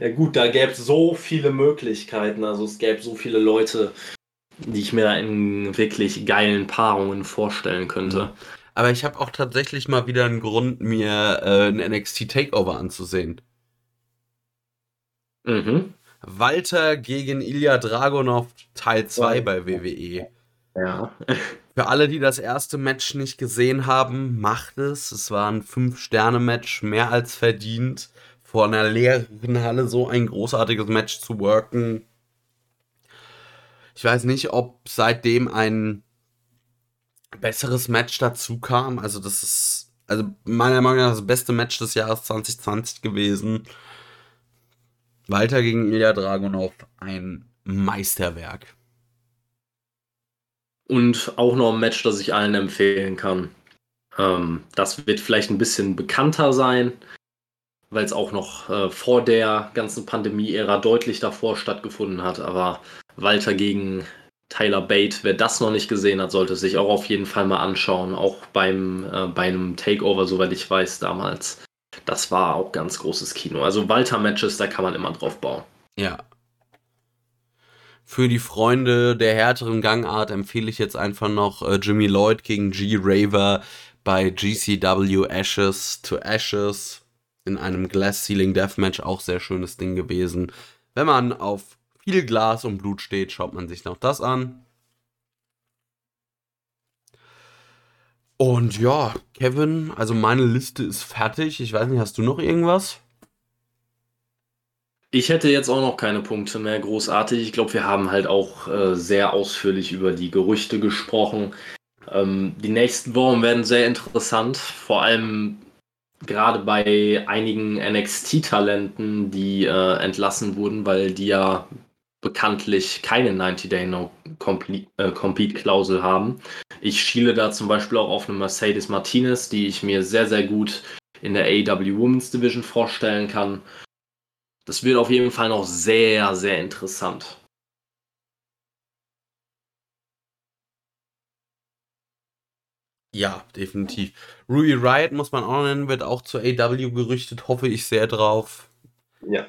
[SPEAKER 2] ja gut, da gäbe es so viele Möglichkeiten. Also es gäbe so viele Leute, die ich mir in wirklich geilen Paarungen vorstellen könnte. Mhm.
[SPEAKER 1] Aber ich habe auch tatsächlich mal wieder einen Grund, mir äh, ein NXT Takeover anzusehen. Mhm. Walter gegen Ilya Dragunov Teil 2 bei WWE.
[SPEAKER 2] Ja.
[SPEAKER 1] Für alle, die das erste Match nicht gesehen haben, macht es. Es war ein 5-Sterne-Match, mehr als verdient. Vor einer leeren Halle so ein großartiges Match zu worken. Ich weiß nicht, ob seitdem ein besseres Match dazu kam. Also, das ist, also meiner Meinung nach das beste Match des Jahres 2020 gewesen. Walter gegen Ilya Dragunov, ein Meisterwerk.
[SPEAKER 2] Und auch noch ein Match, das ich allen empfehlen kann. Ähm, das wird vielleicht ein bisschen bekannter sein, weil es auch noch äh, vor der ganzen Pandemie-Ära deutlich davor stattgefunden hat. Aber Walter gegen Tyler Bate, wer das noch nicht gesehen hat, sollte sich auch auf jeden Fall mal anschauen. Auch beim, äh, bei einem Takeover, soweit ich weiß, damals. Das war auch ganz großes Kino. Also Walter-Matches, da kann man immer drauf bauen.
[SPEAKER 1] Ja. Für die Freunde der härteren Gangart empfehle ich jetzt einfach noch äh, Jimmy Lloyd gegen G. Raver bei GCW Ashes to Ashes in einem Glass Ceiling Deathmatch. Auch sehr schönes Ding gewesen. Wenn man auf viel Glas und Blut steht, schaut man sich noch das an. Und ja, Kevin, also meine Liste ist fertig. Ich weiß nicht, hast du noch irgendwas?
[SPEAKER 2] Ich hätte jetzt auch noch keine Punkte mehr großartig. Ich glaube, wir haben halt auch äh, sehr ausführlich über die Gerüchte gesprochen. Ähm, die nächsten Wochen werden sehr interessant, vor allem gerade bei einigen NXT-Talenten, die äh, entlassen wurden, weil die ja bekanntlich keine 90-Day-No-Compete-Klausel äh, haben. Ich schiele da zum Beispiel auch auf eine Mercedes Martinez, die ich mir sehr, sehr gut in der AEW Women's Division vorstellen kann. Das wird auf jeden Fall noch sehr, sehr interessant.
[SPEAKER 1] Ja, definitiv. Ruby Riot muss man auch nennen, wird auch zur AW gerüchtet, hoffe ich sehr drauf.
[SPEAKER 2] Ja.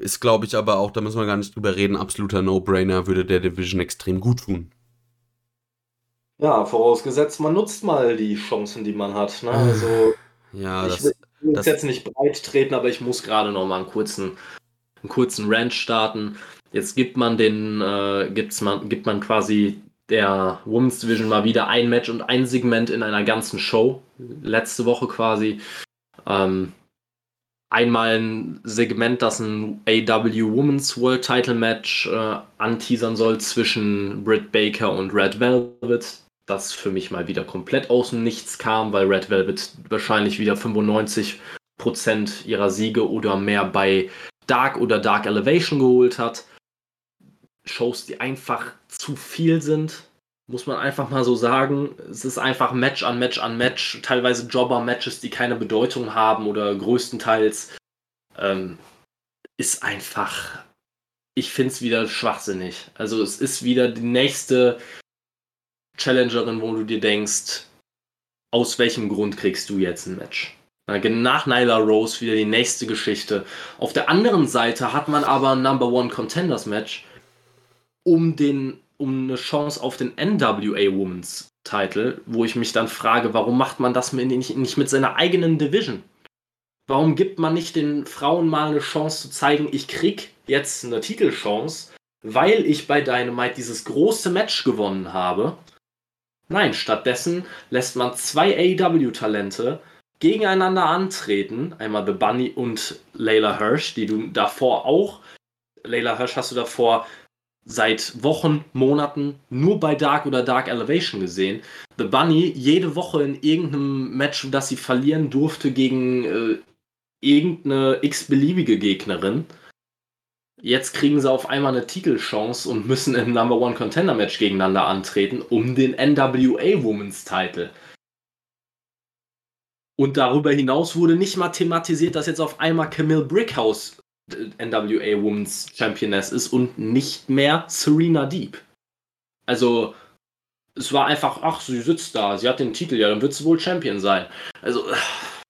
[SPEAKER 1] Ist, glaube ich, aber auch, da müssen wir gar nicht drüber reden, absoluter No-Brainer, würde der Division extrem gut tun.
[SPEAKER 2] Ja, vorausgesetzt, man nutzt mal die Chancen, die man hat. Ne? Also,
[SPEAKER 1] ja,
[SPEAKER 2] ich das, will das, jetzt nicht breit treten, aber ich muss gerade noch mal einen kurzen, einen kurzen Rant starten. Jetzt gibt man den, äh, gibt's man, gibt man quasi der Women's Division mal wieder ein Match und ein Segment in einer ganzen Show. Letzte Woche quasi. Ähm, einmal ein Segment, das ein AW Women's World Title Match äh, anteasern soll zwischen Britt Baker und Red Velvet das für mich mal wieder komplett aus dem Nichts kam, weil Red Velvet wahrscheinlich wieder 95% ihrer Siege oder mehr bei Dark oder Dark Elevation geholt hat. Shows, die einfach zu viel sind, muss man einfach mal so sagen. Es ist einfach Match an Match an Match, teilweise Jobber-Matches, die keine Bedeutung haben oder größtenteils ähm, ist einfach. Ich finde es wieder schwachsinnig. Also es ist wieder die nächste Challengerin, wo du dir denkst, aus welchem Grund kriegst du jetzt ein Match? Nach Nyla Rose wieder die nächste Geschichte. Auf der anderen Seite hat man aber ein Number One Contenders Match um den um eine Chance auf den NWA Women's Title, wo ich mich dann frage, warum macht man das nicht, nicht mit seiner eigenen Division? Warum gibt man nicht den Frauen mal eine Chance zu zeigen, ich krieg jetzt eine Titelchance, weil ich bei Dynamite dieses große Match gewonnen habe? Nein, stattdessen lässt man zwei AEW-Talente gegeneinander antreten. Einmal The Bunny und Layla Hirsch, die du davor auch. Layla Hirsch hast du davor seit Wochen, Monaten nur bei Dark oder Dark Elevation gesehen. The Bunny jede Woche in irgendeinem Match, das sie verlieren durfte gegen äh, irgendeine x-beliebige Gegnerin. Jetzt kriegen sie auf einmal eine Titelchance und müssen im Number One Contender Match gegeneinander antreten um den NWA Women's Title. Und darüber hinaus wurde nicht mal thematisiert, dass jetzt auf einmal Camille Brickhouse NWA Women's Championess ist und nicht mehr Serena Deep. Also, es war einfach, ach, sie sitzt da, sie hat den Titel, ja, dann wird sie wohl Champion sein. Also,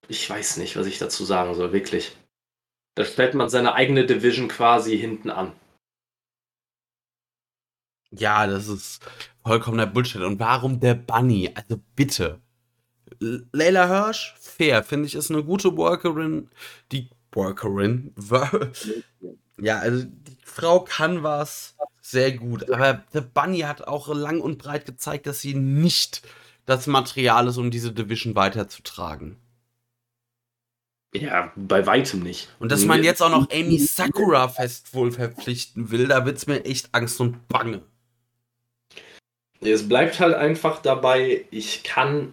[SPEAKER 2] ich weiß nicht, was ich dazu sagen soll, wirklich. Da stellt man seine eigene Division quasi hinten an.
[SPEAKER 1] Ja, das ist vollkommener Bullshit. Und warum der Bunny? Also bitte. Leila Hirsch, fair, finde ich, ist eine gute Workerin, die Workerin. ja, also die Frau kann was sehr gut, aber The Bunny hat auch lang und breit gezeigt, dass sie nicht das Material ist, um diese Division weiterzutragen.
[SPEAKER 2] Ja, bei weitem nicht.
[SPEAKER 1] Und dass man jetzt auch noch Amy Sakura fest wohl verpflichten will, da wird's mir echt Angst und Bange.
[SPEAKER 2] Es bleibt halt einfach dabei, ich kann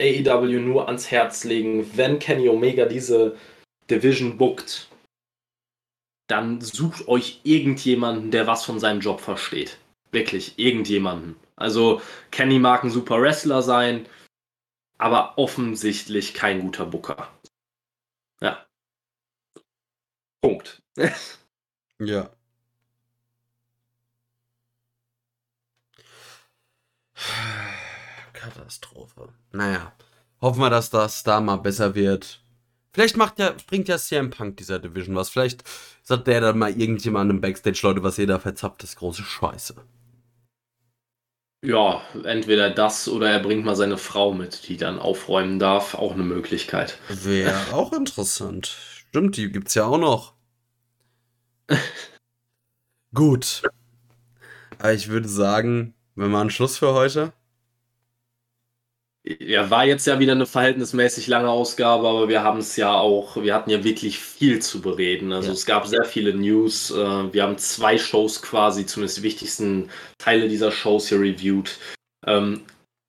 [SPEAKER 2] AEW nur ans Herz legen, wenn Kenny Omega diese Division bookt, dann sucht euch irgendjemanden, der was von seinem Job versteht. Wirklich, irgendjemanden. Also, Kenny mag ein super Wrestler sein, aber offensichtlich kein guter Booker. Ja. Punkt.
[SPEAKER 1] ja. Katastrophe. Naja, hoffen wir, dass das da mal besser wird. Vielleicht macht ja, bringt ja CM Punk dieser Division was. Vielleicht sagt der dann mal irgendjemandem Backstage, Leute, was ihr da verzapft, ist große Scheiße.
[SPEAKER 2] Ja, entweder das oder er bringt mal seine Frau mit, die dann aufräumen darf. Auch eine Möglichkeit.
[SPEAKER 1] Wäre auch interessant. Stimmt, die gibt's ja auch noch. Gut. Aber ich würde sagen, wir machen Schluss für heute.
[SPEAKER 2] Ja, war jetzt ja wieder eine verhältnismäßig lange Ausgabe, aber wir haben es ja auch, wir hatten ja wirklich viel zu bereden. Also ja. es gab sehr viele News. Äh, wir haben zwei Shows quasi, zumindest die wichtigsten Teile dieser Shows hier reviewed. Ähm,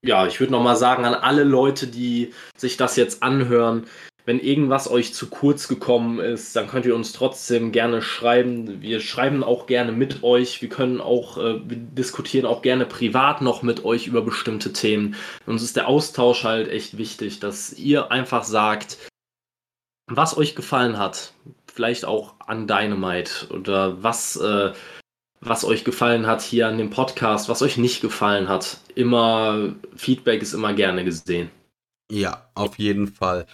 [SPEAKER 2] ja, ich würde nochmal sagen an alle Leute, die sich das jetzt anhören, wenn irgendwas euch zu kurz gekommen ist, dann könnt ihr uns trotzdem gerne schreiben. Wir schreiben auch gerne mit euch. Wir können auch, äh, wir diskutieren auch gerne privat noch mit euch über bestimmte Themen. Uns ist der Austausch halt echt wichtig, dass ihr einfach sagt, was euch gefallen hat. Vielleicht auch an Dynamite oder was, äh, was euch gefallen hat hier an dem Podcast, was euch nicht gefallen hat. Immer, Feedback ist immer gerne gesehen.
[SPEAKER 1] Ja, auf jeden Fall.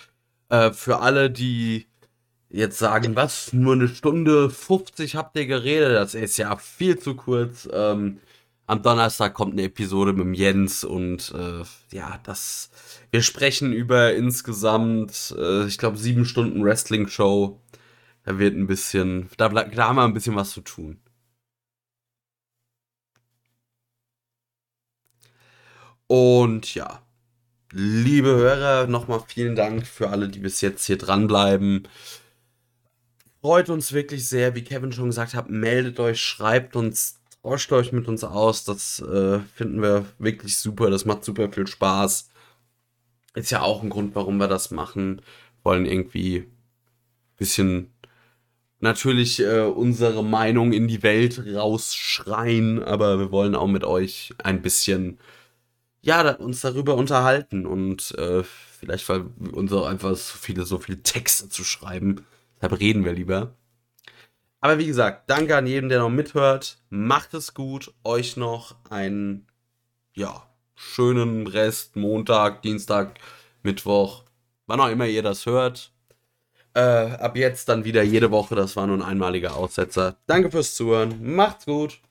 [SPEAKER 1] Äh, für alle, die jetzt sagen, was, nur eine Stunde 50 habt ihr geredet, das ist ja viel zu kurz. Ähm, am Donnerstag kommt eine Episode mit dem Jens und äh, ja, das. Wir sprechen über insgesamt, äh, ich glaube, sieben Stunden Wrestling-Show. Da wird ein bisschen, da, da haben wir ein bisschen was zu tun. Und ja, Liebe Hörer, nochmal vielen Dank für alle, die bis jetzt hier dranbleiben. Freut uns wirklich sehr, wie Kevin schon gesagt hat, meldet euch, schreibt uns, tauscht euch mit uns aus. Das äh, finden wir wirklich super. Das macht super viel Spaß. Ist ja auch ein Grund, warum wir das machen. Wollen irgendwie ein bisschen natürlich äh, unsere Meinung in die Welt rausschreien, aber wir wollen auch mit euch ein bisschen ja, uns darüber unterhalten und äh, vielleicht, weil uns auch einfach so viele, so viele Texte zu schreiben. Deshalb reden wir lieber. Aber wie gesagt, danke an jeden, der noch mithört. Macht es gut. Euch noch einen, ja, schönen Rest. Montag, Dienstag, Mittwoch. Wann auch immer ihr das hört. Äh, ab jetzt dann wieder jede Woche. Das war nur ein einmaliger Aussetzer. Danke fürs Zuhören. Macht's gut.